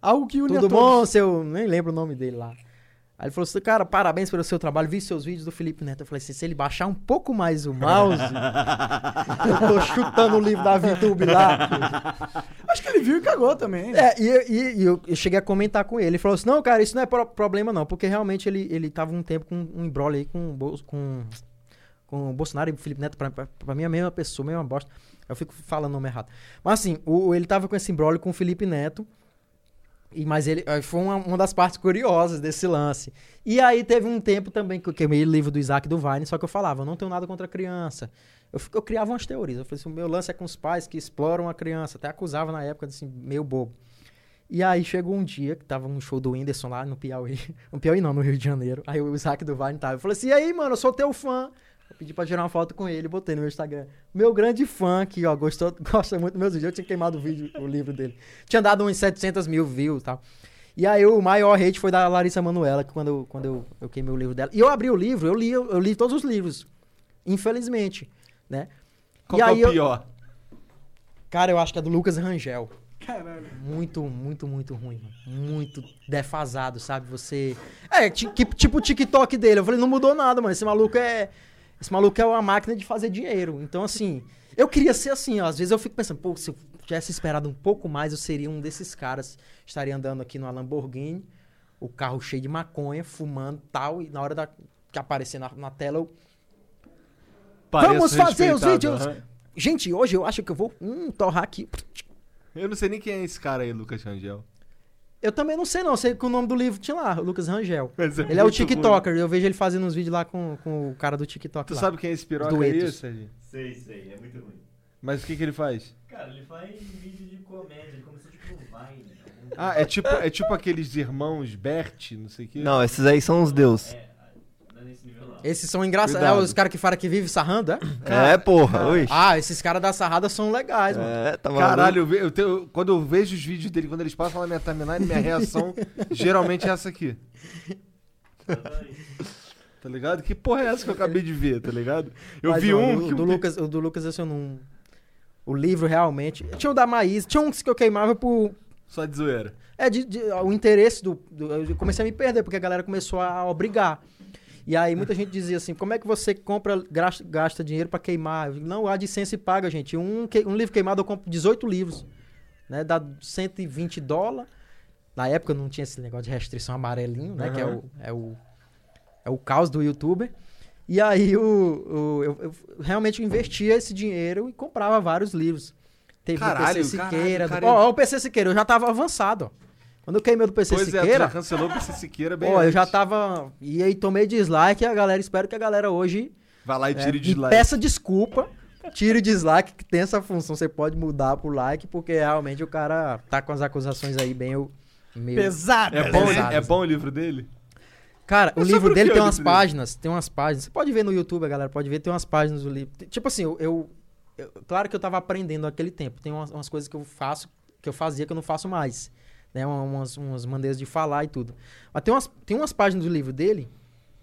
algo que une a tudo todos. bom, seu. Nem lembro o nome dele lá. Aí ele falou assim: cara, parabéns pelo seu trabalho, vi seus vídeos do Felipe Neto. Eu falei assim: se ele baixar um pouco mais o mouse, *laughs* eu tô chutando o livro da VTube lá. Acho que ele viu e cagou também. É, e, e- e eu, eu cheguei a comentar com ele. Ele falou assim: não, cara, isso não é pro- problema, não, porque realmente ele, ele tava um tempo com um embrolho aí com, com, com o Bolsonaro e o Felipe Neto. Pra, pra, pra mim é a mesma pessoa, a mesma bosta. Eu fico falando o nome errado. Mas assim, o, ele tava com esse embrolho com o Felipe Neto. E, mas ele foi uma, uma das partes curiosas desse lance. E aí teve um tempo também que eu queimei o livro do Isaac do Vine, só que eu falava, eu não tenho nada contra a criança. Eu, eu criava umas teorias. Eu falei assim, o meu lance é com os pais que exploram a criança. Até acusava na época, assim, meio bobo. E aí chegou um dia que tava um show do Whindersson lá no Piauí. *laughs* No Piauí não, no Rio de Janeiro. Aí o Isaac do Vine tava. Eu falei assim, e aí, mano, eu sou teu fã. Eu pedi pra tirar uma foto com ele, botei no meu Instagram. Meu grande fã aqui, ó, gostou, *laughs* gosta muito dos meus vídeos. Eu tinha queimado o vídeo, o livro dele. Tinha dado uns 700 mil views e tal. E aí o maior hate foi da Larissa Manoela, que quando, eu, quando eu, eu queimei o livro dela. E eu abri o livro, eu li, eu li todos os livros. Infelizmente, né? Qual e que aí é o eu- pior? Cara, eu acho que é do Lucas Rangel. Caralho. Muito, muito, muito ruim, mano. Muito defasado, sabe? Você. É, ti- que- tipo o TikTok dele. Eu falei, não mudou nada, mano. Esse maluco é. Esse maluco é uma máquina de fazer dinheiro. Então, assim, eu queria ser assim, ó. Às vezes eu fico pensando, pô, se eu tivesse esperado um pouco mais, eu seria um desses caras. Estaria andando aqui numa Lamborghini, o carro cheio de maconha, fumando tal, e na hora da, que aparecer na, na tela, eu. Pareço Vamos fazer os vídeos! aham. Gente, hoje eu acho que eu vou hum, torrar aqui. Eu não sei nem quem é esse cara aí, Lucas Rangel. Eu também não sei, não. Sei que o nome do livro tinha lá, o Lucas Rangel. Mas Ele é o TikToker. Eu vejo ele fazendo uns vídeos lá com, com o cara do TikTok. Tu lá. sabe quem é esse piroca aí, Sérgio? Sei, sei, é muito ruim. Mas o que que ele faz? Cara, ele faz vídeo de comédia, ele começou tipo Vine. algum- Ah, é tipo, é tipo aqueles irmãos Bert, não sei o quê. Não, esses aí são os deus. É, não é nesse nível não. Esses são engraçados. É os caras que falam que vive sarrando, é? É, porra, ui. Ah, esses caras da sarrada são legais, mano. É, tá maluco. Caralho, eu tenho- quando eu vejo os vídeos dele, quando eles passam na minha timeline, minha reação *laughs* geralmente é essa aqui. *laughs* Tá ligado? Que porra é essa que eu acabei de ver, tá ligado? Eu Mas, vi um o, que do Lucas, o do Lucas, esse eu não. O livro realmente. Tinha o da Maísa, tinha uns que eu queimava por. Só de zoeira. É, de, de- o interesse do, do- Eu comecei a me perder, porque a galera começou a obrigar. E aí muita gente dizia assim: como é que você compra, gasta, gasta dinheiro pra queimar? Eu digo, não, a licença paga, gente. Um, um livro queimado eu compro 18 livros. Né? Dá 120 dólares. Na época não tinha esse negócio de restrição amarelinho, né? Que é o, é o. É o caos do youtuber. E aí o, o- eu, eu realmente investia esse dinheiro e comprava vários livros. Teve Caralho, do PC caralho, Siqueira. do- Ó, ó, o PC Siqueira, eu já tava avançado, ó. Quando eu queimei do PC Pois é, Siqueira, já cancelou o PC Siqueira bem ó, eu já antes. tava. E aí tomei dislike e a galera, espero que a galera hoje Vai lá e é, o me dislike. peça desculpa. Tire dislike, que tem essa função. Você pode mudar pro like, porque realmente o cara tá com as acusações aí bem meio. Pesado. É bom, Pesadas. é bom o livro dele? Cara, o É livro o dele que tem umas livro dele? páginas, tem umas páginas. Você pode ver no YouTube, a galera pode ver, tem umas páginas do livro. Tipo assim, eu, eu- eu- claro que eu tava aprendendo naquele tempo. Tem umas, umas coisas que eu faço, que eu fazia que eu não faço mais, né? Uma- Umas, umas maneiras de falar e tudo. Mas tem umas, tem umas páginas do livro dele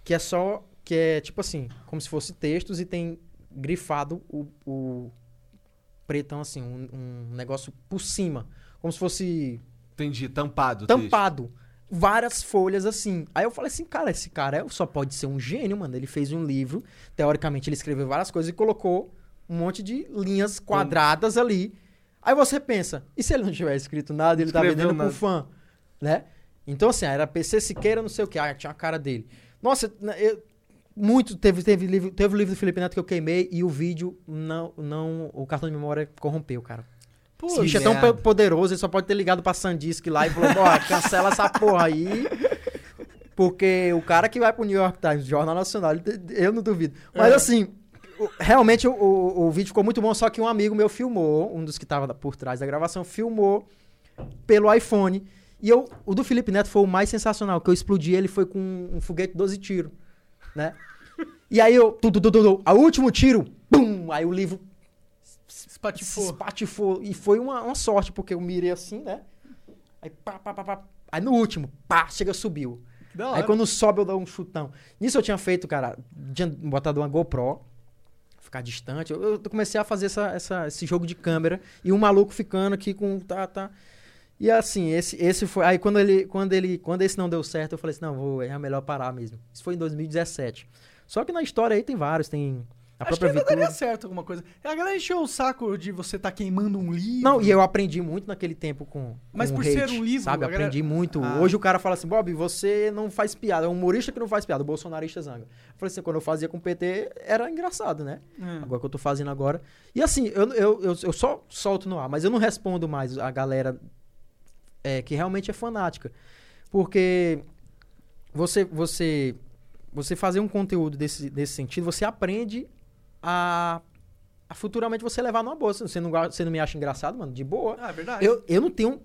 que é só que é tipo assim, como se fosse textos e tem grifado o, o pretão assim, um, um negócio por cima, como se fosse Entendi, tampado. o texto. tampado. Várias folhas assim. Aí eu falei assim, cara, esse cara é- só pode ser um gênio, mano. Ele fez um livro, teoricamente ele escreveu várias coisas e colocou um monte de linhas quadradas ali. Aí você pensa, e se ele não tiver escrito nada, ele tá Escreveu vendendo nada. pro fã, né? Então assim, era PC Siqueira, não sei o que, ah, tinha a cara dele. Nossa, né, eu- muito teve teve livro, teve o livro do Felipe Neto que eu queimei e o vídeo não não o cartão de memória corrompeu, cara. Esse bicho é tão merda. poderoso, ele só pode ter ligado pra Sandisk lá e falou, ó, cancela essa porra aí. Porque o cara que vai pro New York Times, Jornal Nacional, eu não duvido. Mas É. assim, realmente o, o, o vídeo ficou muito bom, só que um amigo meu filmou, um dos que tava por trás da gravação, filmou pelo iPhone. E eu, o do Felipe Neto foi o mais sensacional, que eu explodi ele foi com um foguete 12 tiros, né? E aí eu, tu, tu, tu, tu, a último tiro, pum, aí o livro Espatifou. espatifou. E foi uma, uma sorte, porque eu mirei assim, né? Aí pá, pá, pá, pá. Aí no último, pá, chega, subiu. Aí quando sobe eu dou um chutão. Nisso eu tinha feito, cara, tinha botado uma GoPro, ficar distante. Eu, eu comecei a fazer essa, essa- esse jogo de câmera e um maluco ficando aqui com tá, tá. E assim, esse, esse foi. Aí quando ele, quando ele, quando esse não deu certo, eu falei assim, não, vou, é melhor parar mesmo. Isso foi em 2017. Só que na história aí tem vários, tem a Acho que própria ainda Vitube. daria certo alguma coisa. A galera encheu o saco de você estar queimando um livro. Não, e eu aprendi muito naquele tempo com. Mas com por hate, ser um livro, Sabe, galera- aprendi muito. Ah. Hoje o cara fala assim, Bob, você não faz piada. É um humorista que não faz piada, o bolsonarista zanga. Eu falei assim, quando eu fazia com o PT, era engraçado, né? É. Agora que eu tô fazendo agora. E assim, eu, eu, eu, eu só solto no ar, mas eu não respondo mais a galera é, que realmente é fanática. Porque você, você, você fazer um conteúdo desse, desse sentido, você aprende a, a futuramente você levar numa boa. Você não, você não me acha engraçado, mano? De boa. Ah, é verdade. Eu, eu não tenho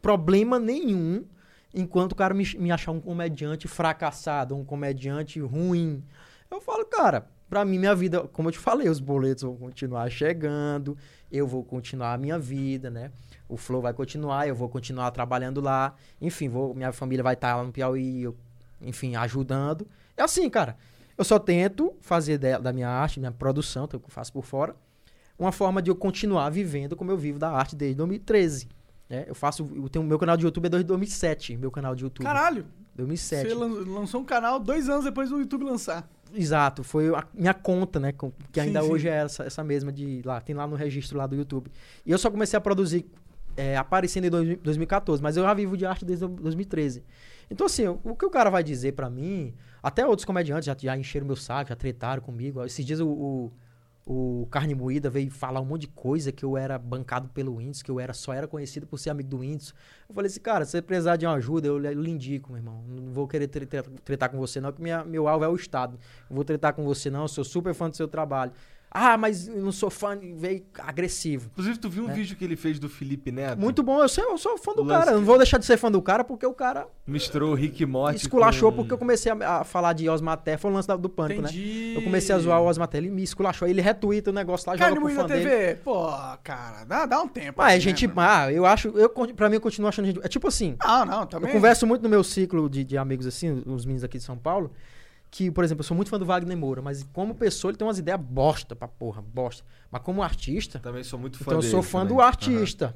problema nenhum enquanto o cara me, me achar um comediante fracassado, um comediante ruim. Eu falo, cara, pra mim, minha vida, como eu te falei, os boletos vão continuar chegando, eu vou continuar a minha vida, né? O Flow vai continuar, eu vou continuar trabalhando lá. Enfim, vou, minha família vai estar lá no Piauí, eu, enfim, ajudando. É assim, cara. Eu só tento fazer da, da minha arte, minha produção, que eu faço por fora, uma forma de eu continuar vivendo como eu vivo da arte desde 2013. né? eu faço, eu tenho meu canal de YouTube é desde 2007, meu canal de YouTube. Caralho, 2007. você lan- lançou um canal dois anos depois do YouTube lançar. Exato, foi a minha conta, né? Que ainda Sim, sim. hoje é essa, essa mesma de lá, tem lá no registro lá do YouTube. E eu só comecei a produzir é, aparecendo em dois- 2014, mas eu já vivo de arte desde 2013. Então, assim, o, o que o cara vai dizer pra mim, até outros comediantes já, já encheram meu saco, já tretaram comigo. Esses dias o, o, o Carne Moída veio falar um monte de coisa que eu era bancado pelo Whindersson, que eu era, só era conhecido por ser amigo do Whindersson. Eu falei assim, cara, se você precisar de uma ajuda, eu, lhe- eu lhe indico, meu irmão. Não vou querer tre- tre- tretar com você, não, que minha, meu alvo é o Estado. Não vou tretar com você, não. Eu sou super fã do seu trabalho. Ah, mas eu não sou fã, veio agressivo. Inclusive, tu viu um É. vídeo que ele fez do Felipe Neto? Muito bom, eu, sei, eu sou fã do lance cara. Eu não vou deixar de ser fã do cara porque o cara Misturou o Rick Morty esculachou com... porque eu comecei a, a falar de Osmaté. Foi o lance do pânico, né? Entendi. Eu comecei a zoar o Osmaté, ele me esculachou. Ele retuita o negócio lá, Carne joga pro fã dele. TV. Pô, cara, dá, dá um tempo. Mas aí, a gente, né, ah, eu acho, eu, pra mim eu continuo achando gente. É tipo assim, Não, não, também. eu converso muito no meu ciclo de, de amigos assim, os meninos aqui de São Paulo, que, por exemplo, eu sou muito fã do Wagner Moura, mas como pessoa ele tem umas ideias bosta pra porra, bosta. Mas como artista, Também sou muito fã então eu dele sou fã também. do artista,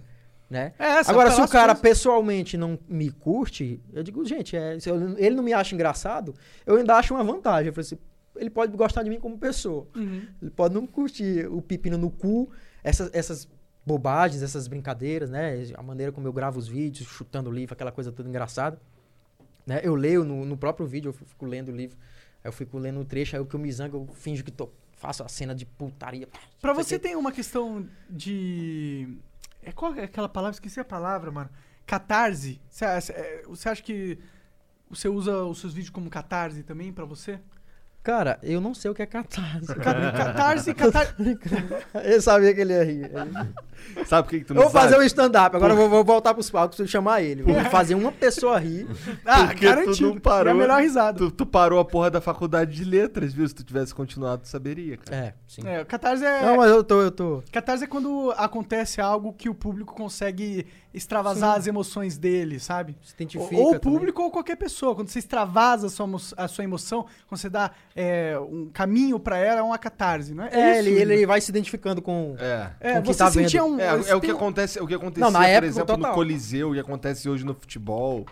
né? É, Agora, se o cara as coisas- pessoalmente não me curte, eu digo, gente, é, se eu- ele não me acha engraçado, eu ainda acho uma vantagem. Eu falei assim, ele pode gostar de mim como pessoa. Uhum. Ele pode não curtir o pepino no cu, essas, essas bobagens, essas brincadeiras, né? A maneira como eu gravo os vídeos, chutando o livro, aquela coisa toda engraçada. Né? Eu leio no, no próprio vídeo, eu fico lendo o livro, aí eu fico lendo um trecho, aí o que eu me zango, eu finjo que tô, faço a cena de putaria. Pra você aqui- tem uma questão de. É qual é aquela palavra? Esqueci a palavra, mano. Catarse. Você acha, é, você acha que você usa os seus vídeos como catarse também pra você? Cara, eu não sei o que é catarse. *laughs* Ca- Catarse, catarse. *laughs* eu sabia que ele ia rir. Sabe por que, que tu Eu não vou fazer um stand-up, agora eu vou, voltar pros palcos pra chamar ele. Vou *laughs* fazer uma pessoa rir. Ah, Porque tu garantido. não parou. É a melhor risada. Tu, tu parou a porra da faculdade de letras, viu? Se tu tivesse continuado, tu saberia, cara. É, sim. É, catarse é. Não, mas eu tô, eu tô. Catarse é quando acontece algo que o público consegue extravasar Sim. as emoções dele, sabe? Se identifica. Ou o também. público ou qualquer pessoa. Quando você extravasa a sua, a sua emoção, quando você dá é, um caminho pra ela, é uma catarse, não é? É, isso, ele, né? ele vai se identificando com. É. É, com o que você tá sentia vendo. um. É, é o que acontece, o que acontecia, Não, na por época, exemplo, no total. Coliseu e acontece hoje no futebol,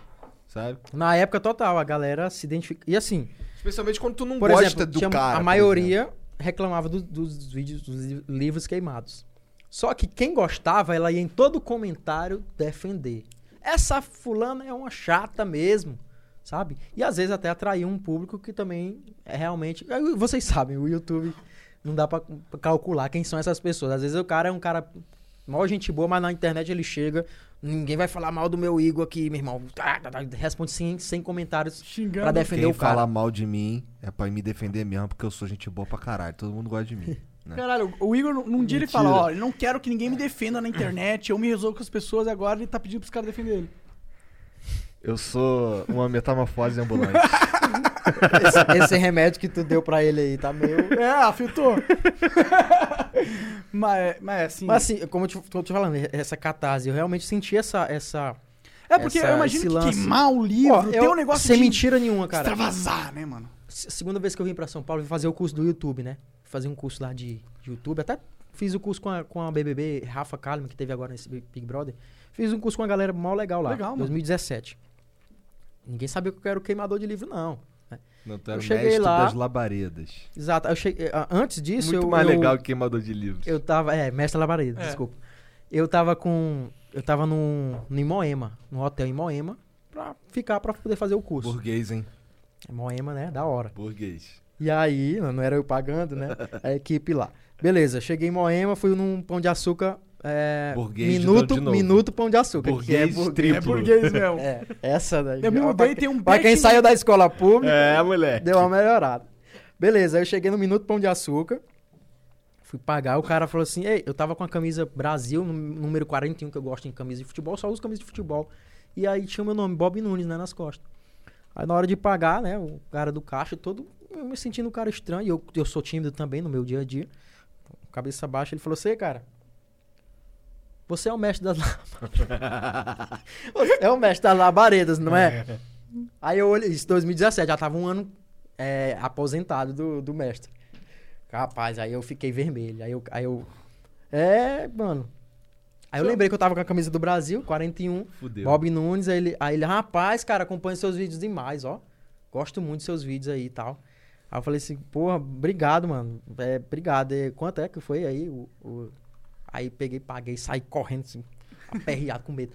sabe? Na época total, a galera se identifica. E assim, Especialmente quando tu não por gosta exemplo, do tinha- cara. a maioria reclamava do- dos vídeos, dos li- livros queimados. Só que quem gostava, ela ia em todo comentário defender. Essa fulana é uma chata mesmo, sabe? E às vezes até atrair um público que também é realmente. Vocês *laughs* sabem, o YouTube não dá pra pra calcular quem são essas pessoas. Às vezes o cara é um cara. Maior gente boa, mas na internet ele chega Ninguém vai falar mal do meu Igor aqui, meu irmão. *laughs* Responde sem, sem comentários Xingando. pra defender Quem o cara. fala mal de mim é pra me defender mesmo, porque eu sou gente boa pra caralho. Todo mundo gosta de mim. né? Caralho, o Igor, num dia ele Mentira. fala, ó, eu não quero que ninguém me defenda na internet, eu me resolvo com as pessoas, agora ele tá pedindo pros caras defender ele. Eu sou uma metamorfose ambulante. Esse, esse remédio que tu deu pra ele aí tá meio. É, afetou. *laughs* mas, mas assim... Mas assim, como eu te, tô te falando, essa catarse, eu realmente senti essa. essa é porque essa- eu imagino que lance- queimar o livro tem eu- um negócio sem de mentira nenhuma, cara. extravasar, né, mano? Se- Segunda vez que eu vim pra São Paulo, eu vim fazer o curso do YouTube, né? Fazer um curso lá de, de YouTube. Até fiz o curso com a, com a BBB, Rafa Kalimann, que teve agora nesse Big Brother. Fiz um curso com uma galera mó legal lá. Legal, mano. 2017. Ninguém sabia que eu era o queimador de livro, não. Não, tu Eu era cheguei mestre lá- das labaredas. Exato. Eu cheguei, ah, antes disso, Muito eu. mais eu, legal que queimador de livros. Eu tava. É, mestre labareda, É. desculpa. Eu tava com. Eu tava num, num Moema, num hotel em Moema, pra ficar pra poder fazer o curso. Burguês, hein? Moema, né? Da hora. Burguês. E aí, não era eu pagando, né? A equipe lá. Beleza, cheguei em Moema, fui num pão de açúcar. É, Burguês minuto, novo, de novo. minuto pão de açúcar. que é Burguês burguês. triplo. É burguês mesmo. É, essa daí. Eu me Pra- mudei, tem um Pra quem saiu da escola pública, É, moleque. deu uma melhorada. Beleza, aí eu cheguei no Minuto Pão de Açúcar. Fui pagar, o cara falou assim: Ei, eu tava com a camisa Brasil, nú- número 41, que eu gosto em camisa de futebol, só uso camisa de futebol. E aí tinha o meu nome, Bob Nunes, né, nas costas. Aí na hora de pagar, né, o cara do caixa todo, eu me sentindo um cara estranho. E eu, eu sou tímido também no meu dia a dia. Cabeça baixa, ele falou: Você, cara, você é o mestre das labaredas. *laughs* Você é o mestre das labaredas, não é? Aí eu olhei, isso 2017, já tava um ano é, aposentado do, do mestre. Rapaz, aí eu fiquei vermelho. Aí eu, aí eu. É, mano. Aí eu lembrei que eu tava com a camisa do Brasil, 41. Fudeu. Bob Nunes, aí ele, aí ele, rapaz, cara, acompanha seus vídeos demais, ó. Gosto muito dos seus vídeos aí e tal. Aí eu falei assim, porra, obrigado, mano. É, obrigado. E quanto é que foi aí? O, o- Aí peguei, paguei, saí correndo, assim, aperreado com medo.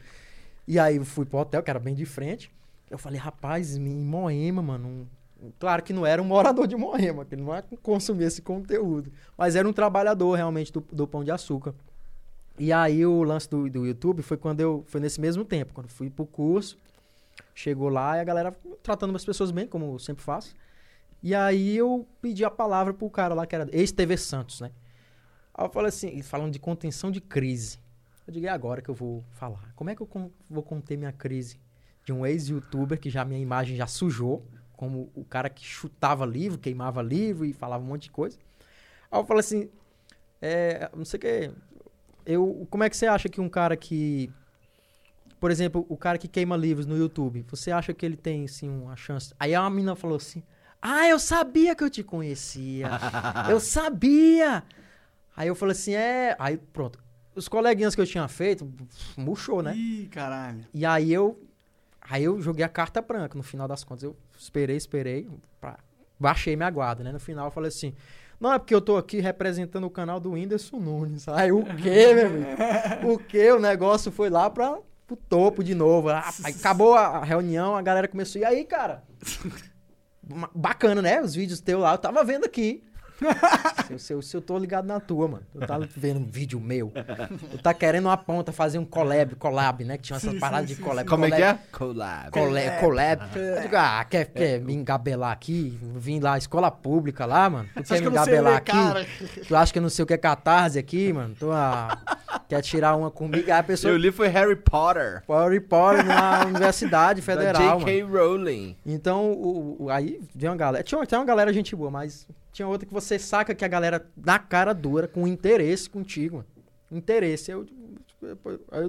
E aí eu fui pro hotel, que era bem de frente. Eu falei, rapaz, em Moema, mano. um- Claro que não era um morador de Moema, que ele não é consumir esse conteúdo. Mas era um trabalhador realmente do, do Pão de Açúcar. E aí o lance do, do YouTube foi quando eu. Foi nesse mesmo tempo, quando fui pro curso. Chegou lá e a galera tratando as pessoas bem, como eu sempre faço. E aí eu pedi a palavra pro cara lá, que era ex-TV Santos, né? Aí eu falei assim, falando de contenção de crise. Eu digo, é agora que eu vou falar. Como é que eu con- vou conter minha crise de um ex-youtuber que já minha imagem já sujou, como o cara que chutava livro, queimava livro e falava um monte de coisa. Aí eu falei assim, é, não sei o que, eu, como é que você acha que um cara que, por exemplo, o cara que queima livros no YouTube, você acha que ele tem, assim, uma chance? Aí a menina falou assim, ah, eu sabia que eu te conhecia. eu sabia. Aí eu falei assim, é... Aí pronto. Os coleguinhas que eu tinha feito, murchou, né? Ih, caralho. E aí eu. Aí eu joguei a carta branca. No final das contas, eu esperei, esperei. Pra, baixei minha guarda, né? No final eu falei assim. Não, é porque eu tô aqui representando o canal do Whindersson Nunes. *laughs* Aí o quê, meu amigo? *laughs* O quê? O negócio foi lá pra, pro topo de novo. Ah, *laughs* Aí acabou a reunião, a galera começou. E aí, cara? Bacana, né? Os vídeos teus lá, eu tava vendo aqui. Se, eu- se, eu- se eu tô ligado na tua, mano. Eu tava vendo um vídeo meu. Eu tá querendo uma ponta, fazer um collab, collab, né? Que tinha essa parada de collab. Como é que collab, é? Collab. Collab, collab. Eu digo, ah, quer, quer me engabelar aqui? Vim lá, escola pública lá, mano. Tu Você quer acha me que eu não sei engabelar aqui? cara? Tu acha que eu não sei o que é catarse aqui, mano? Tu ah, quer tirar uma comigo? Aí a pessoa Eu li foi Harry Potter. pode report na Universidade Federal. J.K. Rowling. Então, o, o- aí veio uma galera. Tinha, tinha uma galera gente boa, mas tinha outra que você saca que a galera na cara dura, com interesse contigo. Interesse. Eu,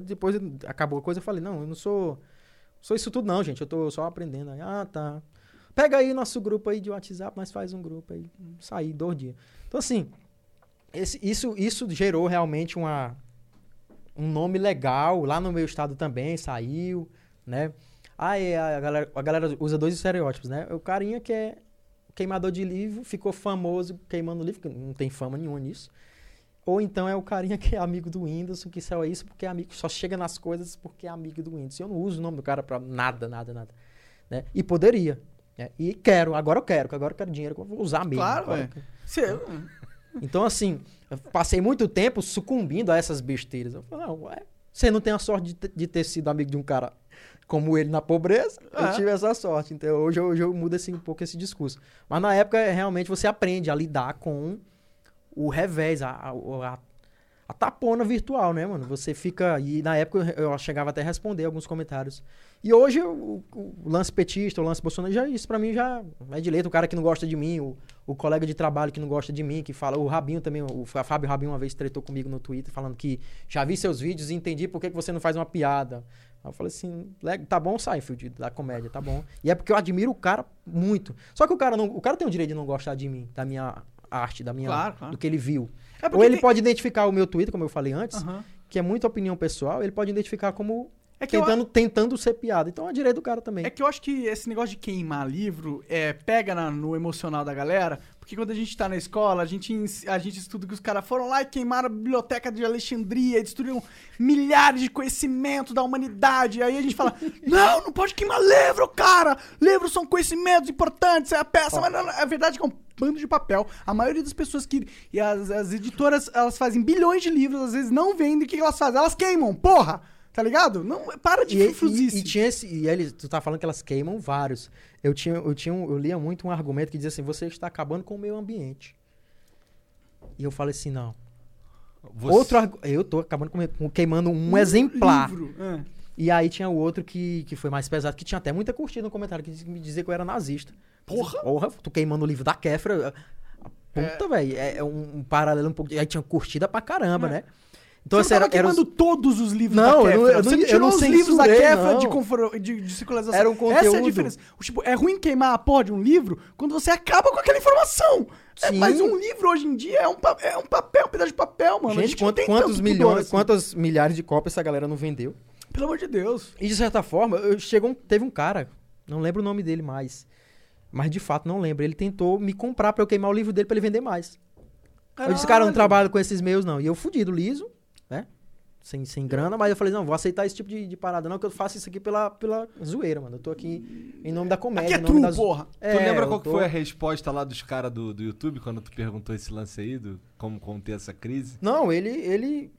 depois- acabou a coisa, eu falei, não, eu não sou. Sou isso tudo, não, gente. Eu tô só aprendendo. Aí, ah, tá. Pega aí nosso grupo aí de WhatsApp, nós faz um grupo aí. Sair dois dias. Então, assim, esse- isso, isso gerou realmente uma, um nome legal. Lá no meu estado também saiu, né? Aí a galera, a galera usa dois estereótipos, né? O carinha que é queimador de livro, ficou famoso queimando livro, que não tem fama nenhuma nisso. Ou então é o carinha que é amigo do Windows, que só é isso porque é amigo, só chega nas coisas porque é amigo do Windows. Eu não uso o nome do cara pra nada, nada, nada. Né? E poderia. né? E quero, agora eu quero, que agora eu quero dinheiro, eu vou usar mesmo. Claro, Agora Então, assim, passei muito tempo sucumbindo a essas besteiras. Eu falei, não, ué, Você não tem a sorte de, de ter sido amigo de um cara como ele na pobreza. Eu É. tive essa sorte. Então hoje, eu- hoje eu mudo assim, um pouco esse discurso. Mas na época, é, realmente, você aprende a lidar com o revés, a, a, a, a tapona virtual, né, mano? Você fica. E na época eu eu chegava até a responder alguns comentários. E hoje o, o lance petista, o lance Bolsonaro, já, isso pra mim já é de leito. O cara que não gosta de mim, o, o colega de trabalho que não gosta de mim, que fala. O Rabinho também, o Fa- Fábio Rabinho uma vez tretou comigo no Twitter falando que já vi seus vídeos e entendi por que, que você não faz uma piada. Aí eu falei assim, "Le- tá bom, Seinfeld, da comédia, tá bom. E é porque eu admiro o cara muito. Só que o cara não, o cara tem o direito de não gostar de mim, da minha arte, da minha, Claro, claro. do que ele viu. É Ou ele tem- pode identificar o meu Twitter, como eu falei antes, Aham. que é muita opinião pessoal, ele pode identificar como É que eu- tentando, tentando ser piada. Então é direito do cara também. É que eu acho que esse negócio de queimar livro é, pega na- no emocional da galera, porque quando a gente tá na escola, a gente, a gente estuda que os caras foram lá e queimaram a biblioteca de Alexandria, e destruíram milhares de conhecimentos da humanidade. Aí a gente fala: *laughs* não, não pode queimar livro, cara! Livros são conhecimentos importantes, é a peça, mas não, a verdade é que é um bando de papel. A maioria das pessoas que. E as, as editoras, elas fazem bilhões de livros, às vezes não vendem, o que elas fazem? Elas queimam, porra! Tá ligado? Não, para de E, e, e tinha esse, e eles, tu tá falando que elas queimam vários. Eu tinha, eu tinha, um- eu lia muito um argumento que dizia assim: você está acabando com o meio ambiente. E eu falei assim, não. Você- Outro, eu tô acabando com, com- queimando um, exemplar. Livro. é. E aí tinha o outro que, que foi mais pesado, que tinha até muita curtida no comentário, que dizia- me dizia que eu era nazista. Porra! Porra, tu queimando o livro da Kéfera. a- a Puta, velho. É, é um, um paralelo um pouco. de- Aí tinha curtida pra caramba, É. né? Então, você assim, era, queimando os- todos os livros Não, da eu não- eu Você não- não eu tirou não os livros da não. de, confor- de, de circulação. Era um Essa é a conteúdo. diferença. Tipo, é ruim queimar a porra de um livro quando você acaba com aquela informação. É, mas um livro hoje em dia é um, é um papel, um pedaço de papel, mano. A Gente, gente quantos pudor milhões, assim. quantas milhares de cópias essa galera não vendeu? Pelo amor de Deus. E de certa forma, chegou um- teve um cara, não lembro o nome dele mais, mas de fato não lembro. Ele tentou me comprar pra eu queimar o livro dele pra ele vender mais. Eu disse, cara, eu não Caralho. trabalho com esses meios não. E eu fudido, liso? Sem, sem grana, mas eu falei, não, vou aceitar esse tipo de, de parada não, que eu faço isso aqui pela, pela zoeira, mano. Eu tô aqui em nome da comédia. Aqui é em nome true, das... porra. Tu É, lembra eu qual tô- foi a resposta lá dos caras do, do YouTube quando tu perguntou esse lance aí, do como conter essa crise? Não, ele, ele,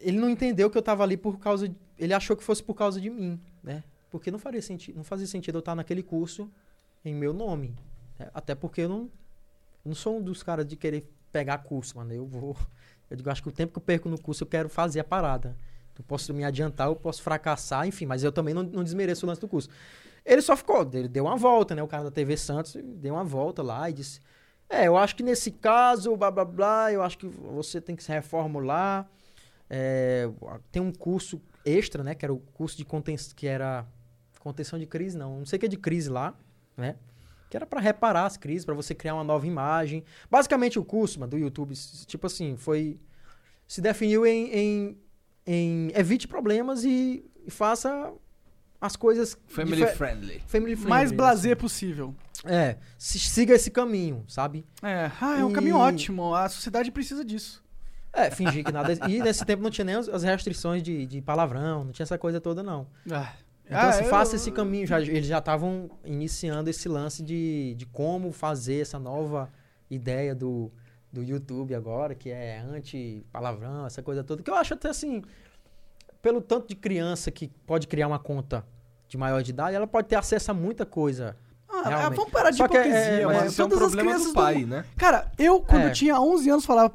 ele não entendeu que eu tava ali por causa. de- ele achou que fosse por causa de mim, né? Porque não faria sentido, não fazia sentido eu estar naquele curso em meu nome. né? Até porque eu não, eu não sou um dos caras de querer pegar curso, mano. Eu vou. Eu digo, acho que o tempo que eu perco no curso eu quero fazer a parada. Eu posso me adiantar, eu posso fracassar, enfim, mas eu também não, não desmereço o lance do curso. Ele só ficou, ele deu uma volta, né? O cara da TV Santos deu uma volta lá e disse: É, eu acho que nesse caso, blá blá blá, eu acho que você tem que se reformular. É, tem um curso extra, né? Que era o curso de contenção, que era contenção de crise, não, não sei o que é de crise lá, né? Que era pra reparar as crises, pra você criar uma nova imagem. Basicamente o curso, mano, do YouTube, tipo assim, foi se definiu em, em, em evite problemas e, e faça as coisas Family difer- friendly. family friendly, Mais assim. blazer possível. É, se- siga esse caminho, sabe? É, ah, é um E- caminho ótimo. A sociedade precisa disso. É, fingir que nada. E nesse tempo não tinha nem as as restrições de, de palavrão, não tinha essa coisa toda, não. Ah, Então, Ah, assim, eu- faça esse caminho. Já, eles já estavam iniciando esse lance de, de como fazer essa nova ideia do, do YouTube agora, que é anti-palavrão, essa coisa toda. Que eu acho até assim, pelo tanto de criança que pode criar uma conta de maior de idade, ela pode ter acesso a muita coisa. Ah, Realmente. vamos parar de Só é- hipocrisia, é, mano. Mas isso é um Todas as problema crianças do pai, né? Cara, eu, quando É. eu tinha 11 anos, falava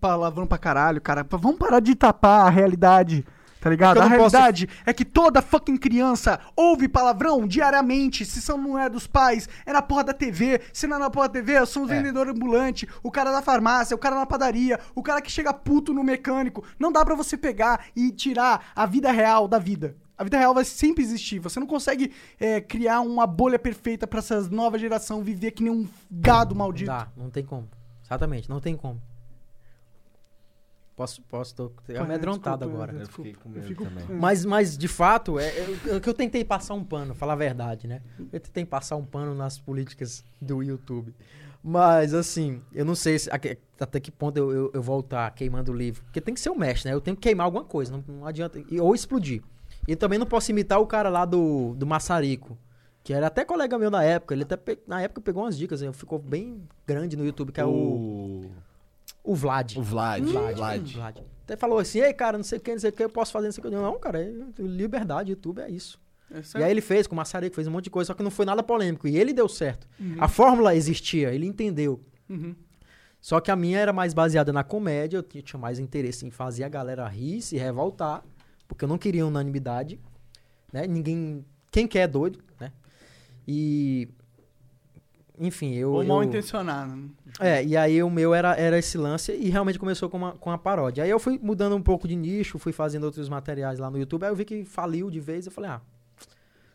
palavrão pra caralho, cara. Vamos parar de tapar a realidade, tá ligado? A não posso- realidade é que toda fucking criança ouve palavrão diariamente. Se são, não é dos pais, é na porra da TV. Se não é na porra da TV, são os É. vendedores ambulantes, o cara da farmácia, o cara na padaria, o cara que chega puto no mecânico. Não dá pra você pegar e tirar a vida real da vida. A vida real vai sempre existir. Você não consegue é, criar uma bolha perfeita pra essa nova geração viver que nem um gado Não maldito. dá, não tem como. Exatamente, não tem como. Posso, posso, tô amedrontado desculpa, agora. Eu Desculpa, fiquei com medo fico- também. Mas, mas de fato, é, é, o que eu tentei passar um pano, falar a verdade, né? Eu tentei passar um pano nas políticas do YouTube. Mas, assim, eu não sei se, até que ponto eu, eu, eu vou estar queimando o livro. Porque tem que ser o mestre, né? Eu tenho que queimar alguma coisa, não, não adianta. Ou explodir. E também não posso imitar o cara lá do, do Maçarico, que era até colega meu na época. Ele até, pe- na época, pegou umas dicas, né? ficou bem grande no YouTube, que é o... o... O Vlad. O Vlad. Vlad. Vlad. Vlad. Até falou assim, ei, cara, não sei o que, não sei o que, eu posso fazer, não sei o que. Eu, Não, cara, é liberdade, YouTube é isso. É E aí ele fez com o Massarico, fez um monte de coisa, só que não foi nada polêmico. E ele deu certo. A fórmula existia, ele entendeu. Uhum. Só que a minha era mais baseada na comédia, eu tinha tinha mais interesse em fazer a galera rir, se revoltar, porque eu não queria unanimidade, né? Ninguém, quem quer é doido, né? E enfim, eu Ou mal eu- intencionado. né? é, e aí o meu era, era esse lance e realmente começou com uma, com a paródia. Aí eu fui mudando um pouco de nicho, fui fazendo outros materiais lá no YouTube, aí eu vi que faliu de vez, eu falei, ah,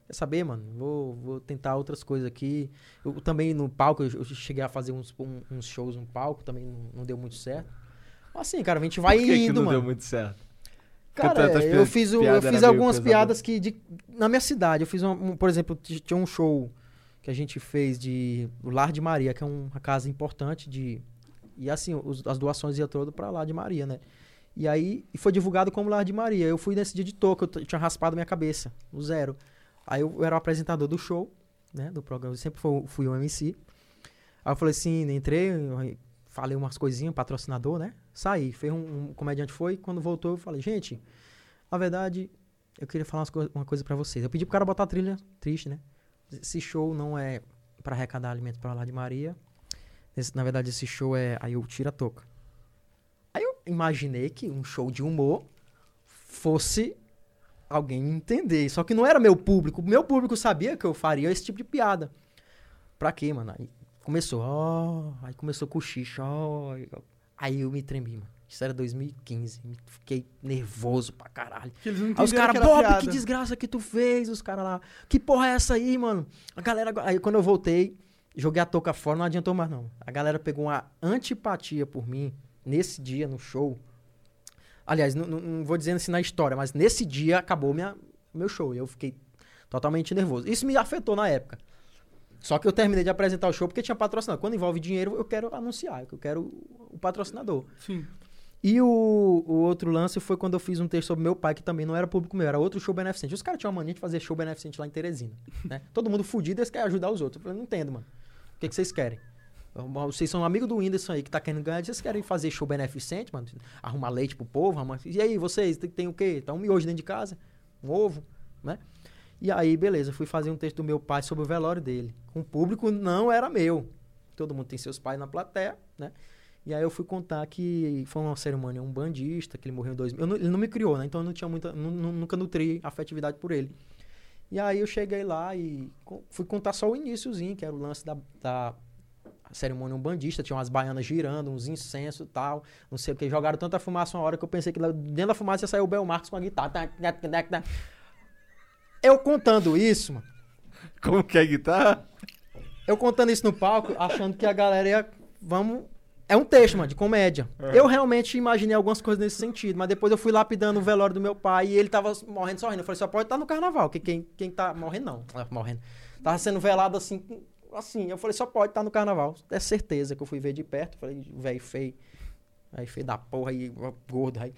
quer saber, mano, vou, vou tentar outras coisas aqui. Eu também no palco, eu, cheguei a fazer uns, um- uns shows no palco, também não, não deu muito certo. Mas assim, cara, a gente vai Por que, que indo, não mano. deu muito certo? Cara, eu fiz, o- eu fiz algumas piadas que de- na minha cidade, eu fiz um, um- por exemplo, tinha um show que a gente fez de o Lar de Maria, que é um- uma casa importante de e assim, os- as doações iam todo pra Lar de Maria, né? E aí e foi divulgado como Lar de Maria. Eu fui nesse dia de toca, eu, eu tinha raspado minha cabeça, no zero. Aí eu, era o apresentador do show, né, do programa, eu sempre fui, fui um MC. Aí eu falei assim, entrei, eu falei umas coisinhas, patrocinador, né? Saí, fez um, um comediante foi, quando voltou eu falei, gente, na verdade, eu queria falar uma coisa pra vocês. Eu pedi pro cara botar a trilha triste, né? Esse show não é pra arrecadar alimento pra lá de Maria. Esse- na verdade, esse show é. Aí eu tiro a touca. Aí eu imaginei que um show de humor fosse alguém entender. Só que não era meu público. Meu público sabia que eu faria esse tipo de piada. Pra quê, mano? Aí começou, ó. aí começou com o xixi, ó. Aí eu me tremi, mano. Isso era 2015. me- Fiquei nervoso pra caralho. Que eles não Aí os caras, Bob, que desgraça que tu fez, os caras lá. Que porra é essa aí, mano? A galera. Aí quando eu voltei, joguei a touca fora, não adiantou mais, não. A galera pegou uma antipatia por mim nesse dia, no show. Aliás, não, não- não vou dizendo assim na história, mas nesse dia acabou minha, meu show. E eu fiquei totalmente nervoso. Isso me afetou na época. Só que eu terminei de apresentar o show porque tinha patrocinador. Quando envolve dinheiro, eu quero anunciar, eu quero o patrocinador. Sim. E o, o outro lance foi quando eu fiz um texto sobre meu pai, que também não era público meu, era outro show beneficente. Os caras tinham uma mania de fazer show beneficente lá em Teresina. Né? *laughs* Todo mundo fudido, eles querem ajudar os outros. Eu falei, não entendo, mano. O que, que vocês querem? Vocês são amigos do Whindersson aí que tá querendo ganhar, vocês querem fazer show beneficente, mano? Arrumar leite pro povo, arrumar... E aí, vocês, tem, tem o quê? Tá um miojo dentro de casa, um ovo, né? E aí, beleza, fui fazer um texto do meu pai sobre o velório dele. Com o público não era meu. Todo mundo tem seus pais na plateia, né? E aí eu fui contar que foi uma cerimônia um bandista, que ele morreu em 2000. Eu não- ele não me criou, né? Então eu não tinha muita, nu- nu- nunca nutri afetividade por ele. E aí eu cheguei lá e fui contar só o iníciozinho, que era o lance da, da cerimônia um bandista, tinha umas baianas girando, uns incensos e tal, não sei o que, jogaram tanta fumaça uma hora que eu pensei que dentro da fumaça ia sair o Bel Marcos com a guitarra. Eu contando isso, mano, Como que é a guitarra? eu contando isso no palco, achando que a galera ia. Vamos. É um texto, mano, de comédia. Eu realmente imaginei algumas coisas nesse sentido, mas depois eu fui lapidando o velório do meu pai e ele tava morrendo sorrindo. Eu falei, só pode estar no carnaval, que quem, quem tá morrendo, não. Ah, morrendo. Tava sendo velado assim, assim. Eu falei, só pode estar no carnaval. É certeza que eu fui ver de perto. Falei, velho feio. Aí feio da porra aí, gordo. Aí,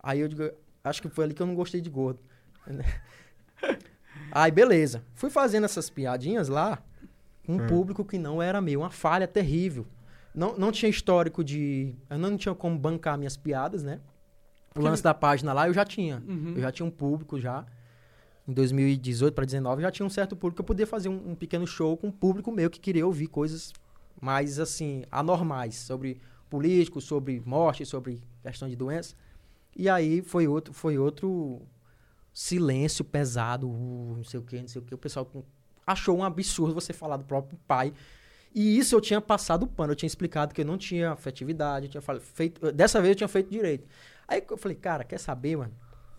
aí eu digo, acho que foi ali que eu não gostei de gordo. *laughs* Aí, beleza. Fui fazendo essas piadinhas lá com um público que não era meu. Uma falha terrível. Não, não tinha histórico de. Eu não tinha como bancar minhas piadas, né? O lance da página lá eu já tinha. Uhum. Eu já tinha um público já. Em 2018 para 2019 já tinha um certo público. Eu podia fazer um, um pequeno show com um público meu que queria ouvir coisas mais, assim, anormais. Sobre políticos, sobre morte, sobre questão de doença. E aí foi outro, foi outro silêncio pesado, uh, não sei o que, não sei o que. O pessoal achou um absurdo você falar do próprio pai. E isso eu tinha passado o pano, eu tinha explicado que eu não tinha afetividade, eu tinha feito, dessa vez eu tinha feito direito. Aí eu falei, cara, quer saber, mano?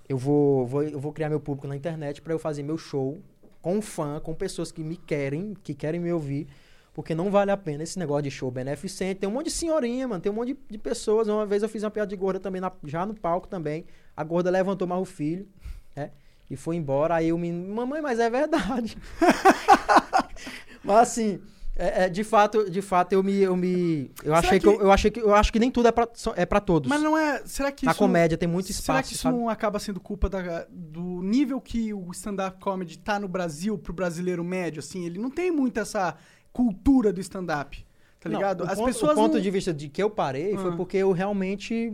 Eu vou, vou, eu vou criar meu público na internet pra eu fazer meu show com fã, com pessoas que me querem, que querem me ouvir, porque não vale a pena esse negócio de show beneficente. Tem um monte de senhorinha, mano, tem um monte de, de pessoas. Uma vez eu fiz uma piada de gorda também, na- já no palco também. A gorda levantou mais o filho, né? E foi embora. Aí eu me. Mamãe, mas é verdade. *laughs* mas assim. É, é, de fato, de fato, eu me, eu me, eu Será achei que, que- eu, eu achei que, eu acho que nem tudo é pra, só- é para todos. Mas não é. Será que Na comédia tem muito espaço, Será que isso sabe? não acaba sendo culpa da- do nível que o stand-up comedy tá no Brasil pro brasileiro médio? Assim, ele não tem muito essa cultura do stand-up. tá Não, ligado? o As ponto, pessoas o ponto não- de vista de que eu parei foi Ah. porque eu realmente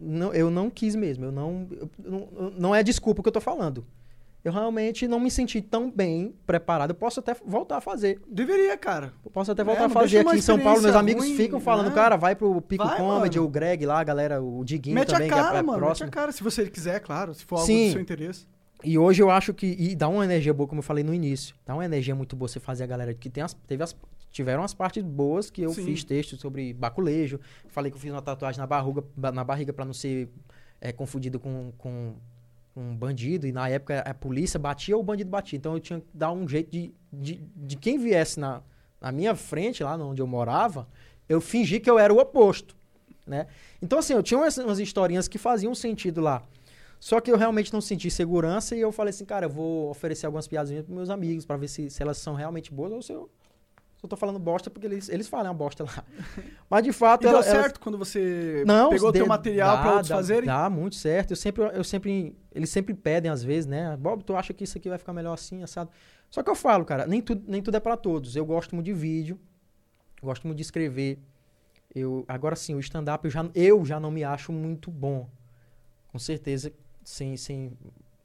não, eu não quis mesmo. Eu não, eu não, não é desculpa o que eu tô falando. Eu realmente não me senti tão bem preparado. Eu posso até voltar a fazer. Deveria, cara. Eu posso até É, voltar não a fazer aqui em São Paulo. Meus amigos ruim, ficam falando, né? cara, vai pro Pico Vai, Comedy, mano. o Greg lá, a galera, o Diguinho Mete também, a cara, que é, é mano. próximo. Mete a cara, se você quiser, claro. Se for algo Sim. do seu interesse. E hoje eu acho que. E dá uma energia boa, como eu falei no início. Dá uma energia muito boa você fazer a galera. Que tem as, teve as, tiveram as partes boas que eu Sim. fiz texto sobre baculejo. Falei que eu fiz uma tatuagem na, barruga, na barriga pra não ser é, confundido com, com um bandido. E na época a polícia batia ou o bandido batia. Então eu tinha que dar um jeito de, de, de quem viesse na, na minha frente, lá onde eu morava, eu fingi que eu era o oposto. Né? Então, assim, eu tinha umas, umas historinhas que faziam sentido lá. Só que eu realmente não senti segurança e eu falei assim, cara, eu vou oferecer algumas piadinhas pros meus amigos pra ver se, se elas são realmente boas ou se eu, eu tô falando bosta, porque eles, eles falam uma bosta lá. *laughs* Mas de fato. E deu ela- elas- certo quando você não, pegou teu dê- material pra outros dá, fazerem? Dá muito certo. Eu sempre, eu sempre, eles sempre pedem às vezes, né? Bob, tu acha que isso aqui vai ficar melhor assim, assado? Só que eu falo, cara, nem tudo, nem tudo é pra todos. Eu gosto muito de vídeo, gosto muito de escrever. Eu, agora sim, o stand-up eu já, eu já não me acho muito bom. Com certeza, sem, sem,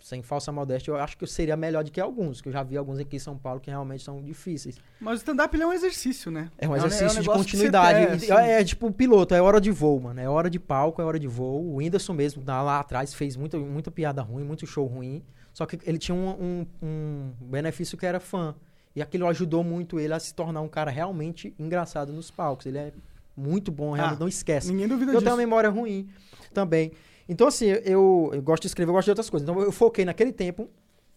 sem falsa modéstia, eu acho que eu seria melhor do que alguns, que eu já vi alguns aqui em São Paulo que realmente são difíceis. Mas o stand-up é um exercício, né? É um exercício de negócio que você continuidade. assim. é, tipo um piloto, é hora de voo, mano. É hora de palco, é hora de voo. O Whindersson mesmo, lá, lá atrás, fez muita, muita piada ruim, muito show ruim. Só que ele tinha um, um- um benefício que era fã. E aquilo ajudou muito ele a se tornar um cara realmente engraçado nos palcos. Ele é muito bom, realmente, Ah, não esquece. Ninguém duvida Eu disso. tenho uma memória ruim também. Então, assim, eu, eu gosto de escrever, eu gosto de outras coisas. Então, eu foquei naquele tempo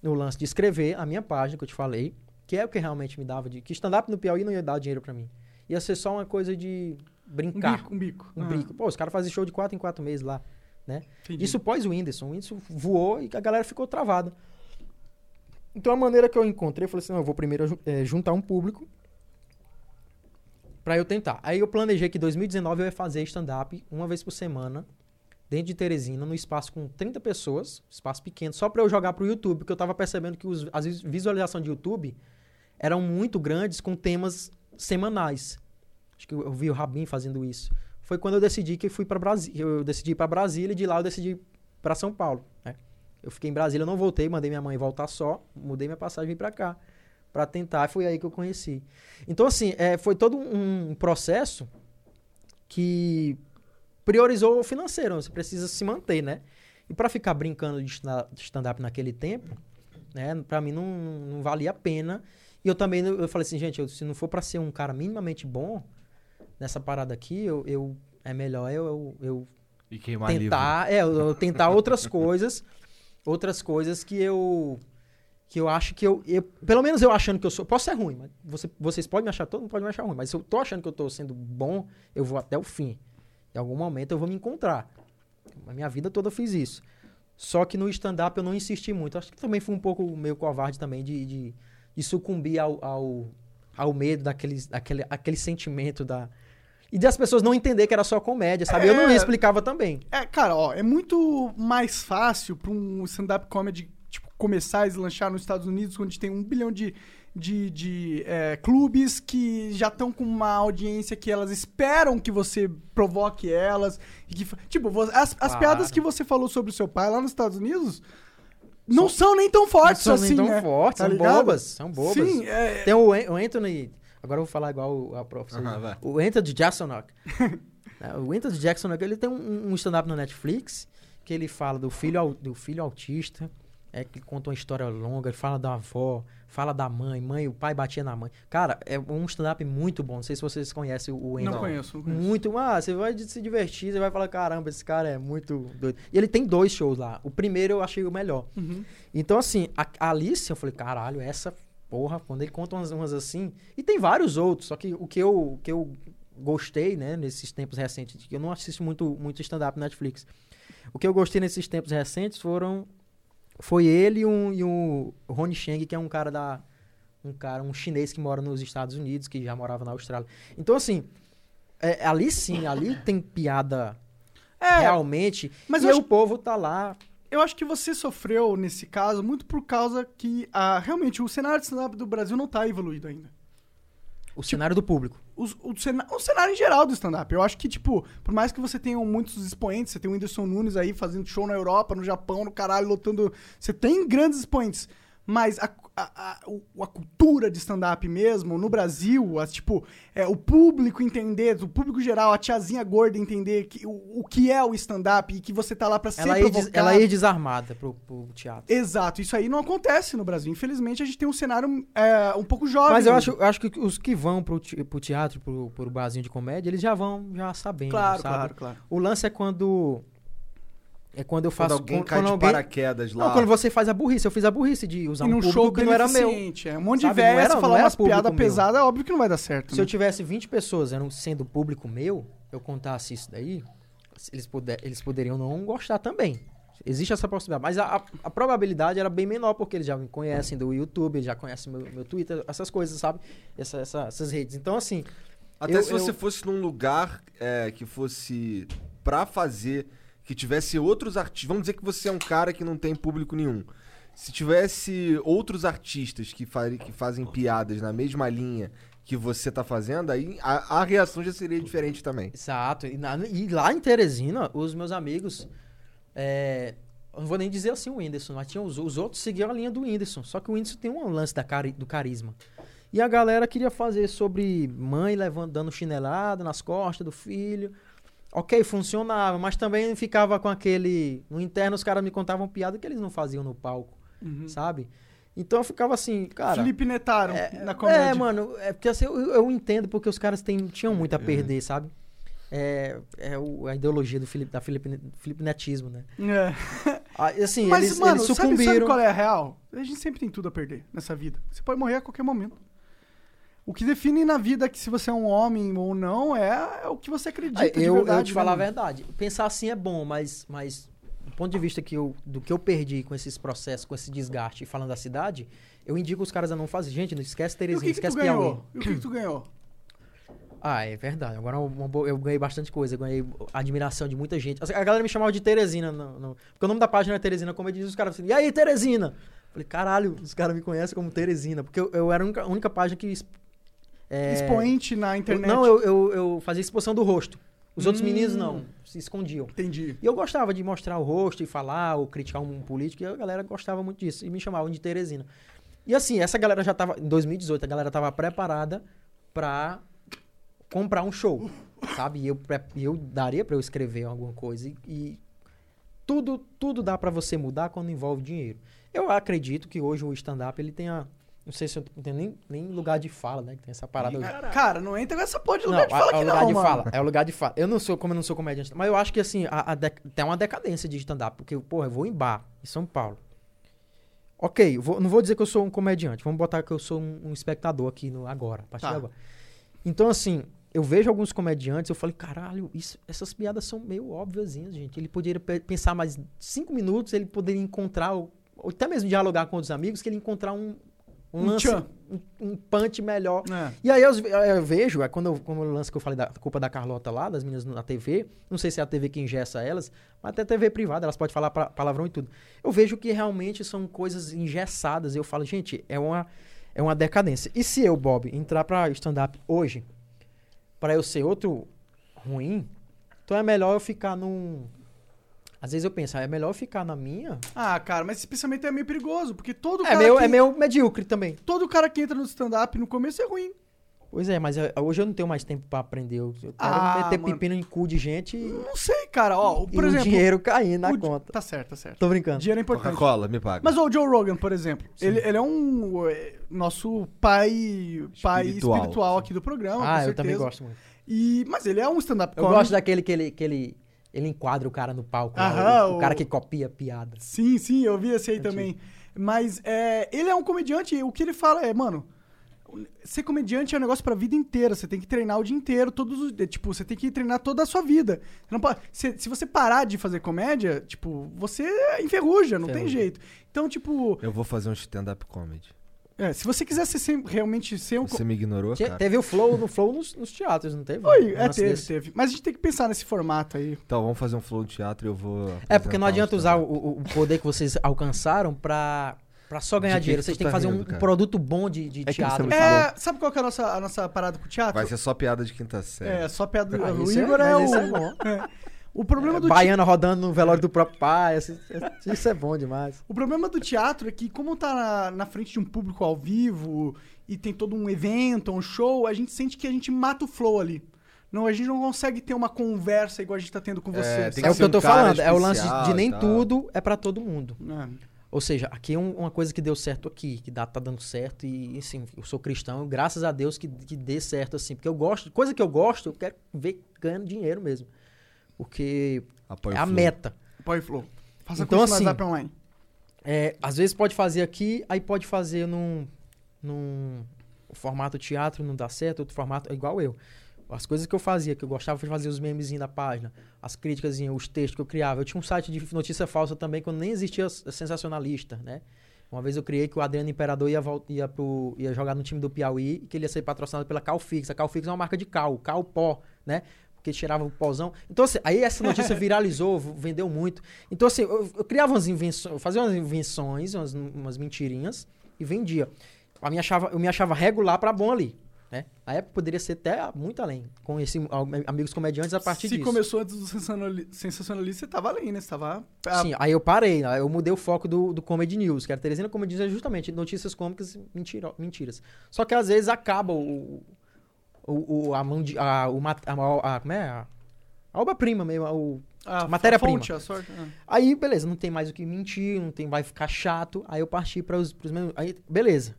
no lance de escrever a minha página que eu te falei, que é o que realmente me dava de. Que stand-up no Piauí não ia dar dinheiro pra mim. Ia ser só uma coisa de Um brincar. bico, um bico. Um Ah, brinco. Pô, os caras fazem show de quatro em quatro meses lá. entendi. Isso pós o Whindersson. O Whindersson voou e a galera ficou travada. Então a maneira que eu encontrei, eu falei assim, não, eu vou primeiro eh, juntar um público pra eu tentar. Aí eu planejei que em 2019 eu ia fazer stand-up uma vez por semana, dentro de Teresina, no espaço com 30 pessoas, espaço pequeno, só pra eu jogar pro YouTube, porque eu tava percebendo que os- as vis- visualizações de YouTube eram muito grandes com temas semanais. Acho que eu, eu vi o Rabin fazendo isso. Foi quando eu decidi que fui para Brasília, eu decidi para Brasília e de lá eu decidi para São Paulo, né? Eu fiquei em Brasília, não voltei, mandei minha mãe voltar só, mudei minha passagem e vim para cá para tentar, foi aí que eu conheci. Então assim, é, foi todo um processo que priorizou o financeiro, você precisa se manter, né? E para ficar brincando de sta- de stand-up naquele tempo, né, para mim não, não valia a pena. E eu também eu falei assim, gente, eu- se não for para ser um cara minimamente bom nessa parada aqui, eu, eu- é melhor eu, eu, eu queimar livro. tentar, é, eu, eu tentar outras *laughs* coisas, outras coisas que eu que eu acho que eu, eu- pelo menos eu achando que eu sou, posso ser ruim, mas você- vocês podem me achar, todo mundo pode me achar ruim, mas se eu tô achando que eu tô sendo bom, eu vou até o fim. Em algum momento eu vou me encontrar. A minha vida toda eu fiz isso. Só que no stand-up eu não insisti muito. Acho que também fui um pouco meio covarde também de, de, de sucumbir ao, ao, ao medo daquele, daquele aquele sentimento da. E de as pessoas não entender que era só comédia, sabe? Eu não É. explicava também. É, cara, ó, é muito mais fácil pra um stand-up comedy tipo, começar a deslanchar nos Estados Unidos, onde tem um bilhão de, de, de, é, clubes que já estão com uma audiência que elas esperam que você provoque elas. E que, tipo, as, as Claro. piadas que você falou sobre o seu pai lá nos Estados Unidos não são nem tão fortes não são assim, nem tão né? fortes, Tá são ligado? bobas, são bobas. Sim, é, Tem o, o Anthony. Agora eu vou falar igual a professor. Aham, vai. o Anthony Jacksonock. *laughs* Né, o Anthony Jacksonock, ele tem um, um stand-up no Netflix que ele fala do filho, do filho autista, é que conta uma história longa, ele fala da avó, fala da mãe, mãe, o pai batia na mãe. Cara, é um stand-up muito bom. Não sei se vocês conhecem o Anthony. não conheço, não conheço. Muito, ah, você vai se divertir, você vai falar, caramba, esse cara é muito doido. E ele tem dois shows lá. O primeiro eu achei o melhor. Uhum. Então, assim, a a Alice, eu falei, caralho, essa porra, quando ele conta umas, umas assim. E tem vários outros, só que o que eu, o que eu gostei, né, nesses tempos recentes, que eu não assisto muito, muito stand-up Netflix. O que eu gostei nesses tempos recentes foram. Foi ele e, um, e o Rony Cheng, que é um cara da. Um cara, um chinês que mora nos Estados Unidos, que já morava na Austrália. Então, assim, é, ali sim, ali tem piada É, realmente. mas e acho- o povo tá lá Eu acho que você sofreu nesse caso muito por causa que ah, realmente o cenário de stand-up do Brasil não tá evoluído ainda. O cenário do público. os- o, cena- o cenário em geral do stand-up. Eu acho que, tipo, por mais que você tenha muitos expoentes, você tem o Whindersson Nunes aí fazendo show na Europa, no Japão, no caralho, lotando. Você tem grandes expoentes. Mas a, a, a, a cultura de stand-up mesmo, no Brasil, as, tipo, é, o público entender, o público geral, a tiazinha gorda entender que, o, o que é o stand-up e que você tá lá pra ser Ela ia, des- provocado. ela ia desarmada pro, pro teatro. Exato, isso aí não acontece no Brasil. Infelizmente, a gente tem um cenário é, um pouco jovem. Mas eu acho, eu acho que os que vão pro, pro teatro, pro, pro barzinho de comédia, eles já vão já sabendo, Claro, sabe? claro, claro. O lance é quando... É quando eu Quando faço... alguém quando, cai quando de alguém- paraquedas lá. Não, quando você faz a burrice. Eu fiz a burrice de usar E um show que não era meu. É um monte de velho, era- você falar umas piadas pesadas, é óbvio que não vai dar certo. Se né? eu tivesse 20 pessoas eram sendo público meu, eu contasse isso daí, eles, puder, eles poderiam não gostar também. Existe essa possibilidade. Mas a, a- a probabilidade era bem menor, porque eles já me conhecem do YouTube, eles já conhecem meu, meu Twitter, essas coisas, sabe? Essa- essa- essas redes. Então, assim. Até eu- se você eu- fosse num lugar é, que fosse pra fazer, que tivesse outros artistas. Vamos dizer que você é um cara que não tem público nenhum. Se tivesse outros artistas que, fa- que fazem piadas na mesma linha que você tá fazendo, aí a, a reação já seria diferente também. Exato. E, na- e lá em Teresina, os meus amigos. é, não vou nem dizer assim o Whindersson, mas tinha os, os outros seguiam a linha do Whindersson. Só que o Whindersson tem um lance da cari- do carisma. E a galera queria fazer sobre mãe levando, dando chinelada nas costas do filho. Ok, funcionava, mas também ficava com aquele. No interno, os caras me contavam piada que eles não faziam no palco, sabe? Então eu ficava assim, cara. Felipe Netaro, na comédia. É, mano, é porque assim, eu, eu entendo porque os caras têm, tinham muito a perder, sabe? É, é o- a ideologia do Felipe, da Felipe, Felipe Netismo, né? É. *laughs* Ah, assim, Mas, eles, mano, eles sabe, sabe sucumbiram. qual é a real? A gente sempre tem tudo a perder nessa vida. Você pode morrer a qualquer momento. O que define na vida que se você é um homem ou não é, é o que você acredita. Ah, de eu, verdade, eu te né, falar a mano? verdade. Pensar assim é bom, mas, mas do ponto de vista que eu, do que eu perdi com esses processos, com esse desgaste, falando da cidade, eu indico os caras a não fazer. Gente, não esquece Terezinha, esquece Piauí. E o que, que tu ganhou? *clears throat* Ah, é verdade. Agora boa- eu ganhei bastante coisa. Eu ganhei admiração de muita gente. A galera me chamava de Teresina. No, no- porque o nome da página é Teresina Comedy. E os caras assim, e aí, Teresina? Falei, caralho, os caras me conhecem como Teresina. Porque eu, eu era a única, a única página que... é, Expoente na eu- internet. não, eu, eu, eu fazia exposição do rosto. Os outros Hum. meninos não. Se escondiam. Entendi. E eu gostava de mostrar o rosto e falar ou criticar um político. E a galera gostava muito disso. E me chamavam de Teresina. E assim, essa galera já tava... Em 2018, a galera tava preparada pra comprar um show, *laughs* sabe? E eu, eu daria pra eu escrever alguma coisa. E, e tudo, tudo dá pra você mudar quando envolve dinheiro. Eu acredito que hoje o stand-up, ele tem a... Não sei se eu não tenho nem, nem lugar de fala, né? Que tem essa parada hoje. Cara, não entra com essa porra de Não, lugar de a- fala é o aqui lugar não, de mano. fala. É o lugar de fala. Eu não sou, como eu não sou comediante, mas eu acho que assim, a, a dec- tem uma decadência de stand-up. Porque, porra, eu vou em bar, em São Paulo. Ok, vou- não vou dizer que eu sou um comediante. Vamos botar que eu sou um, um espectador aqui no, agora, a partir Tá. de agora. Então, assim, eu vejo alguns comediantes, eu falei, caralho, isso- essas piadas são meio óbvias, gente. Ele poderia pe- pensar mais cinco minutos, ele poderia encontrar, ou ou até mesmo dialogar com outros amigos, que ele encontrar um, um, lance, um, um punch melhor. É. E aí eu, eu vejo, é quando eu, como o lance que eu falei da culpa da Carlota lá, das meninas na TV, não sei se é a TV que ingessa elas, mas até TV privada, elas podem falar pra- palavrão e tudo. Eu vejo que realmente são coisas engessadas. Eu falo, gente, é uma, é uma decadência. E se eu, Bob, entrar pra stand-up hoje, pra eu ser outro ruim, então é melhor eu ficar num. Às vezes eu penso, ah, é melhor eu ficar na minha. Ah, cara, mas esse pensamento é meio perigoso, porque todo É cara meio, que, é meio medíocre também. todo cara que entra no stand-up no começo é ruim. Pois é, mas eu- hoje eu não tenho mais tempo pra aprender. Eu quero Ah, meter mano. pepino em cu de gente e, Não sei, cara. Ó, e por o exemplo, dinheiro caindo na o di- conta. Tá certo, tá certo. Tô brincando. Dinheiro é importante. Coca-Cola, me paga. Mas ó, o Joe Rogan, por exemplo, ele, ele é um é, nosso pai, pai Espiritual, espiritual, sim. aqui do programa, Ah, com eu certeza. também gosto muito. E, mas ele é um stand-up Eu gosto daquele que ele, que ele, ele enquadra o cara no palco. lá, Aham, o, o o- cara que copia a piada. Sim, sim, eu vi esse aí Antigo. também. Mas é, ele é um comediante e o que ele fala é, mano, ser comediante é um negócio pra vida inteira. Você tem que treinar o dia inteiro, todos os. é, Tipo, você tem que treinar toda a sua vida. Você não pode, se, se você parar de fazer comédia, tipo, você enferruja, não tem Enferruja. jeito. Então, tipo, Eu vou fazer um stand-up comedy. É, se você quiser ser sem- realmente ser um. Você me ignorou, Tinha- cara? teve o flow, no flow nos, nos teatros, não teve? Foi, é, teve, desse. teve. Mas a gente tem que pensar nesse formato aí. Então, vamos fazer um flow de teatro e eu vou. É, porque não adianta usar o, o- o poder que vocês alcançaram pra Pra só ganhar que dinheiro, que vocês têm que tá fazer um, rindo, um cara? produto bom de, de É que teatro. É, sabe qual que é a nossa, a nossa parada com o teatro? Vai ser só piada de quinta série. É, só piada do Ah, o isso é- Igor é, mas o. isso é problema do te- Baiana rodando no velório do próprio pai. assim, *laughs* Isso é bom demais. O problema do teatro é que, como tá na, na frente de um público ao vivo e tem todo um evento, um show, a gente sente que a gente mata o flow ali. Não, a gente não consegue ter uma conversa igual a gente tá tendo com É, vocês. tem É o que eu um tô falando. É o lance de, nem tal. tudo é pra todo mundo. É. Ou seja, aqui é um- uma coisa que deu certo aqui, que dá, tá dando certo e, assim, eu sou cristão, graças a Deus que, que dê certo, assim, porque eu gosto, coisa que eu gosto, eu quero ver ganhando dinheiro mesmo. Porque Apoio é a Flow. meta. Apoio Flow. Faça Então, curso no assim, WhatsApp online. É, às vezes pode fazer aqui, aí pode fazer num, num formato teatro, não dá certo, outro formato, é igual eu. As coisas que eu fazia, que eu gostava de fazer os memezinhos da página, as críticas, os textos que eu criava. Eu tinha um site de notícia falsa também, quando nem existia sensacionalista, né? Uma vez eu criei que o Adriano Imperador ia, ia, pro, ia jogar no time do Piauí e que ele ia ser patrocinado pela Calfix. A Calfix é uma marca de cal, cal pó, né? Porque tirava o pozão. Então, assim, aí essa notícia *laughs* viralizou, vendeu muito. Então, assim, eu, eu criava umas invenções, eu fazia umas invenções, umas, umas mentirinhas e vendia. Eu me achava, eu me achava regular pra bom ali. Né? A época poderia ser até muito além. Conheci amigos comediantes a partir Se disso. começou antes do sensacionali- sensacionalista, você tava além, né? Você tava. Sim, aí eu parei, aí eu mudei o foco do, do Comedy News, que era Teresina Comedy News é justamente notícias cômicas e mentira, mentiras. Só que às vezes acaba o, o, o- a mão de, a, o, a, a, como é? A, a obra-prima mesmo, o, a matéria-prima. fonte, a sorte. ah. Aí, beleza, não tem mais o que mentir, não tem, vai ficar chato. Aí eu parti para os meus. Aí, beleza.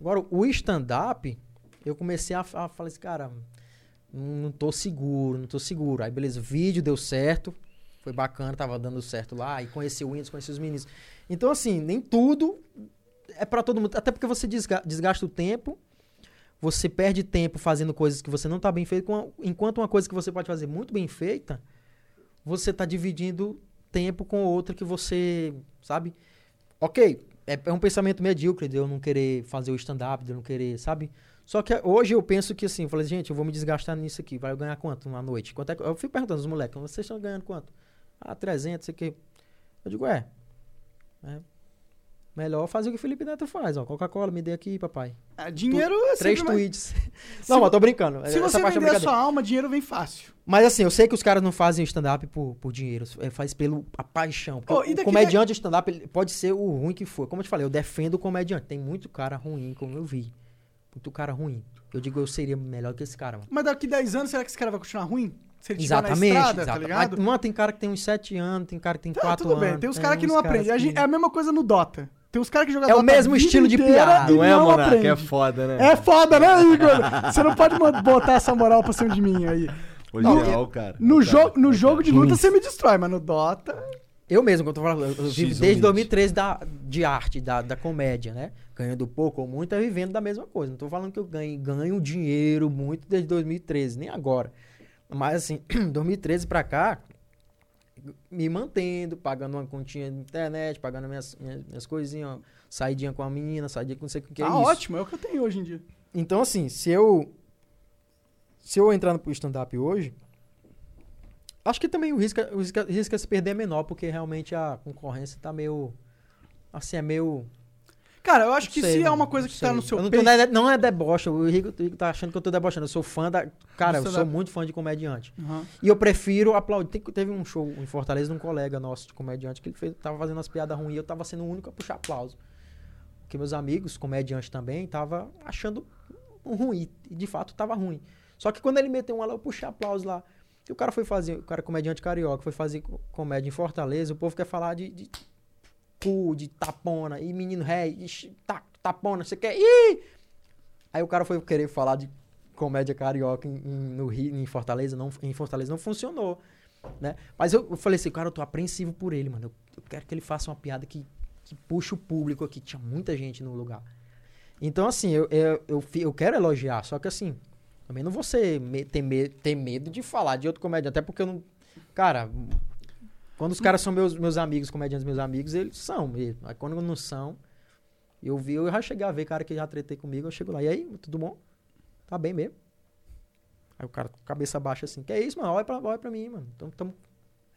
Agora, o stand-up, eu comecei a, a falar assim, cara, não, tô seguro, não tô seguro. Aí, beleza, o vídeo deu certo, foi bacana, tava dando certo lá. Aí conheci o Windows, conheci os meninos. Então, assim, nem tudo é para todo mundo. Até porque você desga- desgasta o tempo, você perde tempo fazendo coisas que você não tá bem feito, enquanto uma coisa que você pode fazer muito bem feita, você tá dividindo tempo com outra que você, sabe? Ok, é, é um pensamento medíocre de eu não querer fazer o stand-up, de eu não querer, sabe? Só que hoje eu penso que assim, eu falei, gente, eu vou me desgastar nisso aqui, vai ganhar quanto uma noite? Quanto é que... Eu fico perguntando aos moleques, vocês estão ganhando quanto? Ah, 300, sei quê. Eu digo, é, é, melhor fazer o que o Felipe Neto faz, ó, Coca-Cola, me dê aqui, papai. Ah, dinheiro é Três mais- tweets. *laughs* *laughs* não, mas tô brincando. Se essa você é vender a brincadeira. sua alma, dinheiro vem fácil. Mas assim, eu sei que os caras não fazem stand-up por, por dinheiro, é, faz pelo a paixão. E o comediante de stand-up pode ser o ruim que for. Como eu te falei, eu defendo o comediante. Tem muito cara ruim, como eu vi. Muito cara ruim. Eu digo, eu seria melhor que esse cara, mano. Mas daqui 10 anos, será que esse cara vai continuar ruim? Se ele Exatamente. estrada, tá exata- ligado? Mano, tem cara que tem uns 7 anos, tem cara que tem Tá, 4 tudo anos. bem. Tem uns caras que não aprendem. A que- É a mesma coisa no Dota. Tem uns caras que jogam É o a mesmo estilo de piada. Não é, não aprende. É foda, né? É foda, né, Igor? Você não pode botar essa moral pra cima de mim aí. Hoje Não, é cara. No, cara, ó no o jogo cara. de luta você me destrói, mas no Dota. Eu mesmo, que eu tô falando, eu vivo desde limite. 2013 da, de arte, da, da comédia, né? Ganhando pouco ou muito, é vivendo da mesma coisa. Não tô falando que eu ganho, ganho dinheiro muito desde 2013, nem agora. Mas assim, *clears throat* 2013 pra cá, me mantendo, pagando uma continha de internet, pagando minhas, minhas, minhas coisinhas, ó, saidinha com a menina, saidinha com não sei o que, é ah, isso. ótimo, é o que eu tenho hoje em dia. Então, assim, se eu. Se eu entrar no stand-up hoje. Acho que também o risco, o risco, o risco é se perder é menor, porque realmente a concorrência tá meio. Assim, é meio. Cara, eu acho que não sei, se é uma coisa que tá sei. no seu Eu não, peito. não, é, não é deboche, o Rico, o Rico tá achando que eu tô debochando. Eu sou fã da. Cara, eu sou stand-up. muito fã de comediante. Aham. E eu prefiro aplaudir. Tem- teve um show em Fortaleza de um colega nosso de comediante que ele fez, tava fazendo umas piadas ruins e eu tava sendo o único a puxar aplauso. Porque meus amigos, comediantes também, tava achando um ruim. E de fato tava ruim. Só que quando ele meteu uma lá, eu puxei aplauso lá. E o cara foi fazer, o cara é comediante carioca, foi fazer co- comédia em Fortaleza, o povo quer falar de, de cu, de tapona, e menino ré, ta, tapona, você quer. Ih! Aí o cara foi querer falar de comédia carioca em, em- no Rio, em Fortaleza, não, em Fortaleza não funcionou, né? Mas eu, eu falei assim, cara, eu tô apreensivo por ele, mano. Eu, eu quero que ele faça uma piada que, que puxe o público aqui. Tinha muita gente no lugar. Então, assim, eu, eu, eu, eu quero elogiar, só que assim, também não vou ser, me- ter, me- ter medo de falar de outro comediante, até porque eu não. Cara, quando os caras são meus, meus amigos, comediantes meus amigos, eles são mesmo. Aí quando não são, eu vi, eu já cheguei a ver cara que já tretei comigo, eu chego lá, e aí, tudo bom? Tá bem mesmo? Aí o cara com cabeça baixa assim, que é isso, mano? Olha pra, olha pra mim, mano. Então, tamo,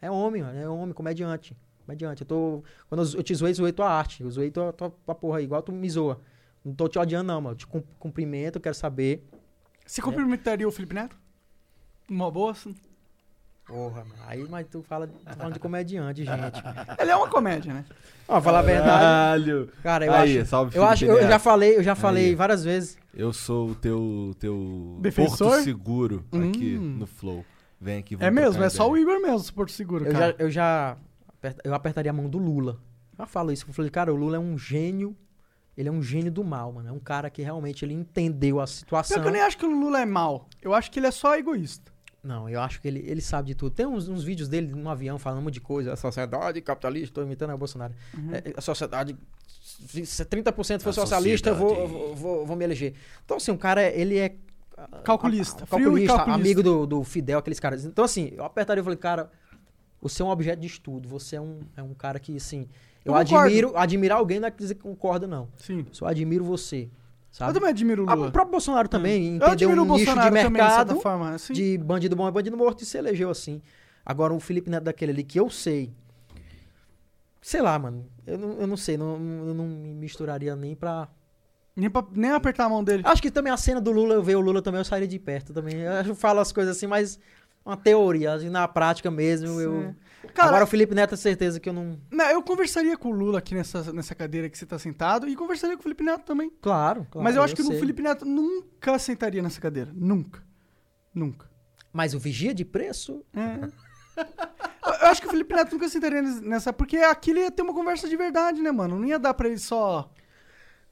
é homem, mano, é homem, comediante. comediante. Eu tô. Quando eu, eu te zoei, zoei tua arte. Eu zoei tua, tua, tua porra aí, igual tu me zoa. Não tô te odiando, não, mano. Eu te cum- cumprimento, eu quero saber. Você cumprimentaria o Felipe Neto? Uma boa? assim? Porra, mano. Aí, mas tu fala tô falando de comediante, gente. *laughs* Ele é uma comédia, né? Ó, falar a verdade. Caralho. Cara, eu Aí, acho. salve, Eu acho, Felipe eu já falei, eu já falei Aí. várias vezes. Eu sou o teu, teu Defensor? porto seguro aqui Hum. no Flow. Vem aqui, É mesmo, é só o. Igor mesmo, Porto Seguro, Eu cara. já, eu já eu apertaria a mão do Lula. Eu já falo isso. Eu falei, cara, o Lula é um gênio. Ele é um gênio do mal, mano. É um cara que realmente ele entendeu a Pior situação. que eu nem acho que o Lula é mal. Eu acho que ele é só egoísta. Não, eu acho que ele, ele sabe de tudo. Tem uns, uns vídeos dele no avião falando um monte de coisa. A sociedade capitalista, tô imitando o Bolsonaro. Uhum. É, a sociedade, se 30% for A socialista, eu vou, eu vou, vou, vou me eleger. Então, assim, o cara, ele é... ah, Calculista, ah, frio e calculista, calculista. amigo do, do Fidel, aqueles caras. Então, assim, eu apertaria e falei, cara, você é um objeto de estudo. Você é um, é um cara que, assim... Eu, Eu admiro... Admirar alguém não é dizer que concorda, não. Sim. Só admiro você, sabe? Eu também admiro o Ah, Lula. o próprio Bolsonaro também eu entendeu admiro um o nicho de Bolsonaro também, de mercado forma. Assim. de bandido bom é bandido morto e se elegeu assim. Agora, o Felipe Neto daquele ali que eu sei. Sei lá, mano. Eu não, eu não sei. Não, eu não me misturaria nem pra. Nem, pra- nem apertar a mão dele. Acho que também a cena do Lula, eu ver o Lula também, eu sairia de perto também. Eu falo as coisas assim, mas uma teoria. assim, Na prática mesmo, eu. Cara, Agora o Felipe Neto, é certeza que eu não. não, eu conversaria com o Lula aqui nessa, nessa cadeira que você tá sentado e conversaria com o Felipe Neto também. Claro, claro. Mas eu acho que sei. o Felipe Neto nunca sentaria nessa cadeira. Nunca. Nunca. Mas o vigia de preço. É. *laughs* Eu acho que o Felipe Neto nunca sentaria nes- nessa, porque aqui ele ia ter uma conversa de verdade, né, mano? Não ia dar pra ele só.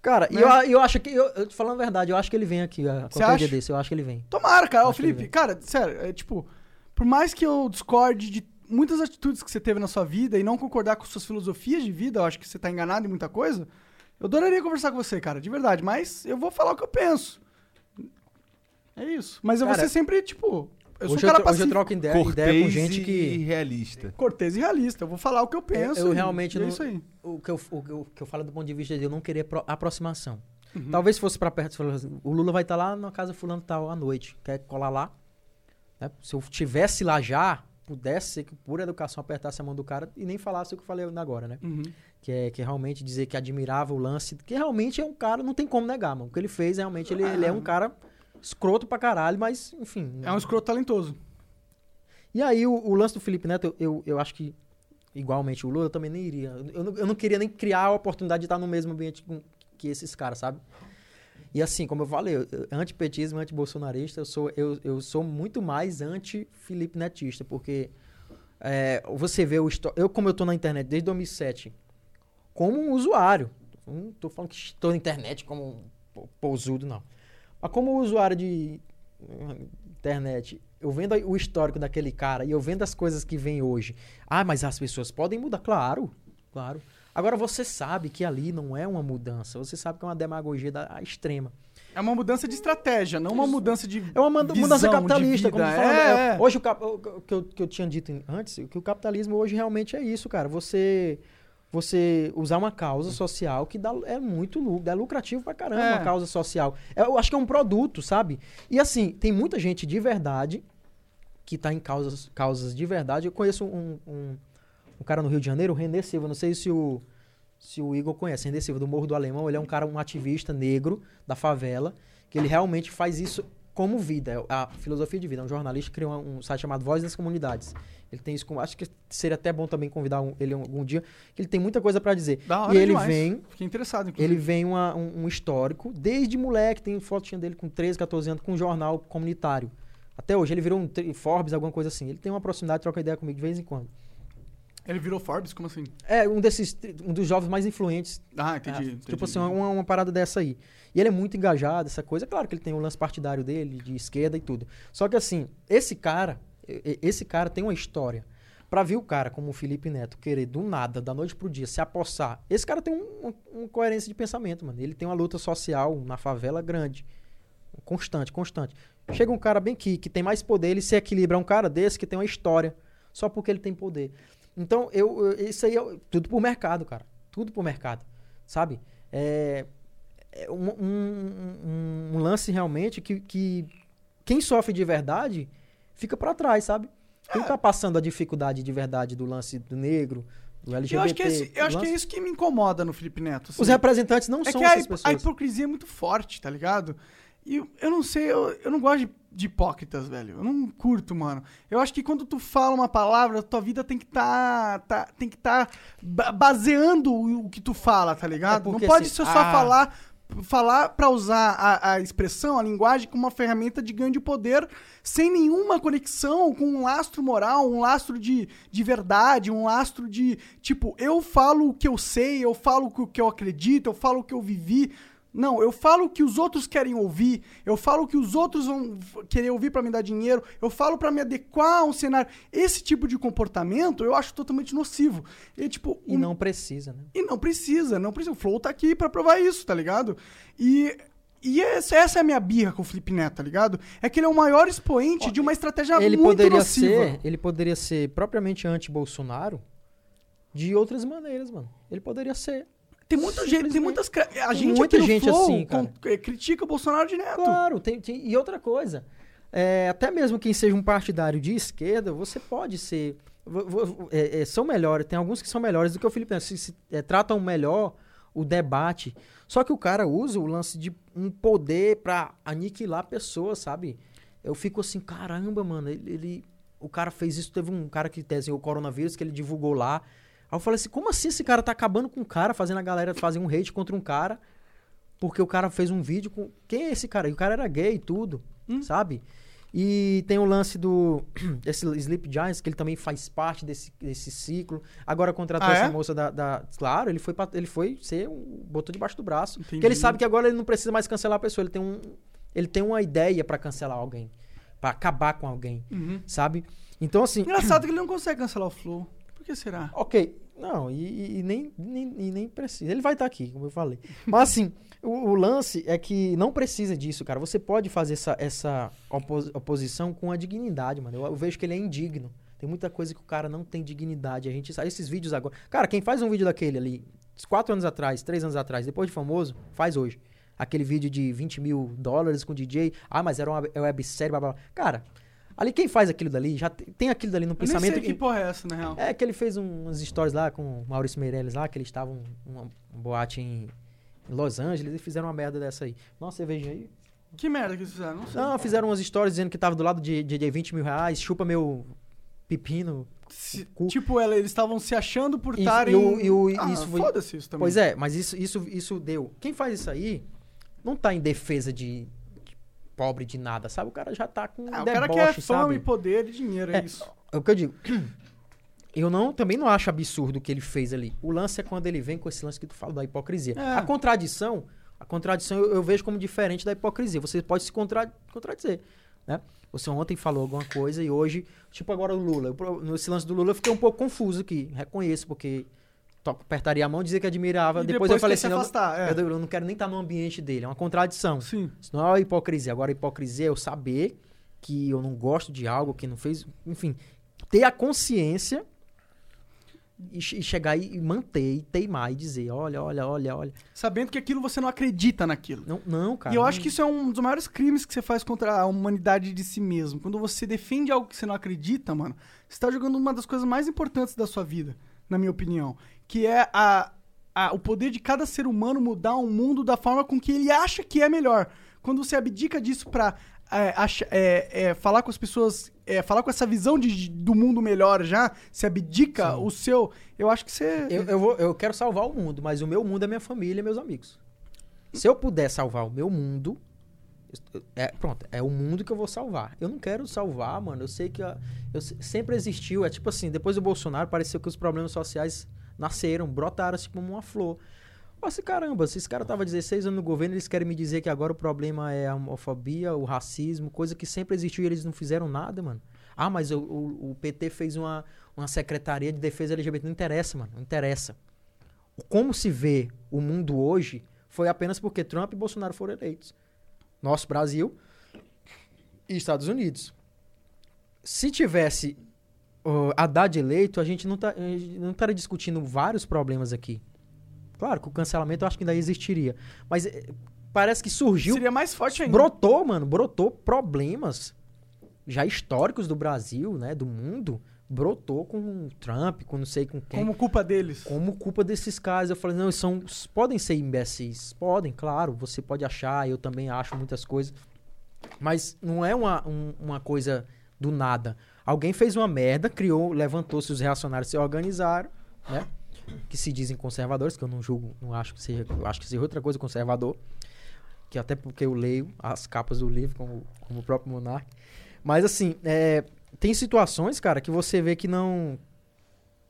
Cara, e Né? eu, eu acho que. Eu, eu tô falando a verdade, eu acho que ele vem aqui. a Qualquer dia desse, eu acho que ele vem. Tomara, cara. Ó, ele Felipe, cara, sério, é tipo, por mais que eu discorde de muitas atitudes que você teve na sua vida e não concordar com suas filosofias de vida, eu acho que você tá enganado em muita coisa, eu adoraria conversar com você, cara, de verdade, mas eu vou falar o que eu penso. É isso. Mas eu vou Cara, ser sempre, tipo, eu sou um hoje, cara eu, hoje eu troco ideia, ideia com Cortês gente e que. realista. cortês e realista. Eu vou falar o que eu penso. eu e- realmente e é não- isso aí. O que, eu, o, que eu- o que eu falo do ponto de vista de eu não querer pro- aproximação. Uhum. Talvez fosse pra perto, você falou assim, o Lula vai estar lá na casa fulano tal à noite. Quer colar lá? Né? Se eu tivesse lá já, pudesse ser que por educação apertasse a mão do cara e nem falasse o que eu falei agora, né? Uhum. Que é que realmente dizer que admirava o lance, que realmente é um cara, não tem como negar, mano. O que ele fez, realmente, ele, ele é um cara escroto pra caralho, mas, enfim. É um escroto talentoso. E aí, o, o lance do Felipe Neto, eu, eu, eu acho que, igualmente o Lula, eu também nem iria. Eu, não- eu não queria nem criar a oportunidade de estar no mesmo ambiente com, que esses caras, sabe? E assim, como eu falei, antipetismo, antibolsonarista, eu sou, eu, eu sou muito mais anti-Felipe Netista, porque é, você vê o... Eu, como eu tô na internet desde 2007, como um usuário, não tô falando que estou na internet como um pou- pousudo, não. Mas como usuário de hum, internet, eu vendo o histórico daquele cara e eu vendo as coisas que vem hoje. Ah, mas as pessoas podem mudar, claro, claro. Agora você sabe que ali não é uma mudança, você sabe que é uma demagogia da extrema. É uma mudança de estratégia, não uma mudança de. É uma mudança capitalista, como falou, É, é, Hoje o, cap- o que eu, que eu tinha dito antes, que o capitalismo hoje realmente é isso, cara. Você você usar uma causa social que dá, é muito lucro, é lucrativo pra caramba É. uma causa social. É, Eu acho que é um produto, sabe? E assim, tem muita gente de verdade que tá em causas, causas de verdade. Eu conheço um, um, um cara no Rio de Janeiro, o René Silva, não sei se o, se o Igor conhece, René Silva, do Morro do Alemão, ele é um cara, um ativista negro da favela, que ele realmente faz isso como vida, é a filosofia de vida. É um jornalista que criou um site chamado Voz das Comunidades. Ele tem isso, com, acho que seria até bom também convidar um- ele algum dia, que ele tem muita coisa pra dizer. Da hora e ele demais. vem, Fiquei interessado, inclusive. ele vem uma- um, um histórico, desde moleque, tem fotinha dele com 13, 14 anos, com um jornal comunitário. Até hoje, ele virou um Forbes, alguma coisa assim. Ele tem uma proximidade, troca ideia comigo de vez em quando. Ele virou Forbes? Como assim? É um desses, um dos jovens mais influentes Ah, entendi. é, entendi. Tipo assim, uma, uma parada dessa aí. E ele é muito engajado, essa coisa. Claro que ele tem o lance partidário dele, de esquerda e tudo. Só que assim, esse cara, esse cara tem uma história. Pra ver o cara como o Felipe Neto querer do nada, da noite pro dia, se apossar. Esse cara tem um- uma, uma coerência de pensamento, mano. Ele tem uma luta social na favela grande. Constante, constante. Chega um cara bem que, que tem mais poder, ele se equilibra. É um cara desse que tem uma história. Só porque ele tem poder. Então, eu, eu- isso aí é tudo por mercado, cara. Tudo por mercado. Sabe? É, é um, um- um- lance realmente que, que quem sofre de verdade fica pra trás, sabe? Quem tá passando a dificuldade de verdade do lance do negro, O LGBT. Eu acho, que é, esse- eu acho que é lance- isso que me incomoda no Felipe Neto. assim. Os representantes não É são que a, essas a pessoas. hipocrisia é muito forte, tá ligado? E eu, não sei, eu, eu não gosto de, de hipócritas, velho. Eu não curto, mano. Eu acho que quando tu fala uma palavra, tua vida tem que tá, tá tem que tá ba- baseando o, o que tu fala, tá ligado? É não porque, pode assim, ser só ah- falar falar pra usar a, a expressão, a linguagem como uma ferramenta de ganho de poder sem nenhuma conexão com um lastro moral, um lastro de, de verdade, um lastro de tipo, eu falo o que eu sei, eu falo o que eu acredito, eu falo o que eu vivi. Não, eu falo o que os outros querem ouvir, eu falo o que os outros vão querer ouvir pra me dar dinheiro, eu falo pra me adequar a um cenário. Esse tipo de comportamento eu acho totalmente nocivo. E, tipo, E não precisa, né? e não precisa, não precisa. O Flow tá aqui pra provar isso, tá ligado? E, e essa, essa é a minha birra com o Felipe Neto, tá ligado? É que ele é o maior expoente de uma estratégia ele muito poderia nociva. ser, ele poderia ser propriamente anti-Bolsonaro de outras maneiras, mano. Ele poderia ser. Tem muita gente, tem muitas. A gente muita gente Flow assim, cara. com- eh, critica o Bolsonaro direto. Claro, tem, tem- e outra coisa, é, até mesmo quem seja um partidário de esquerda, você pode ser. é, é, são melhores, tem alguns que são melhores do que o Felipe Neto, se, se, é, tratam melhor o debate. Só que o cara usa o lance de um poder pra aniquilar pessoas, sabe? Eu fico assim, caramba, mano, ele, ele- o cara fez isso, teve um cara que desenhou o coronavírus que ele divulgou lá. Aí eu falei assim, como assim esse cara tá acabando com o cara, fazendo a galera fazer um hate contra um cara? Porque o cara fez um vídeo com. Quem é esse cara? E o cara era gay e tudo, Hum. sabe? E tem o lance do. *clears throat* Esse Sleep Giants, que ele também faz parte desse, desse ciclo. Agora contratou Ah, essa é? moça da, da- Claro, ele foi, ele foi ser. Um, botou debaixo do braço. Entendi. Porque ele sabe que agora ele não precisa mais cancelar a pessoa. Ele tem, um, ele tem uma ideia pra cancelar alguém. Pra acabar com alguém. Uhum. Sabe? Então, assim. Engraçado que *clears throat* ele não consegue cancelar o Flow. Por que será? Ok. Não, e, e- nem, nem, e nem precisa. Ele vai estar aqui, como eu falei. Mas assim, o, o lance é que não precisa disso, cara. Você pode fazer essa, essa opos- oposição com a dignidade, mano. Eu, eu vejo que ele é indigno. Tem muita coisa que o cara não tem dignidade. A gente sabe esses vídeos agora. Cara, quem faz um vídeo daquele ali, quatro anos atrás, três anos atrás, depois de famoso, faz hoje. Aquele vídeo de 20 mil dólares com DJ. Ah, mas era uma websérie, blá blá blá. Cara, ali quem faz aquilo dali, já tem, tem aquilo dali no Eu nem pensamento. sei que que- porra é essa, na real. é que ele fez um- umas stories lá com o Maurício Meirelles lá, que eles estavam numa boate em em Los Angeles e fizeram uma merda dessa aí. Nossa, cervejinha aí. Que merda que eles fizeram? Não sei. Não, fizeram umas stories dizendo que tava do lado de, de, de 20 mil reais, chupa meu pepino. Se- tipo, ela- eles estavam se achando por estarem. ah, isso foi- Foda-se isso também. Pois é, mas isso, isso, isso deu. Quem faz isso aí não tá em defesa de, de pobre de nada, sabe? O cara já tá com Ah, o cara quer fama sabe? e poder e dinheiro, é, É, isso. É o que eu digo. *clears throat* Eu não, também não acho absurdo o que ele fez ali. O lance é quando ele vem com esse lance que tu fala da hipocrisia. É. A contradição, a contradição eu, eu vejo como diferente da hipocrisia. Você pode se contra, contradizer, né? Você ontem falou alguma coisa e hoje, tipo agora o Lula. Eu, nesse lance do Lula eu fiquei um pouco confuso aqui, reconheço, porque apertaria a mão e dizia que admirava. Depois, depois eu falei assim, não, afastar, é. eu, eu não quero nem estar no ambiente dele. É uma contradição. Sim. Isso não é hipocrisia. Agora, hipocrisia é eu saber que eu não gosto de algo que não fez. Enfim, ter a consciência e, che- e chegar e manter, e teimar e dizer: olha, olha, olha, olha. Sabendo que aquilo você não acredita naquilo. Não, não cara. e eu não- acho que isso é um dos maiores crimes que você faz contra a humanidade de si mesmo. Quando você defende algo que você não acredita, mano, você tá jogando uma das coisas mais importantes da sua vida, na minha opinião. Que é a, a- o poder de cada ser humano mudar o mundo da forma com que ele acha que é melhor. Quando você abdica disso pra é, é, é, falar com as pessoas, é, falar com essa visão de, do mundo melhor já, você abdica Sim. o seu. Eu acho que você. Eu, eu, vou, eu quero salvar o mundo, mas o meu mundo é minha família e meus amigos. Se eu puder salvar o meu mundo. É, pronto, é o mundo que eu vou salvar. Eu não quero salvar, mano. Eu sei que eu se- sempre existiu. É tipo assim, depois do Bolsonaro, pareceu que os problemas sociais nasceram, brotaram assim como uma flor. Eu assim, caramba, se esse cara tava 16 anos no governo, eles querem me dizer que agora o problema é a homofobia, o racismo, coisa que sempre existiu e eles não fizeram nada, mano. Ah, mas o, o- o PT fez uma, uma secretaria de defesa LGBT. Não interessa, mano. Não interessa. Como se vê o mundo hoje foi apenas porque Trump e Bolsonaro foram eleitos. Nosso Brasil e Estados Unidos. Se tivesse uh, Haddad eleito, a gente não, tá, não estaria discutindo vários problemas aqui. Claro que o cancelamento eu acho que ainda existiria. Mas eh, parece que surgiu Seria mais forte ainda. Brotou, mano, brotou problemas já históricos do Brasil, né, do mundo, brotou com o Trump, com não sei com quem. Como culpa deles. Como culpa desses caras? Eu falei, não, são, podem ser imbecis. Podem, claro. Você pode achar, eu também acho muitas coisas. Mas não é uma, um- uma coisa do nada. Alguém fez uma merda, criou, levantou-se, os reacionários se organizaram, né? Que se dizem conservadores, que eu não julgo, não acho que seja, eu acho que seja outra coisa conservador. Que até porque eu leio as capas do livro, como, como o próprio Monark. Mas assim, é, tem situações, cara, que você vê que não.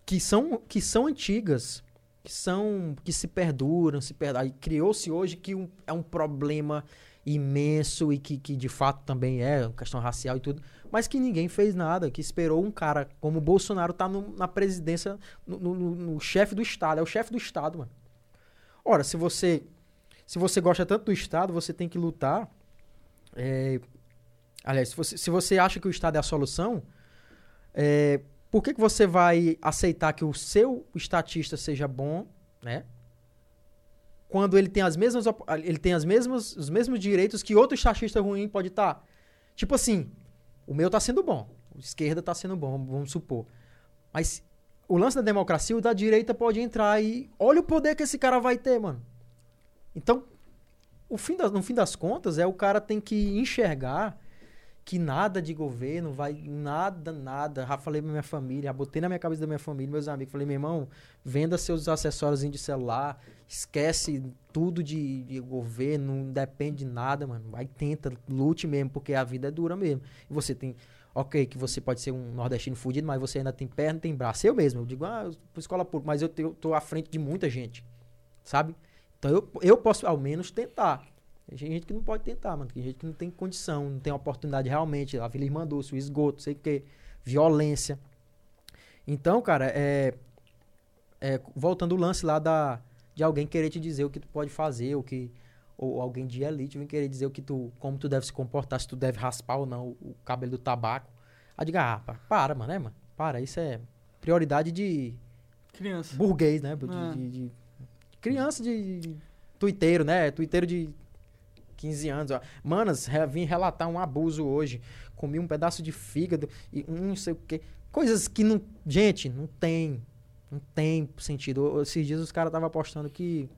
que são, que são antigas, que são. que se perduram, se perdem. Aí criou-se hoje que um- é um problema imenso e que, que de fato também é questão racial e tudo, mas que ninguém fez nada, que esperou um cara como o Bolsonaro tá na presidência, no, no- no- chefe do Estado, é o chefe do Estado, mano. Ora, se você se você gosta tanto do Estado, você tem que lutar. é, aliás, se você, se você acha que o Estado é a solução, é, por que, que você vai aceitar que o seu estatista seja bom, né? Quando ele tem as mesmas ele tem as mesmas os mesmos direitos que outro estatista ruim pode estar. Tipo assim, o meu tá sendo bom, o esquerda tá sendo bom, vamos supor. Mas o lance da democracia, o da direita pode entrar e olha o poder que esse cara vai ter, mano. Então, o fim no fim das contas, é o cara tem que enxergar que nada de governo vai. Nada, nada. Já falei pra minha família, já botei na minha cabeça da minha família, meus amigos. Falei, meu irmão, venda seus acessórios de celular, esquece tudo de, de governo, não depende de nada, mano. Vai, tenta, lute mesmo, porque a vida é dura mesmo. E você tem. Ok, que você pode ser um nordestino fudido, mas você ainda tem perna, tem braço. Eu mesmo, eu digo, ah, eu escola pública, mas eu, te- eu tô à frente de muita gente, sabe? Então eu, eu posso ao menos tentar. Tem gente que não pode tentar, mano. Tem gente que não tem condição, não tem oportunidade realmente. A Vila Irmã Doce, o esgoto, sei o quê. Violência. Então, cara, é, é, voltando o lance lá da, de alguém querer te dizer o que tu pode fazer, o que ou alguém de elite vem querer dizer o que tu, como tu deve se comportar, se tu deve raspar ou não o, cabelo do tabaco. Aí diga, ah, pa- para, mano, né, mano? Para, isso é prioridade de Criança. burguês, né? De, Ah. de- de- criança de, de tuiteiro, né? Tuiteiro de 15 anos. Ó. Manas, vim relatar um abuso hoje. Comi um pedaço de fígado e um não sei o quê. Coisas que não. Gente, não tem. Não tem sentido. Esses dias os caras estavam apostando que.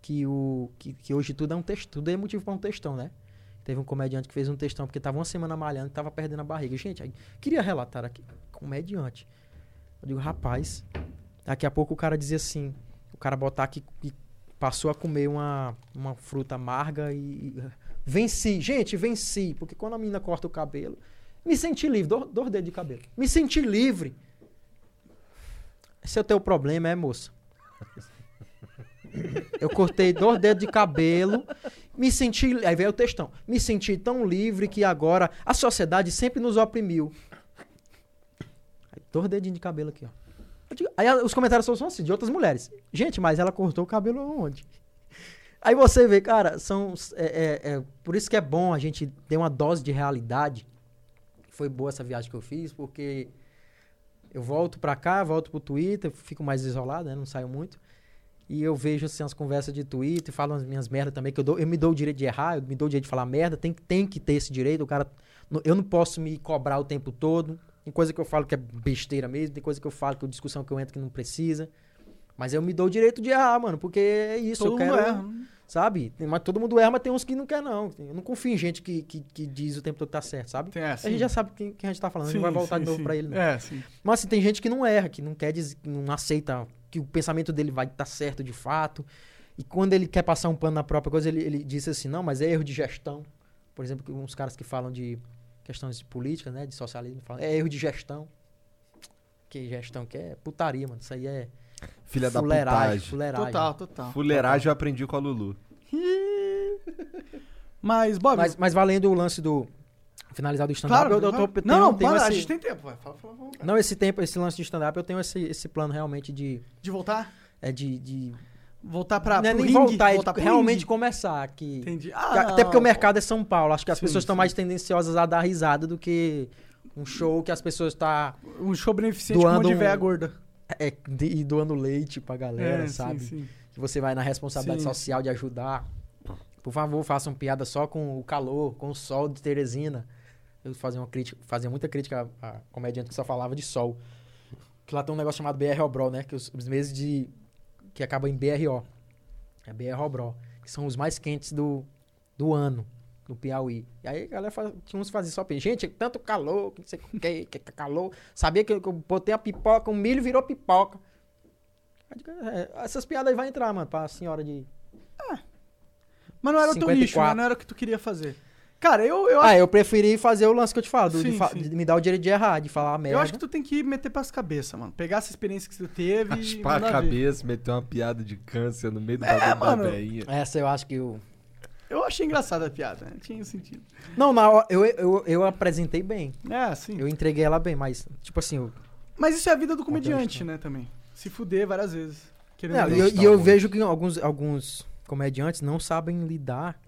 Que, o, que, que hoje tudo é um texto. Tudo é motivo pra um textão, né? Teve um comediante que fez um textão porque tava uma semana malhando e tava perdendo a barriga. Gente, aí, queria relatar aqui. Comediante. Eu digo, rapaz, daqui a pouco o cara dizia assim, o cara botar que, que passou a comer uma, uma fruta amarga e, venci. Gente, venci. Porque quando a menina corta o cabelo, me senti livre, dor, dor de cabelo. Me senti livre. Esse é o teu problema, é, moça? Eu cortei dois dedos de cabelo, me senti. Aí veio o textão. Me senti tão livre que agora a sociedade sempre nos oprimiu. Aí, dois dedinhos de cabelo aqui, ó. Aí os comentários são assim, de outras mulheres. Gente, mas ela cortou o cabelo aonde? Aí você vê, cara, são. É, é- é- por isso que é bom a gente ter uma dose de realidade. Foi boa essa viagem que eu fiz, porque eu volto pra cá, volto pro Twitter, fico mais isolado, né? Não saio muito. E eu vejo assim, as conversas de Twitter, falo as minhas merdas também, que eu, dou, eu me dou o direito de errar, eu me dou o direito de falar merda, tem, tem que ter esse direito, o cara. Eu não posso me cobrar o tempo todo. Tem coisa que eu falo que é besteira mesmo, tem coisa que eu falo que é discussão que eu entro que não precisa. Mas eu me dou o direito de errar, mano, porque é isso, Todo eu mundo quero. erra. Sabe? Mas todo mundo erra, mas tem uns que não quer, não. Eu não confio em gente que, que, que diz o tempo todo que tá certo, sabe? É, A sim. gente já sabe quem, quem a gente tá falando, a gente vai Sim, voltar sim, de novo sim. pra ele, não. É, sim. Mas assim, tem gente que não erra, que não quer dizer, que não aceita que o pensamento dele vai estar certo de fato. E quando ele quer passar um pano na própria coisa, ele, ele diz assim, não, mas é erro de gestão. Por exemplo, uns caras que falam de questões de política, né, de socialismo, falam, é erro de gestão. Que gestão que é putaria, mano. Isso aí é Filha da putagem. fuleiragem. Total, total. Fuleiragem eu aprendi com a Lulu. *laughs* Mas, Bob. Mas, mas valendo o lance do finalizar do stand-up, claro, eu, eu tô, não, tenho- não, para, a esse- gente tem tempo. Vai, fala, fala, fala. Não, esse tempo, esse lance de stand-up, eu tenho esse, esse plano realmente de. De voltar? É de. de Voltar pra. não é nem ringue, voltar, é voltar pro realmente ringue. começar. Que, Entendi. Ah, até porque o mercado é São Paulo. Acho que as Sim, pessoas estão mais tendenciosas a dar risada do que um show que as pessoas estão Um show beneficente com um Doando monte de um- véia gorda. é, de- e doando leite pra galera, É, sabe? Sim, sim. Que você vai na responsabilidade Sim. social de ajudar. Por favor, façam piada só com o calor, com o sol de Teresina. Eu fazia, uma crítica, fazia muita crítica a, a comediante que só falava de sol. Que lá tem um negócio chamado BRO Bro, né? Que os, os meses de. Que acabam em BRO. É BRO. Que são os mais quentes do, do ano, no Piauí. E aí a galera faz, tinha uns faziam só piada. Gente, tanto calor, que não sei o que, que calor. Sabia que eu, que eu botei a pipoca, o milho virou pipoca. Digo, é, essas piadas aí vai entrar, mano, pra senhora de. Mas não era o teu nicho, 54. né? Não era o que tu queria fazer. Cara, eu, eu, acho, Ah, eu preferi fazer o lance que eu te falo, do- de, Sim, fa- sim. de me dar o direito de errar, de falar merda. eu acho que tu tem que meter pras cabeças, mano. Pegar essa experiência que tu teve e. Raspar a mandar ver. cabeça, meter uma piada de câncer no meio do É, bagulho da mano. veinha. Essa eu acho que eu. Eu achei engraçada a piada, né? Tinha sentido. Não, na hora- eu, eu, eu apresentei bem. É, sim. Eu entreguei ela bem, mas, tipo assim, eu, Mas isso é a vida do comediante, Obviamente, né, também. Se fuder várias vezes. Não, e eu, e eu vejo que alguns, alguns comediantes não sabem lidar.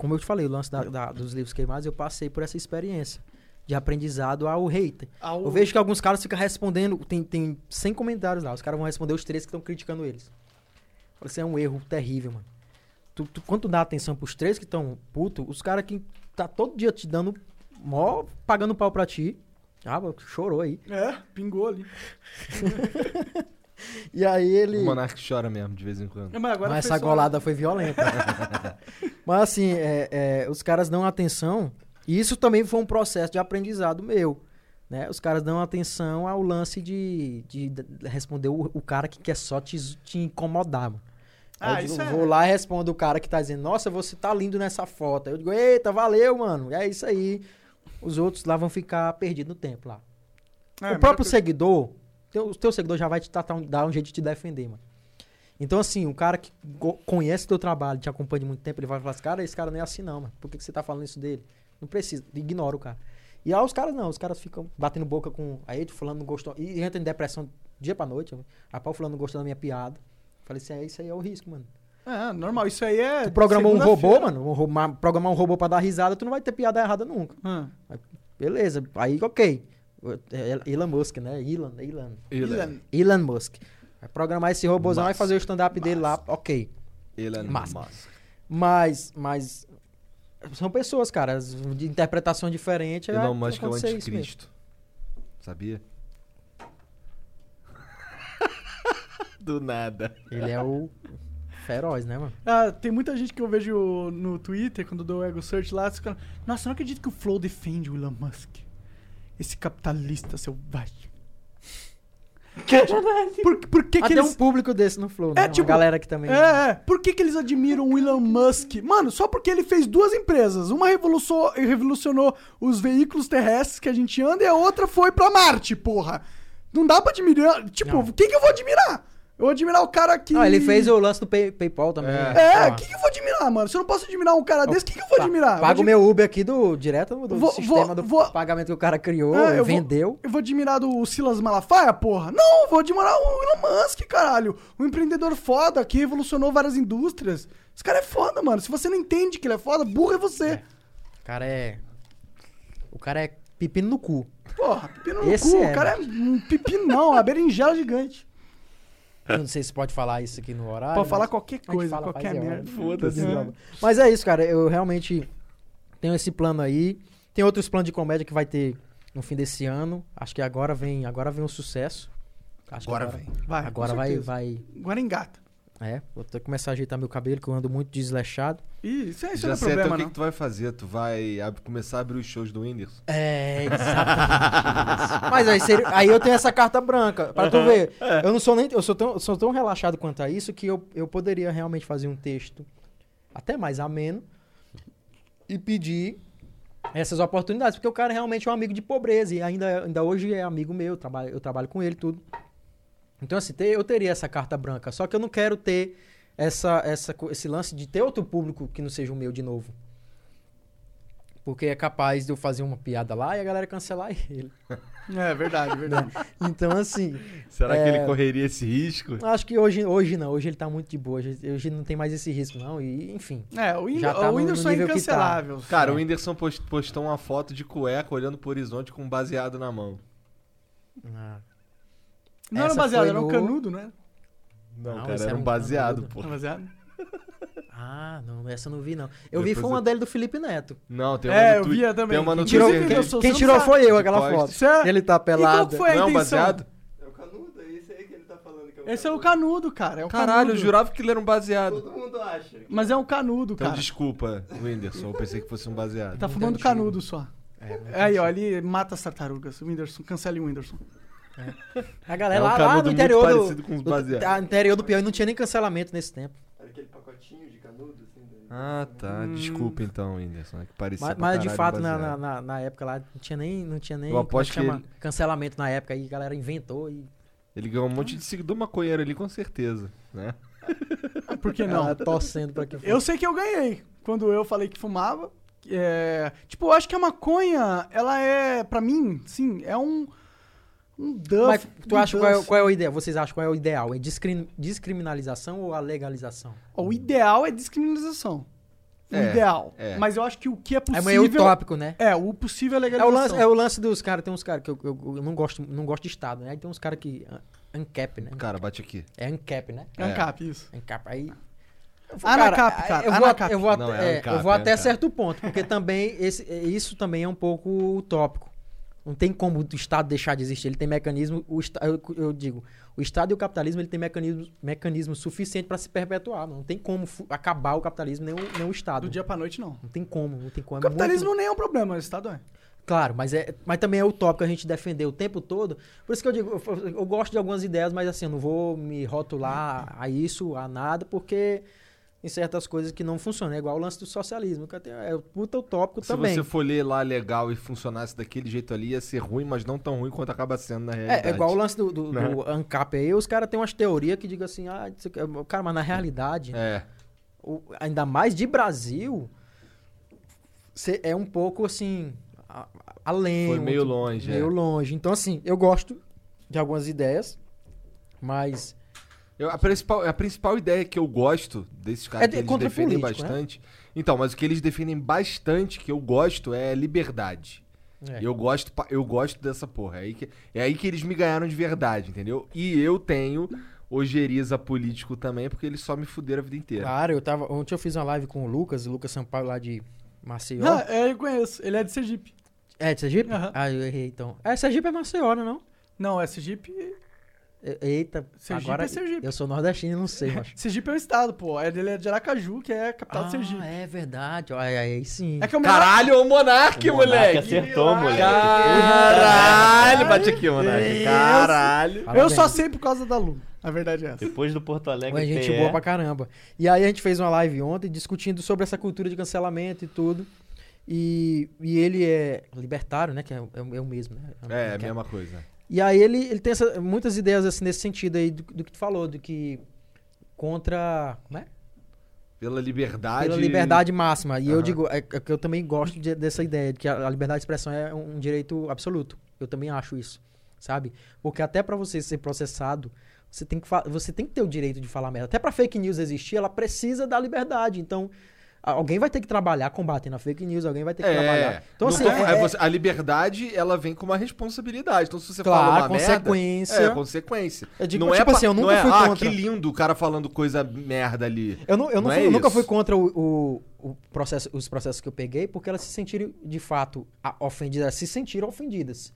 Como eu te falei, o lance da- da- dos livros queimados, eu passei por essa experiência de aprendizado ao hater. Ao- Eu vejo que alguns caras ficam respondendo, tem, tem 100 comentários lá, os caras vão responder os três que estão criticando eles. Falei, Isso é um erro terrível, mano. Tu, tu, quando tu dá atenção pros três que estão puto, os caras que tá todo dia te dando mó, pagando pau pra ti. Ah, chorou aí. É, pingou ali. *laughs* *laughs* E aí ele. O Monark chora mesmo, de vez em quando. É, Mas agora Mas essa só- golada foi violenta. *laughs* Mas assim, é, é, os caras dão atenção. E isso também foi um processo de aprendizado meu. Né? Os caras dão atenção ao lance de, de responder o, o cara que quer só te, te incomodar. Mano. Ah, eu digo, é. vou lá e respondo o cara que tá dizendo, nossa, você tá lindo nessa foto. Aí eu digo, eita, valeu, mano. É isso aí. Os outros lá vão ficar perdidos no tempo lá. É, o melhor próprio que- seguidor, teu, o teu seguidor já vai te tratar dar um jeito de te defender, mano. Então, assim, o cara que conhece teu trabalho, te acompanha de muito tempo, ele vai falar assim, cara, esse cara não é assim não, mano. Por que, que você tá falando isso dele? Não precisa, ignora o cara. E aí os caras não, os caras ficam batendo boca com. Aí tu fulano não gostou. E entra em depressão dia pra noite. Rapaz, o fulano não gostou da minha piada. Falei assim, é, isso aí é o risco, mano. É, normal. Isso aí é. Tu programou um robô, mano, um ro- ma- programar um robô pra dar risada, tu não vai ter piada errada nunca. Ah. Beleza, aí ok. É Elon Musk, né? Elon, Elon. Elon. Elon Musk. Vai programar esse robôzão, vai Musk. fazer o stand-up dele lá, ok. Elon Massa. Musk. Mas, mas são pessoas, cara, de interpretação diferente. Elon vai Musk é o anticristo. Sabia? *laughs* Do nada. Ele é o feroz, né, mano? Ah, tem muita gente que eu vejo no Twitter, quando eu dou o Ego Search lá, ficando, nossa, eu não acredito que o Flow defende o Elon Musk. Esse capitalista selvagem. por, por que, que Até eles... um público desse no Flow, né? É, Uma tipo, galera que também... É, é. Por que, que eles admiram o Elon Musk? Mano, só porque ele fez duas empresas. Uma revolucionou, revolucionou os veículos terrestres que a gente anda e a outra foi pra Marte, porra. Não dá pra admirar. Tipo, Não. o que, que eu vou admirar? Eu vou admirar o cara que. Ah, ele fez o lance do Pay- PayPal também. É. né? É, o que, que eu vou admirar, mano? Se eu não posso admirar um cara desse, o que, que eu vou admirar? Eu Paga vou o meu Uber aqui do direto do Vou- sistema vou- do vou- pagamento que o cara criou, É, eu vou- vendeu. Eu vou admirar do Silas Malafaia, porra? Não, eu vou admirar o Elon Musk, caralho. Um empreendedor foda que revolucionou várias indústrias. Esse cara é foda, mano. Se você não entende que ele é foda, burro é você. O cara é... O cara é pepino no cu. Porra, pepino no Esse cu. é, o cara é um pepino, não, uma berinjela gigante. Eu não sei se pode falar isso aqui no horário. Pode falar mas- qualquer coisa, fala, qualquer é merda. Foda-se. É. Mas é isso, cara. Eu realmente tenho esse plano aí. Tem outros planos de comédia que vai ter no fim desse ano. Acho que agora vem, agora vem o sucesso. Acho que Agora vem. Vai, Agora vai, vai. Agora engata. É, vou ter que começar a ajeitar meu cabelo, que eu ando muito desleixado. Ih, isso, é, isso Já não é sei até problema, o que, que tu vai fazer. Tu vai ab- começar a abrir os shows do Whindersson. É, exatamente. Mas aí, seria- aí eu tenho essa carta branca, pra tu ver. Eu não sou nem. Eu sou tão, sou tão relaxado quanto a isso que eu, eu poderia realmente fazer um texto até mais ameno e pedir essas oportunidades. Porque o cara realmente é um amigo de pobreza e ainda, ainda hoje é amigo meu, eu trabalho, eu trabalho com ele tudo. Então, assim, ter- eu teria essa carta branca. Só que eu não quero ter essa, essa, esse lance de ter outro público que não seja o meu de novo. Porque é capaz de eu fazer uma piada lá e a galera cancelar *laughs* ele. É verdade, verdade. Então, assim, Será que É. ele correria esse risco? acho que hoje, hoje não. Hoje ele tá muito de boa. Hoje, hoje não tem mais esse risco, não. E, enfim. É, o, Whindersson, Já tá o no- Whindersson no é que tá. incancelável. Cara, É. o Whindersson post- postou uma foto de cueca olhando pro horizonte com um baseado na mão. Ah, Não era Essa baseado, era um no- canudo, né? Não, Não, cara, era era um um baseado, canudo. pô. Era baseado. *laughs* Ah, não, essa eu não vi, não. Eu vi Depois foi uma eu- dele do Felipe Neto. Não, tem uma É, no eu via também. Tem uma no Quem tirou- Twitter. quem Quem você tirou não foi eu, sabe. aquela foto. É- Ele tá pelado. Não é um intenção? baseado? É o canudo, é esse aí que ele tá falando que é o Esse é o canudo, cara. É o Caralho, eu canudo. jurava que ele era um baseado. Todo mundo acha. Mas é um canudo, Então cara. desculpa, Whindersson, eu pensei que fosse um baseado. Tá fumando canudo só. É, Aí, ó, ele mata as tartarugas. O Whindersson, cancele o Whindersson. A galera É um lá, lá no interior do, com os do, baseados. ah, interior do Piauí não tinha nem cancelamento nesse tempo. Era aquele pacotinho de canudo, assim. daí. Ah, tá. Hum. Desculpa então, Whindersson. É que parecia Mas, mas de fato, na, na, na- época lá, não tinha nem, não tinha nem Eu aposto como é que chama? cancelamento na época. Aí a galera inventou e... Ele ganhou um monte de seguidor maconheiro ali, com certeza, né? Por que não? Ah, torcendo pra que fosse. Eu sei que eu ganhei. Quando eu falei que fumava. É... Tipo, eu acho que a maconha, ela é, pra mim, sim, é um. Um duff. Mas tu um acha qual é, qual é o ideal? Vocês acham qual é o ideal? É discrim, descriminalização ou a legalização? Ó, O ideal é descriminalização. O É, ideal. é. Mas eu acho que o que é É possível. meio utópico, né? É, o possível é É o, legalização. lance, é o lance dos caras, tem uns caras que eu, eu, eu não, gosto, não gosto de Estado, né? Aí tem uns caras que. uh, Ancap, né? Cara, bate aqui. É Ancap, né? É. ANCAP, isso. Ancap. Aí. Anacap, cara, Eu vou, Anacap. eu vou Não, até, é é, Ancap, eu vou é até certo ponto, porque também esse, isso também é um pouco utópico. Não tem como o Estado deixar de existir. Ele tem mecanismo. O, eu, eu digo, o Estado e o capitalismo ele tem mecanismo, mecanismo suficiente para se perpetuar. Não tem como acabar o capitalismo nem o, nem o Estado. Do dia pra noite, não. Não tem como, não tem como. O É muito- capitalismo nem é um problema, o Estado é. Claro, mas, é, mas também é utópico a gente defender o tempo todo. Por isso que eu digo, eu, eu gosto de algumas ideias, mas assim, eu não vou me rotular a isso, a nada, porque em certas coisas que não funcionam. É igual o lance do socialismo, que é puta utópico Se também. você for ler lá legal e funcionasse daquele jeito ali, ia ser ruim, mas não tão ruim quanto acaba sendo na realidade. É, é igual o lance do, do, Né? do ANCAP aí, os caras têm umas teorias que digam assim, ah, aqui- cara, mas na realidade, É. o- ainda mais de Brasil, é um pouco assim, além. Foi meio longe, Meio é. longe. Então, assim, eu gosto de algumas ideias, mas. Eu- a, principal, a principal ideia que eu gosto desses caras É de- que eles defendem político, né? bastante. Então, mas o que eles defendem bastante, que eu gosto, é liberdade. É. Eu gosto, eu gosto dessa porra. É aí, que, é aí que eles me ganharam de verdade, entendeu? E eu tenho ojeriza político também, porque eles só me fuderam a vida inteira. Claro, eu tava. Ontem eu fiz uma live com o Lucas, o Lucas Sampaio lá de Maceió. Ah, é, eu conheço. Ele é de Sergipe. É de Sergipe? Aham. Ah, eu errei então. É, Sergipe é Maceió, não? é não? Não, é Sergipe. Eita, Sergipe agora é Sergipe. eu sou nordestino e não sei, mas. Sergipe é um estado, pô. Ele é de Aracaju, que é a capital de Sergipe. é verdade. Aí, aí sim. É que é o. Caralho, o Monark, O Monark moleque! acertou, moleque. Caralho, bate aqui, Monark. Caralho. Eu só sei por causa da Lu. A verdade é essa. Depois do Porto Alegre, Mas gente boa pra caramba. E aí a gente fez uma live ontem discutindo sobre essa cultura de cancelamento e tudo. E, e ele é libertário, né? Que é, é, é o mesmo, né? É, a Que mesma coisa. E aí ele, ele tem essa- muitas ideias assim, nesse sentido aí do, do que tu falou, do que contra. Como é? Pela liberdade. Pela liberdade máxima. E eu Aham. digo, é, é que eu também gosto de- dessa ideia, de que a, a liberdade de expressão é um direito absoluto. Eu também acho isso, sabe? Porque até pra você ser processado, você tem que, você tem que ter o direito de falar merda. Até pra fake news existir, ela precisa da liberdade. Então, alguém vai ter que trabalhar combatendo a fake news, alguém vai ter que trabalhar. É. Então, Não assim, é- é é- você- a liberdade, ela vem com uma responsabilidade. Então, se você fala claro, uma consequência. merda... É, consequência. Eu digo, não é tipo pra- assim, eu não nunca é, fui ah, contra. que lindo o cara falando coisa merda ali. Eu, não, eu, não Não fui- é eu nunca fui contra o, o- o processo, os processos que eu peguei, porque elas se sentiram, de fato, ofendidas, elas se sentiram ofendidas.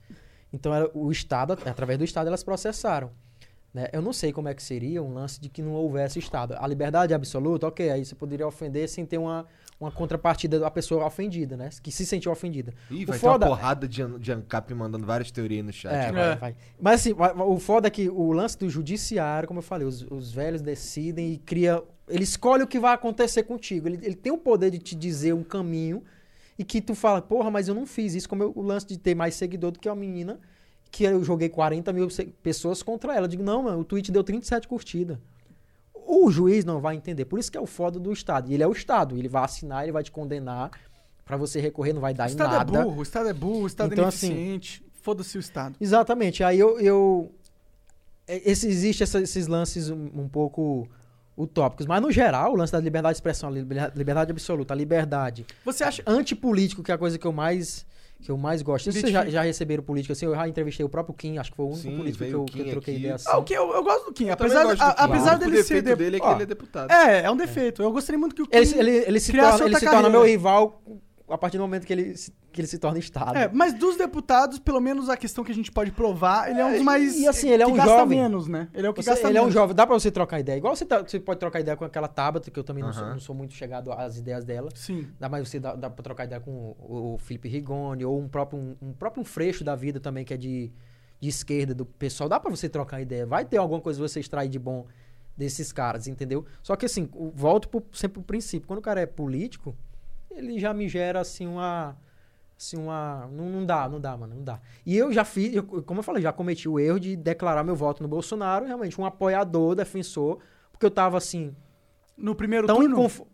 Então, era, o Estado, através do Estado, elas processaram. Né? Eu não sei como é que seria um lance de que não houvesse Estado. A liberdade absoluta, ok, aí você poderia ofender sem ter uma, uma contrapartida da pessoa ofendida, né? Que se sentiu ofendida. Ih, O vai foda- ter uma porrada de, de ANCAP mandando várias teorias no chat. É, vai, É. vai. Mas assim, o foda é que o lance do judiciário, como eu falei, os, os velhos decidem e cria. Ele escolhe o que vai acontecer contigo. Ele, ele tem o poder de te dizer um caminho e que tu fala, porra, mas eu não fiz isso. Como eu- o lance de ter mais seguidor do que uma menina que eu joguei 40 mil pessoas contra ela. Eu digo, não, mano, o tweet deu 37 curtidas. O juiz não vai entender. Por isso que é o foda do Estado. E ele é o Estado. Ele vai assinar, ele vai te condenar pra você recorrer, não vai dar O em Estado nada. é burro, o Estado é burro, o Estado Então, é assim, ineficiente. Foda-se o Estado. Exatamente. Aí eu. eu é- esse, existe essa- esses lances um, um pouco utópicos. Mas, no geral, o lance da liberdade de expressão, liberdade absoluta, a liberdade Você acha... antipolítico, que é a coisa que eu mais. Que eu mais gosto. Vocês já, já receberam político assim? Eu já entrevistei o próprio Kim, acho que foi o único Sim, político que eu, o que eu troquei aqui. ideia assim. Ah, o Kim, eu, eu gosto do Kim. Eu Apesar, a- apesar O dele ser. defeito de- dele é que ó, ele é deputado. É, é um defeito. Eu gostaria muito que o Kim. Ele, se- ele, ele se, torna, ele se torna meu rival a partir do momento que ele, se- que ele se torna Estado. É, mas dos deputados, pelo menos a questão que a gente pode provar, ele é um dos É, mais. e assim, ele é que um gasta jovem. menos, né? Ele é o que Você- gasta ele é um menos. jovem, dá pra você trocar ideia. Igual você, tá- você pode trocar ideia com aquela Tabata, que eu também não, sou, não sou muito chegado às ideias dela. Sim. Dá mais você dá, dá pra trocar ideia com o, o Felipe Rigoni, ou um próprio, um, um próprio um freixo da vida também, que é de, de esquerda, do pessoal. Dá pra você trocar ideia. Vai ter alguma coisa que você extrair de bom desses caras, entendeu? Só que assim, volto pro, sempre pro princípio. Quando o cara é político, ele já me gera assim uma. Assim, uma. Não, não dá, não dá, mano, não dá. E eu já fiz, eu- como eu falei, já cometi o erro de declarar meu voto no Bolsonaro, realmente, um apoiador, defensor, porque eu tava assim, No primeiro tão, turno, inconfo-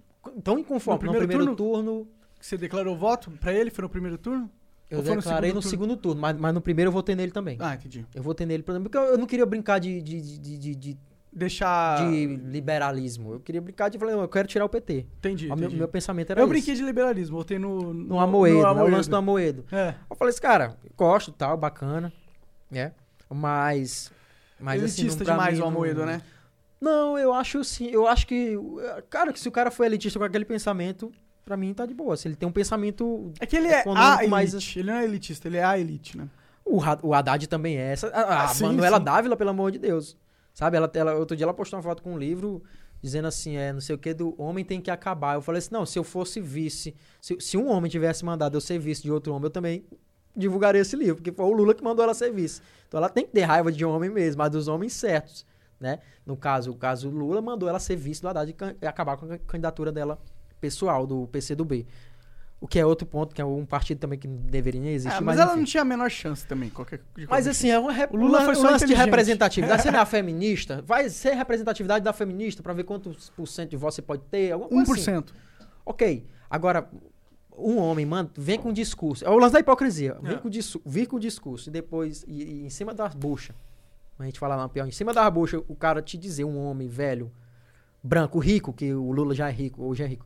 tão inconforme. No No primeiro primeiro, turno, que você declarou voto pra ele, foi no primeiro turno? eu foi no declarei segundo no turno? segundo turno, mas, mas no primeiro eu votei nele também. Ah, entendi. Eu votei nele porque eu, eu não queria brincar de, de, de, de, Deixar. de liberalismo. Eu queria brincar de falar, não, eu quero tirar o PT. Entendi. O meu, entendi. meu pensamento era Eu isso. brinquei de liberalismo, votei no. No Amoedo, né? O lance do Amoedo. É. Eu falei assim, cara, gosto, tal, bacana, né? Mas... Mas assim, elitista não- pra demais mim o não- Amoedo, né? Não, eu acho sim. Eu acho que. Cara, que se o cara for elitista com aquele pensamento, pra mim tá de boa. Se ele tem um pensamento. É que ele é a elite. mas- Ele não é elitista, ele é a elite, né? O, o Haddad também é essa. A, a Ah, sim, Manuela sim. Dávila, pelo amor de Deus. Sabe? Ela, ela, outro dia ela postou uma foto com um livro dizendo assim: é, não sei o que, do homem tem que acabar. Eu falei assim: não, se eu fosse vice, se, se um homem tivesse mandado eu ser vice de outro homem, eu também divulgaria esse livro, porque foi o Lula que mandou ela ser vice. Então ela tem que ter raiva de homem mesmo, mas dos homens certos. Né? No caso, o caso Lula mandou ela ser vice do Haddad e acabar com a candidatura dela pessoal, do PCdoB. O que é outro ponto, que é um partido também que não deveria nem existir. É, mas mas ela enfim. não tinha a menor chance também. Qualquer, Mas assim, é um rep... O Lula foi um só lance de representatividade. Você não é feminista? Vai ser representatividade da feminista pra ver quantos por cento de votos você pode ter? Alguma coisa assim. 1%. Ok. Agora, um homem, mano, vem com discurso. É o lance da hipocrisia. Vem É. com vir com discurso e depois, e, e em cima das buchas, a gente fala lá no pior, em cima das buchas, o cara te dizer, um homem velho, branco, rico, que o Lula já é rico, hoje é rico,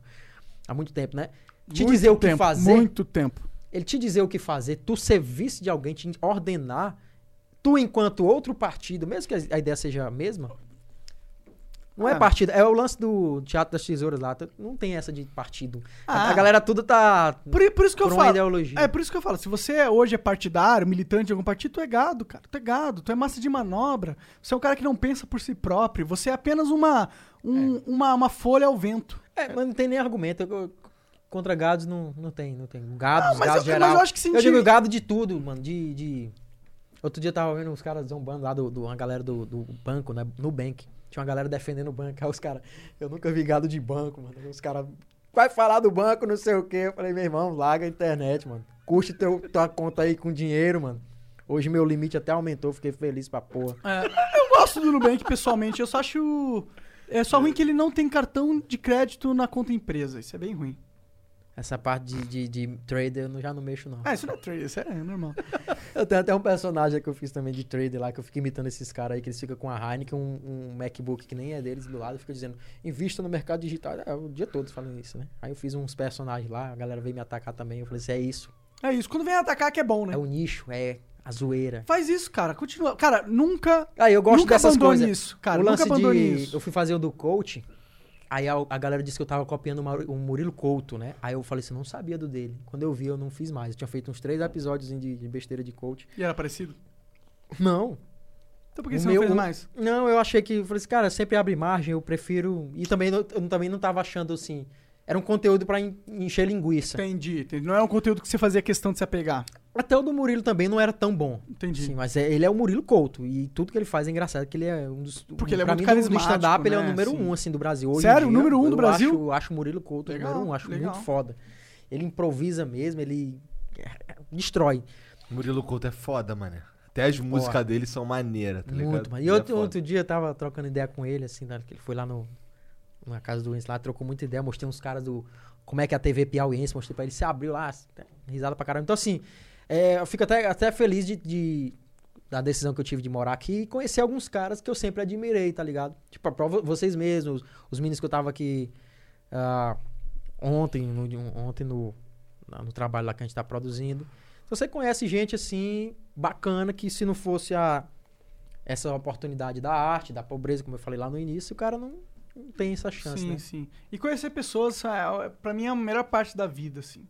há muito tempo, né? Te Muito dizer o que tempo, fazer Muito tempo. ele te dizer o que fazer, tu ser vice de alguém, te ordenar, tu enquanto outro partido, mesmo que a ideia seja a mesma, não é Ah. partido, é o lance do Teatro das Tesouras lá, não tem essa de partido. A- Ah. A galera tudo tá Por, por isso que por eu uma falo. ideologia. É por isso que eu falo. Se você hoje é partidário, militante de algum partido, tu é gado, cara. Tu é gado, tu é massa de manobra. Você é um cara que não pensa por si próprio. Você é apenas uma, um- uma, uma folha ao vento. É, mas não tem nem argumento. eu- contra gados não, não tem, não tem. Gados, Não, mas gados eu- geral. mas eu acho que sentir- Eu digo gado de tudo, mano, de... de... Outro dia eu tava vendo uns caras zombando lá, do, do, uma galera do, do banco, né, no Bank. Tinha uma galera defendendo o banco. *laughs* Aí os caras, eu nunca vi gado de banco, mano. Os caras, vai falar do banco, não sei o quê. Eu falei, meu irmão, larga a internet, mano. Custe teu, tua conta aí com dinheiro, mano. Hoje meu limite até aumentou, fiquei feliz pra porra. Eu gosto do Nubank pessoalmente. Eu só acho. É só ruim que ele não tem cartão de crédito na conta empresa. Isso é bem ruim. Essa parte de, de, de trader eu já não mexo, não. Ah, isso não é trade, isso é normal. *laughs* Eu tenho até um personagem que eu fiz também de trader lá, que eu fico imitando esses caras aí, que eles ficam com a Heineken, um, um MacBook que nem é deles do lado, e fica dizendo, invista no mercado digital. É, o dia todo falando isso, né? Aí eu fiz uns personagens lá, a galera veio me atacar também. Eu falei assim, é isso. É isso. Quando vem atacar que é bom, né? É o nicho, é a zoeira. Faz isso, cara. Continua. Cara, nunca. Aí eu gosto nunca dessas coisas. isso, cara. o nunca lance abandone de. isso. Eu fui fazer o do coach. Aí a, a galera disse que eu tava copiando o o Murilo Couto, né? Aí eu falei assim, não sabia do dele. Quando eu vi, eu não fiz mais. Eu tinha feito uns três episódios de, de besteira de coach. E era parecido? Não, Então por que O você meu- não fez mais? Não, eu achei que. Eu falei assim, cara, sempre abre margem, eu prefiro. E também eu também não tava achando assim. Era um conteúdo pra en- encher linguiça. Entendi, entendi. Não é um conteúdo que você fazia questão de se apegar. Até o do Murilo também não era tão bom. Entendi. Sim, mas é- ele é o Murilo Couto. E tudo que ele faz é engraçado, que ele é um dos. Porque ele é muito mim, do- do carismático, stand-up, ele é o né? número Sim. um, assim, do Brasil. Hoje Sério? dia, Número um do eu Brasil? Acho, acho o Murilo Couto o Legal, número um, acho legal. muito foda. Ele improvisa mesmo, ele é, destrói. Murilo Couto é foda, mano. Até as músicas dele são maneiras, tá ligado? Muito, mano. E é outro, foda. outro dia eu tava trocando ideia com ele, assim, né, que ele foi lá no, na casa do Enzo lá, trocou muita ideia, mostrei uns caras do. Como é que é a TV piauiense, mostrei pra ele, se abriu lá, risada pra caramba. Então, assim, é, eu fico até, até feliz de, de- da decisão que eu tive de morar aqui e conhecer alguns caras que eu sempre admirei, tá ligado? Tipo, pra vo- vocês mesmos, os meninos que eu tava aqui ah, ontem, no, ontem no, no trabalho lá que a gente tá produzindo. você conhece gente assim, bacana, que se não fosse a, essa oportunidade da arte, da pobreza, como eu falei lá no início, o cara não tem essa chance, sim, né? sim. E conhecer pessoas, é, pra mim, é a melhor parte da vida, assim.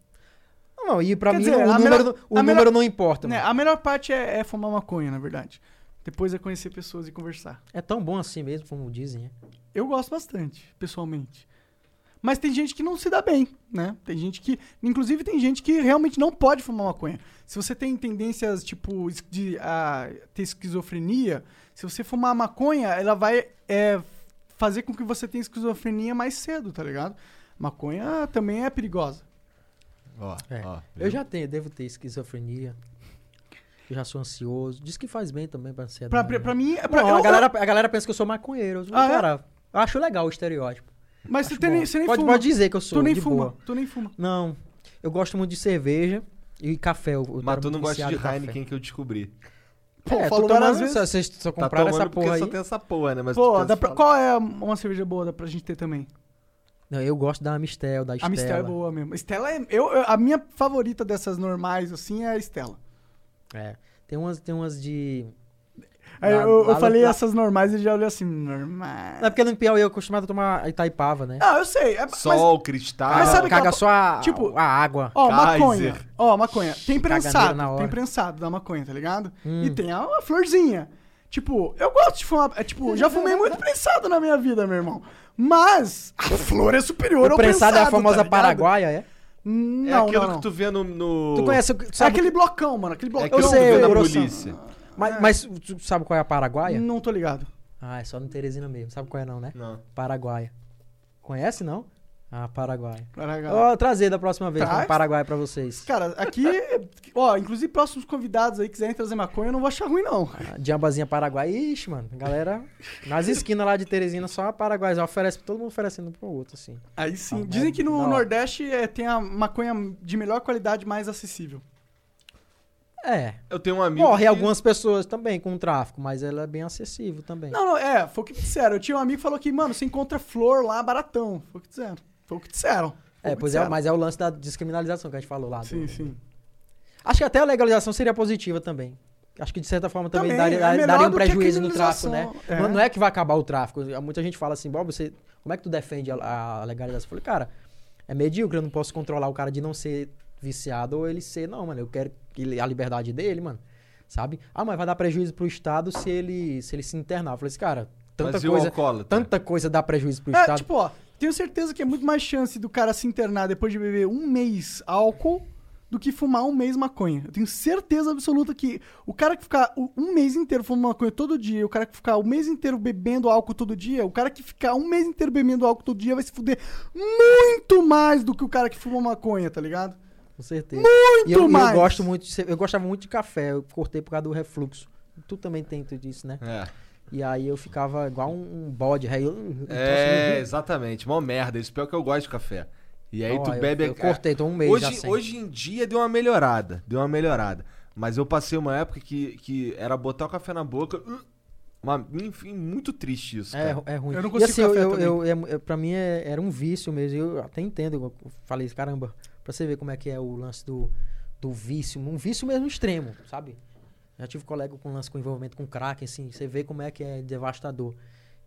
Não, não, e pra Quer mim dizer, o, número, melhor- não- o número melhor- não importa, Né. A melhor parte é, é fumar maconha, na verdade. Depois é conhecer pessoas e conversar. É tão bom assim mesmo, como dizem, né? Eu gosto bastante, pessoalmente. Mas tem gente que não se dá bem, né? Tem gente que. Inclusive, tem gente que realmente não pode fumar maconha. Se você tem tendências, tipo, de a, ter esquizofrenia, se você fumar maconha, ela vai é, fazer com que você tenha esquizofrenia mais cedo, tá ligado? Maconha também é perigosa. Ó, É. ó, Eu já tenho, devo ter esquizofrenia. Eu já sou ansioso. Diz que faz bem também pra ansiedade. Pra, pra, né? pra mim. é Pra, Não, eu- a, galera, a galera pensa que eu sou maconheiro. Eu, Ah, é? cara, eu acho legal o estereótipo. mas você, Acho tem nem, você nem pode, fuma. pode dizer que eu sou tu nem de fuma. boa. Tu nem fuma. Não, eu gosto muito de cerveja e café. Eu, eu Mas tu não gosta de. Heineken que eu descobri. Pô, é, falou tô várias vezes. só- Vocês só Tá compraram tomando essa porque porra aí. só tem essa porra, né? Mas Pô, dá pra- qual é uma cerveja boa dá pra gente ter também? Não, eu gosto da Mistel, da A Estela. Mistel é boa mesmo. Estela é. Eu, eu- a minha favorita dessas normais, assim, é a Estela. É. Tem umas, tem umas de... Aí Lá- eu, eu falei lá- essas normais e já olhou assim, normais. Não é porque no Piauí eu acostumado a tomar Itaipava, né? Ah, eu sei. É, mas, Sol, cristal. Mas sabe Caga aquela- só a, tipo- a água. ó, Kaiser. maconha. Ó, maconha. Tem prensado. na hora. Tem prensado da maconha, tá ligado? Hum. E tem a, a florzinha. Tipo, eu gosto de fumar. É, tipo, já fumei *laughs* muito prensado na minha vida, meu irmão. Mas a flor é superior O ao prensado prensado. é a famosa tá? Paraguaia, é? Não, É aquilo não, não. que tu vê no. no... Tu conhece... É Sabe, aquele blocão, mano. Aquele É blocão. aquilo Eu que sei, tu vê eu na grosso. polícia. Mas, mas tu sabe qual é a Paraguaia? Não tô ligado. Ah, é só no Teresina mesmo. Sabe qual é não, né? Não. Paraguaia. Conhece, não? Ah, Paraguaia. Paraguai. Ó, trazer da próxima vez Traz. um Paraguai pra vocês. Cara, aqui, *laughs* ó, inclusive próximos convidados aí quiserem trazer maconha, eu não vou achar ruim, não. Ah, Diambazinha Paraguai. Ixi, mano. Galera, nas esquinas lá de Teresina, só a Paraguai. Oferece, todo mundo oferecendo um pro outro, assim. Aí sim. Ah, Dizem é que no hora. Nordeste é, tem a maconha de melhor qualidade mais acessível. É. Eu tenho um amigo. Morre que- algumas pessoas também com o tráfico, mas ela é bem acessível também. Não, não, é, foi o que me disseram. Eu tinha um amigo que falou que, mano, você encontra flor lá baratão. Foi o que disseram. Foi o que disseram. Foi É, que pois é, disseram. mas é o lance da descriminalização que a gente falou lá. do- Sim, sim. Acho que até a legalização seria positiva também. Acho que de certa forma também, Também, daria, é daria- um prejuízo no tráfico, né? é. Não, não é que vai acabar o tráfico. Muita gente fala assim, Bob, você, como é que tu defende a, a legalização? Eu falei, cara, é medíocre, eu não posso controlar o cara de não ser viciado ou ele ser, não, mano, eu quero a liberdade dele, mano, sabe? Ah, mas vai dar prejuízo pro Estado se ele se, ele se internar. Eu falei assim, cara, tanta Mas coisa, tanta coisa dá prejuízo pro É, Estado. tipo, ó, tenho certeza que é muito mais chance do cara se internar depois de beber um mês álcool do que fumar um mês maconha. Eu tenho certeza absoluta que o cara que ficar um mês inteiro fumando maconha todo dia, o cara que ficar o mês inteiro bebendo álcool todo dia, o cara que ficar um mês inteiro bebendo álcool todo dia vai se fuder muito mais do que o cara que fuma maconha, tá ligado? Com certeza. Muito e eu, e eu mais. gosto muito, de eu gostava muito de café, eu cortei por causa do refluxo. Tu também tem tudo isso, né? É. E aí eu ficava igual um, um bode, aí eu, eu É, exatamente. Mó merda. Isso pior que eu gosto de café. E aí Ó, tu eu- bebe. Eu, cortei, tô um mês já hoje, sem. hoje em dia deu uma melhorada. Deu uma melhorada. Mas eu passei uma época que, que era botar o café na boca. uh, Uma, enfim, muito triste isso. é, cara. é ruim. Eu não e consigo assim, eu, café eu, eu, é- é- pra mim é- era um vício mesmo. Eu até entendo. Eu falei, caramba, pra você ver como é que é o lance do, do vício. Um vício mesmo extremo, sabe? Já tive colega com lance com envolvimento com crack, assim. Você vê como é que é devastador.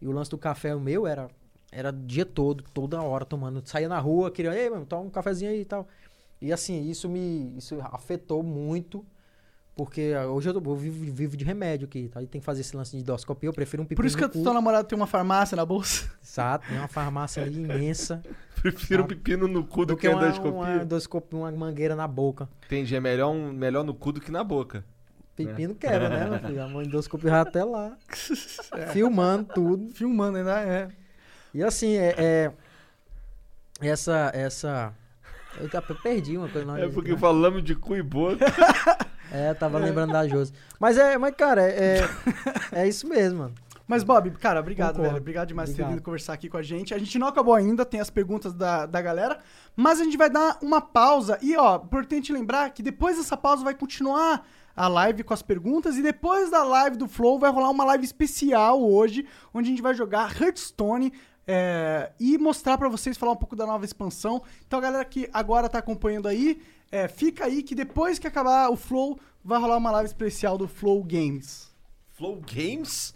E o lance do café, o meu, era era dia todo, toda hora tomando. Saía na rua, queria, ei, mano, toma um cafezinho aí e tal. E assim, isso me isso afetou muito. Porque ah, hoje eu, tô- eu vivo, vivo de remédio aqui, tá? E tem que fazer esse lance de endoscopia, eu prefiro um pepino Por isso que no a cu. tua namorada tem uma farmácia na bolsa. *laughs* Exato, tem uma farmácia ali imensa. Prefiro um pepino no cu do, do que que uma, endoscopia. uma, endoscopia, uma mangueira na boca. Entendi. É melhor, um, melhor no cu do que na boca. Pepino quebra, né, meu filho? A mãe endoscopia vai até lá. *laughs* Filmando tudo. Filmando ainda, é. E assim, é. é- essa. essa eu perdi uma coisa. É porque falamos de cu e boca. *laughs* É, tava lembrando da Josi. Mas é, mas cara, é, é isso mesmo, mano. Mas, Bob, cara, obrigado, Concordo. velho. Obrigado demais por ter Obrigado. vindo conversar aqui com a gente. A gente não acabou ainda, tem as perguntas da, da galera. Mas a gente vai dar uma pausa. E, ó, importante lembrar que depois dessa pausa vai continuar a live com as perguntas. E depois da live do Flow vai rolar uma live especial hoje, onde a gente vai jogar Hearthstone. É, e mostrar pra vocês, falar um pouco da nova expansão. Então, a galera que agora tá acompanhando aí, É, fica aí que depois que acabar o Flow, vai rolar uma live especial do Flow Games. Flow Games?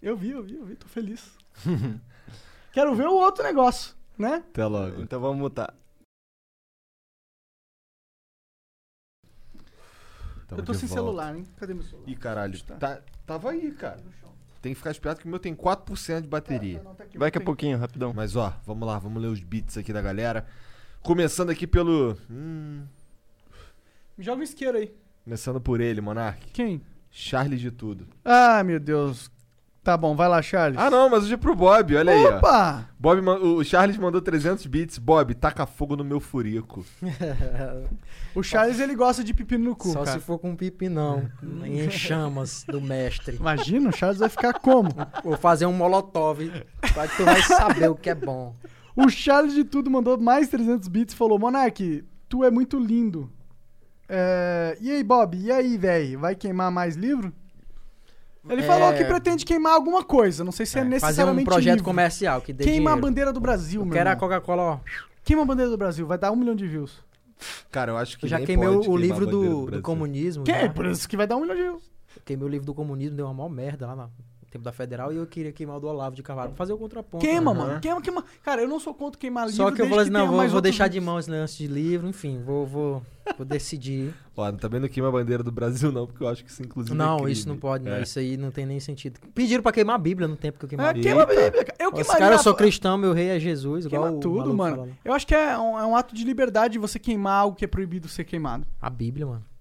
Eu vi, eu vi, eu vi, tô feliz. *laughs* Quero ver o outro negócio, né? Até logo. Então vamos mutar. Tamo eu tô sem volta. celular, hein? Cadê meu celular? Ih, caralho. Tá. Tá, tava aí, cara. Tem que ficar esperto que o meu tem 4% de bateria. Não, tá aqui, Vai que é tem. pouquinho, rapidão. Mas ó, vamos lá, vamos ler os beats aqui da galera. Começando aqui pelo. Hum, Me joga um isqueiro aí. começando por ele, Monark. Quem? Charles de tudo. Ah, meu Deus. Tá bom, vai lá, Charles. Ah, não, mas hoje é pro Bob, olha aí, ó. Opa! Bob, o Charles mandou 300 bits. Bob, taca fogo no meu furico. *laughs* O Charles, ele gosta de pepino no cu, Só cara. se for com pipinão, em chamas do mestre. Imagina, o Charles vai ficar como? Vou fazer um molotov, vai tu vai saber o que é bom. O Charles de tudo mandou mais 300 bits e falou: Monark, tu é muito lindo. É, E aí, Bob? E aí, velho? Vai queimar mais livro? Ele É. falou que pretende queimar alguma coisa. Não sei se é, É, fazer necessariamente um projeto livro. comercial que dê Queima a bandeira do Brasil, Eu meu quero a irmão. Coca-Cola, ó. Queima a bandeira do Brasil, vai dar um milhão de views. Cara, eu acho que Eu já nem queimei pode o, queimar a livro do, do Brasil. comunismo. Que? já. Por isso que vai dar um milhão de views. Eu queimei o livro do comunismo, deu uma maior merda lá no tempo da Federal e eu queria queimar o do Olavo de Carvalho pra fazer o contraponto. Queima, mano. Queima, queima. Cara, eu não sou contra queimar livro. Só que eu falei assim, não, vou, vou deixar de livros. mão esse lance de livro, enfim, vou, vou, vou decidir. *laughs* Ó, também não queima a bandeira do Brasil, não, porque eu acho que isso, inclusive. é não, crime. isso não pode, não. É. Isso aí não tem nem sentido. Pediram pra queimar a Bíblia no tempo que eu queimava É, a Bíblia. queima a Bíblia, cara. Eu queimaria... caras, eu sou cristão, meu rei é Jesus, igual Queima o tudo, mano. fala lá. Eu acho que é um, é um ato de liberdade você queimar algo que é proibido ser queimado. A Bíblia, mano.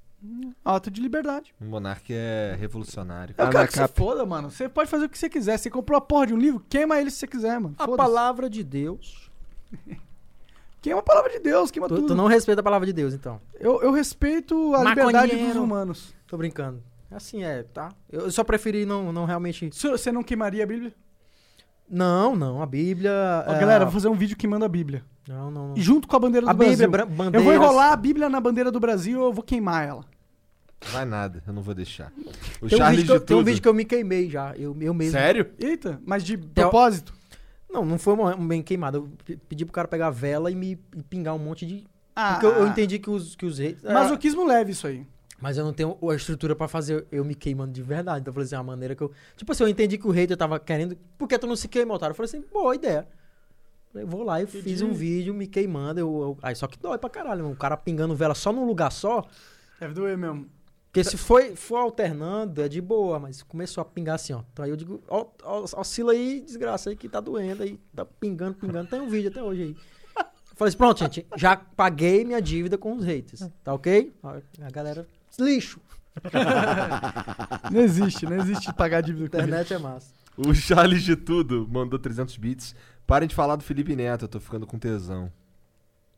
Ato de liberdade. O Monark é revolucionário. Eu Ah, quero que você foda, mano. Você pode fazer o que você quiser. Você comprou a porra de um livro, queima ele se você quiser, mano. A palavra de Deus. *laughs* Queima a palavra de Deus, queima Tu, tudo. tu não respeita a palavra de Deus, então. eu, eu respeito a Maconheiro. liberdade dos humanos. Tô brincando. Assim é, tá? Eu só preferi não, não realmente. Se- Você não queimaria a Bíblia? Não, não, a Bíblia. Ó, é, galera, vou fazer um vídeo queimando a Bíblia. Não, não, não. Junto com a bandeira do A Bíblia, Brasil. bra- Eu bandeiras. vou enrolar a Bíblia na bandeira do Brasil eu vou queimar ela. Vai nada, eu não vou deixar. O Tem um, vídeo que eu, de tem um vídeo que eu me queimei já. Eu, eu mesmo. Sério? Eita, mas de propósito? Não, não foi um bem queimado. Eu pe- pedi pro cara pegar a vela e me e pingar um monte de. Ah, Porque eu, eu entendi que os, que os reis. ah, Masoquismo leve isso aí. Mas eu não tenho a estrutura pra fazer eu me queimando de verdade. Então eu falei assim, a maneira que eu. Tipo assim, eu entendi que o hater tava querendo. Por que tu não se queima, otário? Eu falei assim, boa ideia. Eu vou lá e fiz um vídeo me queimando. Eu, eu- Aí só que dói pra caralho, mano. O cara pingando vela só num lugar só. Deve doer mesmo. Porque se foi, for alternando, é de boa, mas começou a pingar assim, ó. Então aí eu digo, ó, ó, oscila aí, desgraça aí que tá doendo aí. Tá pingando, pingando. Tem um vídeo até hoje aí. Eu falei assim, pronto, gente, já paguei minha dívida com os haters. Tá ok? A galera, lixo. *laughs* Não existe, não existe pagar dívida com Internet é massa. O Charles de tudo mandou 300 bits. Parem de falar do Felipe Neto, eu tô ficando com tesão.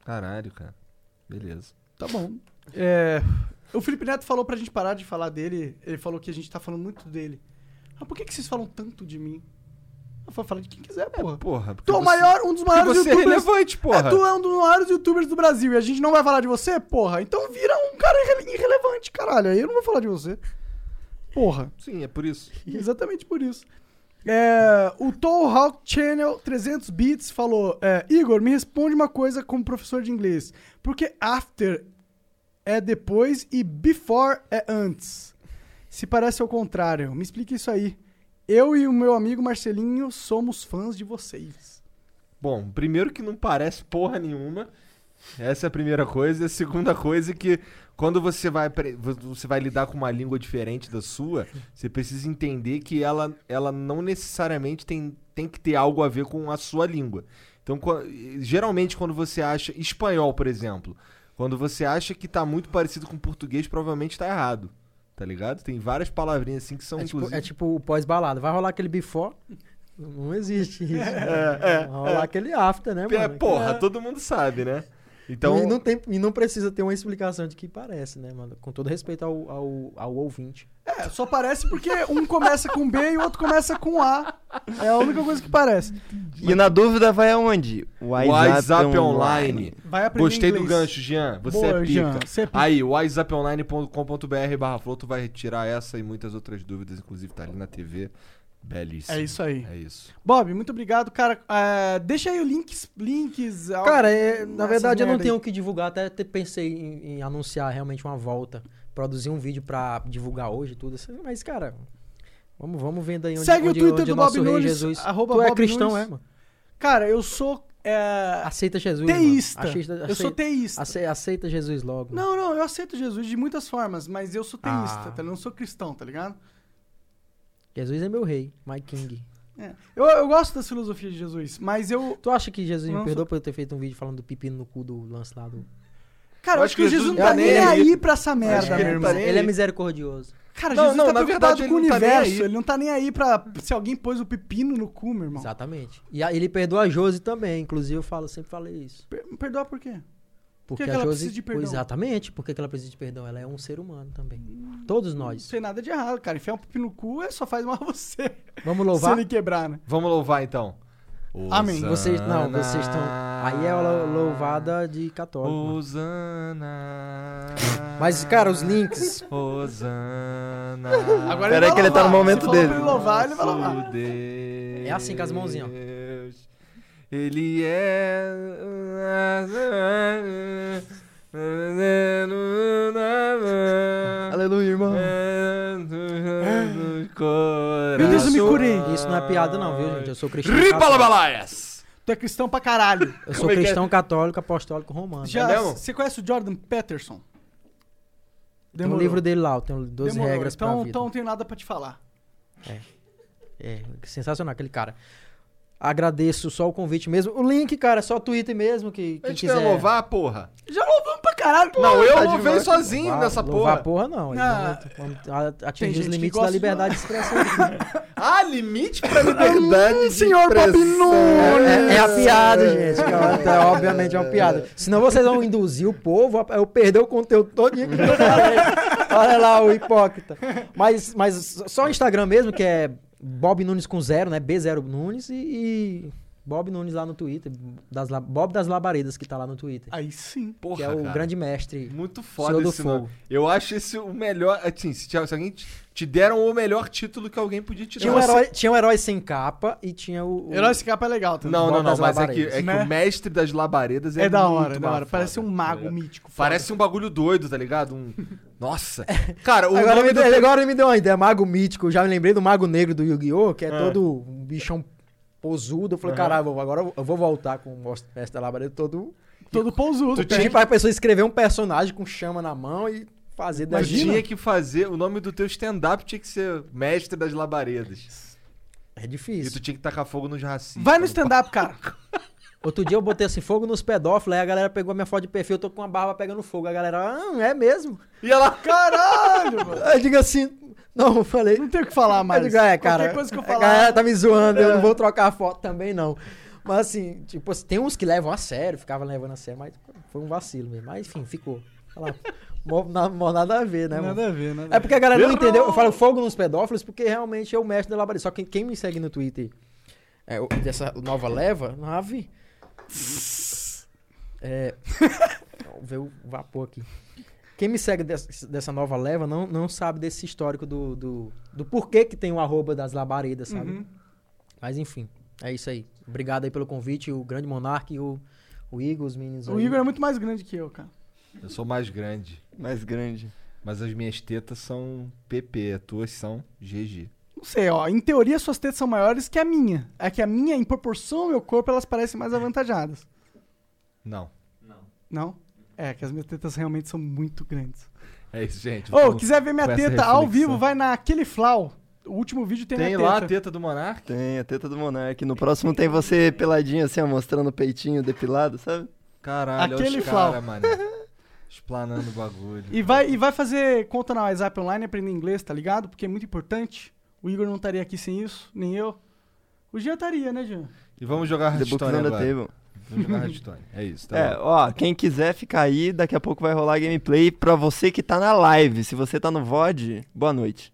Caralho, cara. Beleza. Tá bom. É, o Felipe Neto falou pra gente parar de falar dele. Ele falou que a gente tá falando muito dele. Mas por que, que vocês falam tanto de mim? Eu vou falar de quem quiser, porra. Porra, porque Tu é o você- maior, um dos maiores você é youtubers. relevante, porra. É, tu é um dos maiores youtubers do Brasil e a gente não vai falar de você, porra. Então vira um cara irre- irrelevante, caralho. Aí eu não vou falar de você. Porra. Sim, é por isso. *laughs* Exatamente por isso. É, o Hawk Channel 300 bits falou: é, Igor, me responde uma coisa como professor de inglês. Porque after é depois e before é antes. Se parece ao contrário. Me explique isso aí. Eu e o meu amigo Marcelinho somos fãs de vocês. Bom, primeiro que não parece porra nenhuma. Essa é a primeira coisa. E a segunda coisa é que quando você vai, você vai lidar com uma língua diferente da sua, você precisa entender que ela, ela não necessariamente tem, tem que ter algo a ver com a sua língua. Então, geralmente, quando você acha. Espanhol, por exemplo. Quando você acha que tá muito parecido com português, provavelmente tá errado. Tá ligado? Tem várias palavrinhas assim que são, É tipo, inclusive. é tipo o pós-balada. Vai rolar aquele before? Não existe isso. é, Vai rolar aquele after, né, mano? É, porra, todo mundo sabe, né? Então. e, não tem, e não precisa ter uma explicação de que parece, né, mano? Com todo respeito ao, ao, ao ouvinte. É, só parece porque um começa com B e o outro começa com A. É a única coisa que parece. E na dúvida vai aonde? WhatsApp Online. Vai Gostei do inglês. gancho, Jean. Você Boa, é pica. Jean, você é pica. Aí, whatsapponline.com.br barra flow, tu vai tirar essa e muitas outras dúvidas, inclusive tá ali na TV. Belíssimo. É isso aí. É isso. Bob, muito obrigado, cara. É, deixa aí os links, links. Cara, é, na verdade eu não tenho o que divulgar, até te- pensei em, em anunciar realmente uma volta, produzir um vídeo pra divulgar hoje e tudo. isso, Mas, cara, vamos, vamos vendo aí onde, Segue o onde, Twitter onde do o Bob rei Nunes, Jesus. arroba tu é Bob cristão, Nunes. é, mano? Cara, eu sou. é, Aceita Jesus. teísta. Aceita- Eu sou aceita- teísta. ace- Aceita Jesus logo. Não, não, eu aceito Jesus de muitas formas, mas eu sou teísta, Ah. tá? Eu não sou cristão, tá ligado? Jesus é meu rei, my king. É. Eu, eu gosto das filosofias de Jesus, mas eu. Tu acha que Jesus Não, me perdoa por eu ter feito um vídeo falando do pepino no cu do lance lá do... Cara, eu acho que, que Jesus não tá nem tá nem aí pra essa merda, meu ele irmão. tá nem Ele é misericordioso. Cara, Não, Jesus não, tá na preocupado verdade, com o não tá universo. aí. ele não tá nem aí pra se alguém pôs o pepino no cu, meu irmão. Exatamente. E a- ele perdoa a Josi também, inclusive eu falo, sempre falei isso. Per- Perdoar por quê? Porque que a ela Josi, precisa de perdão? Exatamente, porque que ela precisa de perdão? Ela é um ser humano também. Todos Não nós. tem nada de errado, cara. Enfiar um pepino no cu é só faz mal a você. Vamos Se louvar? ele quebrar, né? Vamos louvar então. Amém. Vocês não, vocês estão. Aí é lou- louvada de católico. Osana. Mas, cara, os links. Osana. Agora Pera aí vai que ele tá no momento falou dele. pra ele louvar, ele vai louvar. É assim, com as mãozinhas, ó. Ele é. Aleluia, irmão. Meu Deus, eu me curei. Isso não é piada, não, viu, gente? Eu sou cristão. Católico. balaias! Tu é cristão pra caralho. Eu sou Como é que é? cristão católico, apostólico romano. Já, mesmo? você conhece o Jordan Peterson? Tem um livro dele lá, eu tenho 12 Demorou. regras então, pra vida. Então não tenho nada pra te falar. É, sensacional aquele cara. Agradeço só o convite mesmo. O link, cara, é só Twitter mesmo, que A quem gente quiser. quer louvar, porra. Já louvamos pra caralho. pô. Não, eu tá louvei sozinho Louvar- nessa louvar porra. porra, não. Ah, a- atingir gente os limites da de liberdade de expressão. *laughs* Ah, limite pra Liberdade de senhor Bob expressão. É, é a piada, gente. que é- é, obviamente é uma piada. Senão vocês vão induzir o povo a eu perder o conteúdo todo que eu falei. *laughs* Olha lá o hipócrita. Mas, mas só o Instagram mesmo, que é Bob Nunes com zero, né? B0 Nunes e, e Bob Nunes lá no Twitter. Das, Bob das Labaredas, que tá lá no Twitter. Aí sim. Porra, que é o cara. grande mestre. Muito Senhor foda do esse nome. Fogo. Eu acho esse o melhor. Assim, se, se alguém te, deram o melhor título que alguém podia te dar. Tinha um, herói, tinha um herói sem capa e tinha o. o- Herói esse capa é legal também. Não, não, não, mas é que, é que Né? o mestre das labaredas é É da muito hora, é da hora. Parece um tá mago mítico. foda. Parece um bagulho doido, tá ligado? Um... *laughs* Nossa. Cara, o Agora, nome me do... deu, agora me deu uma ideia. Mago mítico. Já me lembrei do Mago Negro do Yu-Gi-Oh! Que é Ah. todo um bichão posudo. Eu falei, Aham. caralho, agora eu vou voltar com o mestre da labareda todo. Todo pousudo. Tu tinha pra pessoa escrever um personagem com chama na mão e fazer Mas daí. tinha que fazer... O nome do teu stand-up tinha que ser Mestre das Labaredas. É E difícil. tu tinha que tacar fogo nos racistas. Vai no stand-up, cara. *laughs* Outro dia eu botei assim fogo nos pedófilos, aí a galera pegou a minha foto de perfil, eu tô com a barba pegando fogo. A galera, ah, é mesmo? E ela... *laughs* Caralho, mano. Aí eu digo assim, não, eu falei. Não tenho o que falar mais. Eu digo, é, cara. Qualquer coisa que eu A falar. galera tá me zoando, eu É. não vou trocar a foto também, não. Mas assim, tipo, assim, tem uns que levam a sério, ficavam levando a sério, mas foi um vacilo mesmo. Mas enfim, ficou. Olha lá, mó nada a ver, né, mano? Nada a ver, nada É porque a galera não Errou! entendeu. Eu falo fogo nos pedófilos porque realmente é o mestre da labareda. Só que quem me segue no Twitter é, dessa nova leva, nave. É. *laughs* Ver o vapor aqui. Quem me segue dessa, dessa nova leva não, não sabe desse histórico do, do, do porquê que tem o arroba das labaredas, sabe? Uhum. Mas enfim, é isso aí. Obrigado aí pelo convite, o grande monarca e o, o Igor, os meninos O aí. Igor é muito mais grande que eu, cara. Eu sou mais grande. Mais grande. Mas as minhas tetas são PP, as tuas são GG. Não sei, ó. Em teoria, suas tetas são maiores que a minha. É que a minha, em proporção ao meu corpo, elas parecem mais avantajadas. Não. Não? É, que as minhas tetas realmente são muito grandes. É isso, gente. Ô, Vamos quiser ver minha teta ao vivo, vai naquele Flau. O último vídeo tem, Tem minha lá a teta. teta do Monark? Tem a teta do Monark. No próximo tem você peladinho assim, ó, mostrando o peitinho depilado, sabe? Caralho, Aquele olha os flau. cara, mano. *laughs* Explanando o bagulho. E vai, e vai fazer conta na WhatsApp Online aprender inglês, tá ligado? Porque é muito importante. O Igor não estaria aqui sem isso, nem eu. O Jean estaria, né, Jean? E vamos jogar the agora. Table. Vamos jogar Hearthstone. É isso, tá É, bom. ó, quem quiser ficar aí, daqui a pouco vai rolar gameplay pra você que tá na live. Se você tá no VOD, boa noite.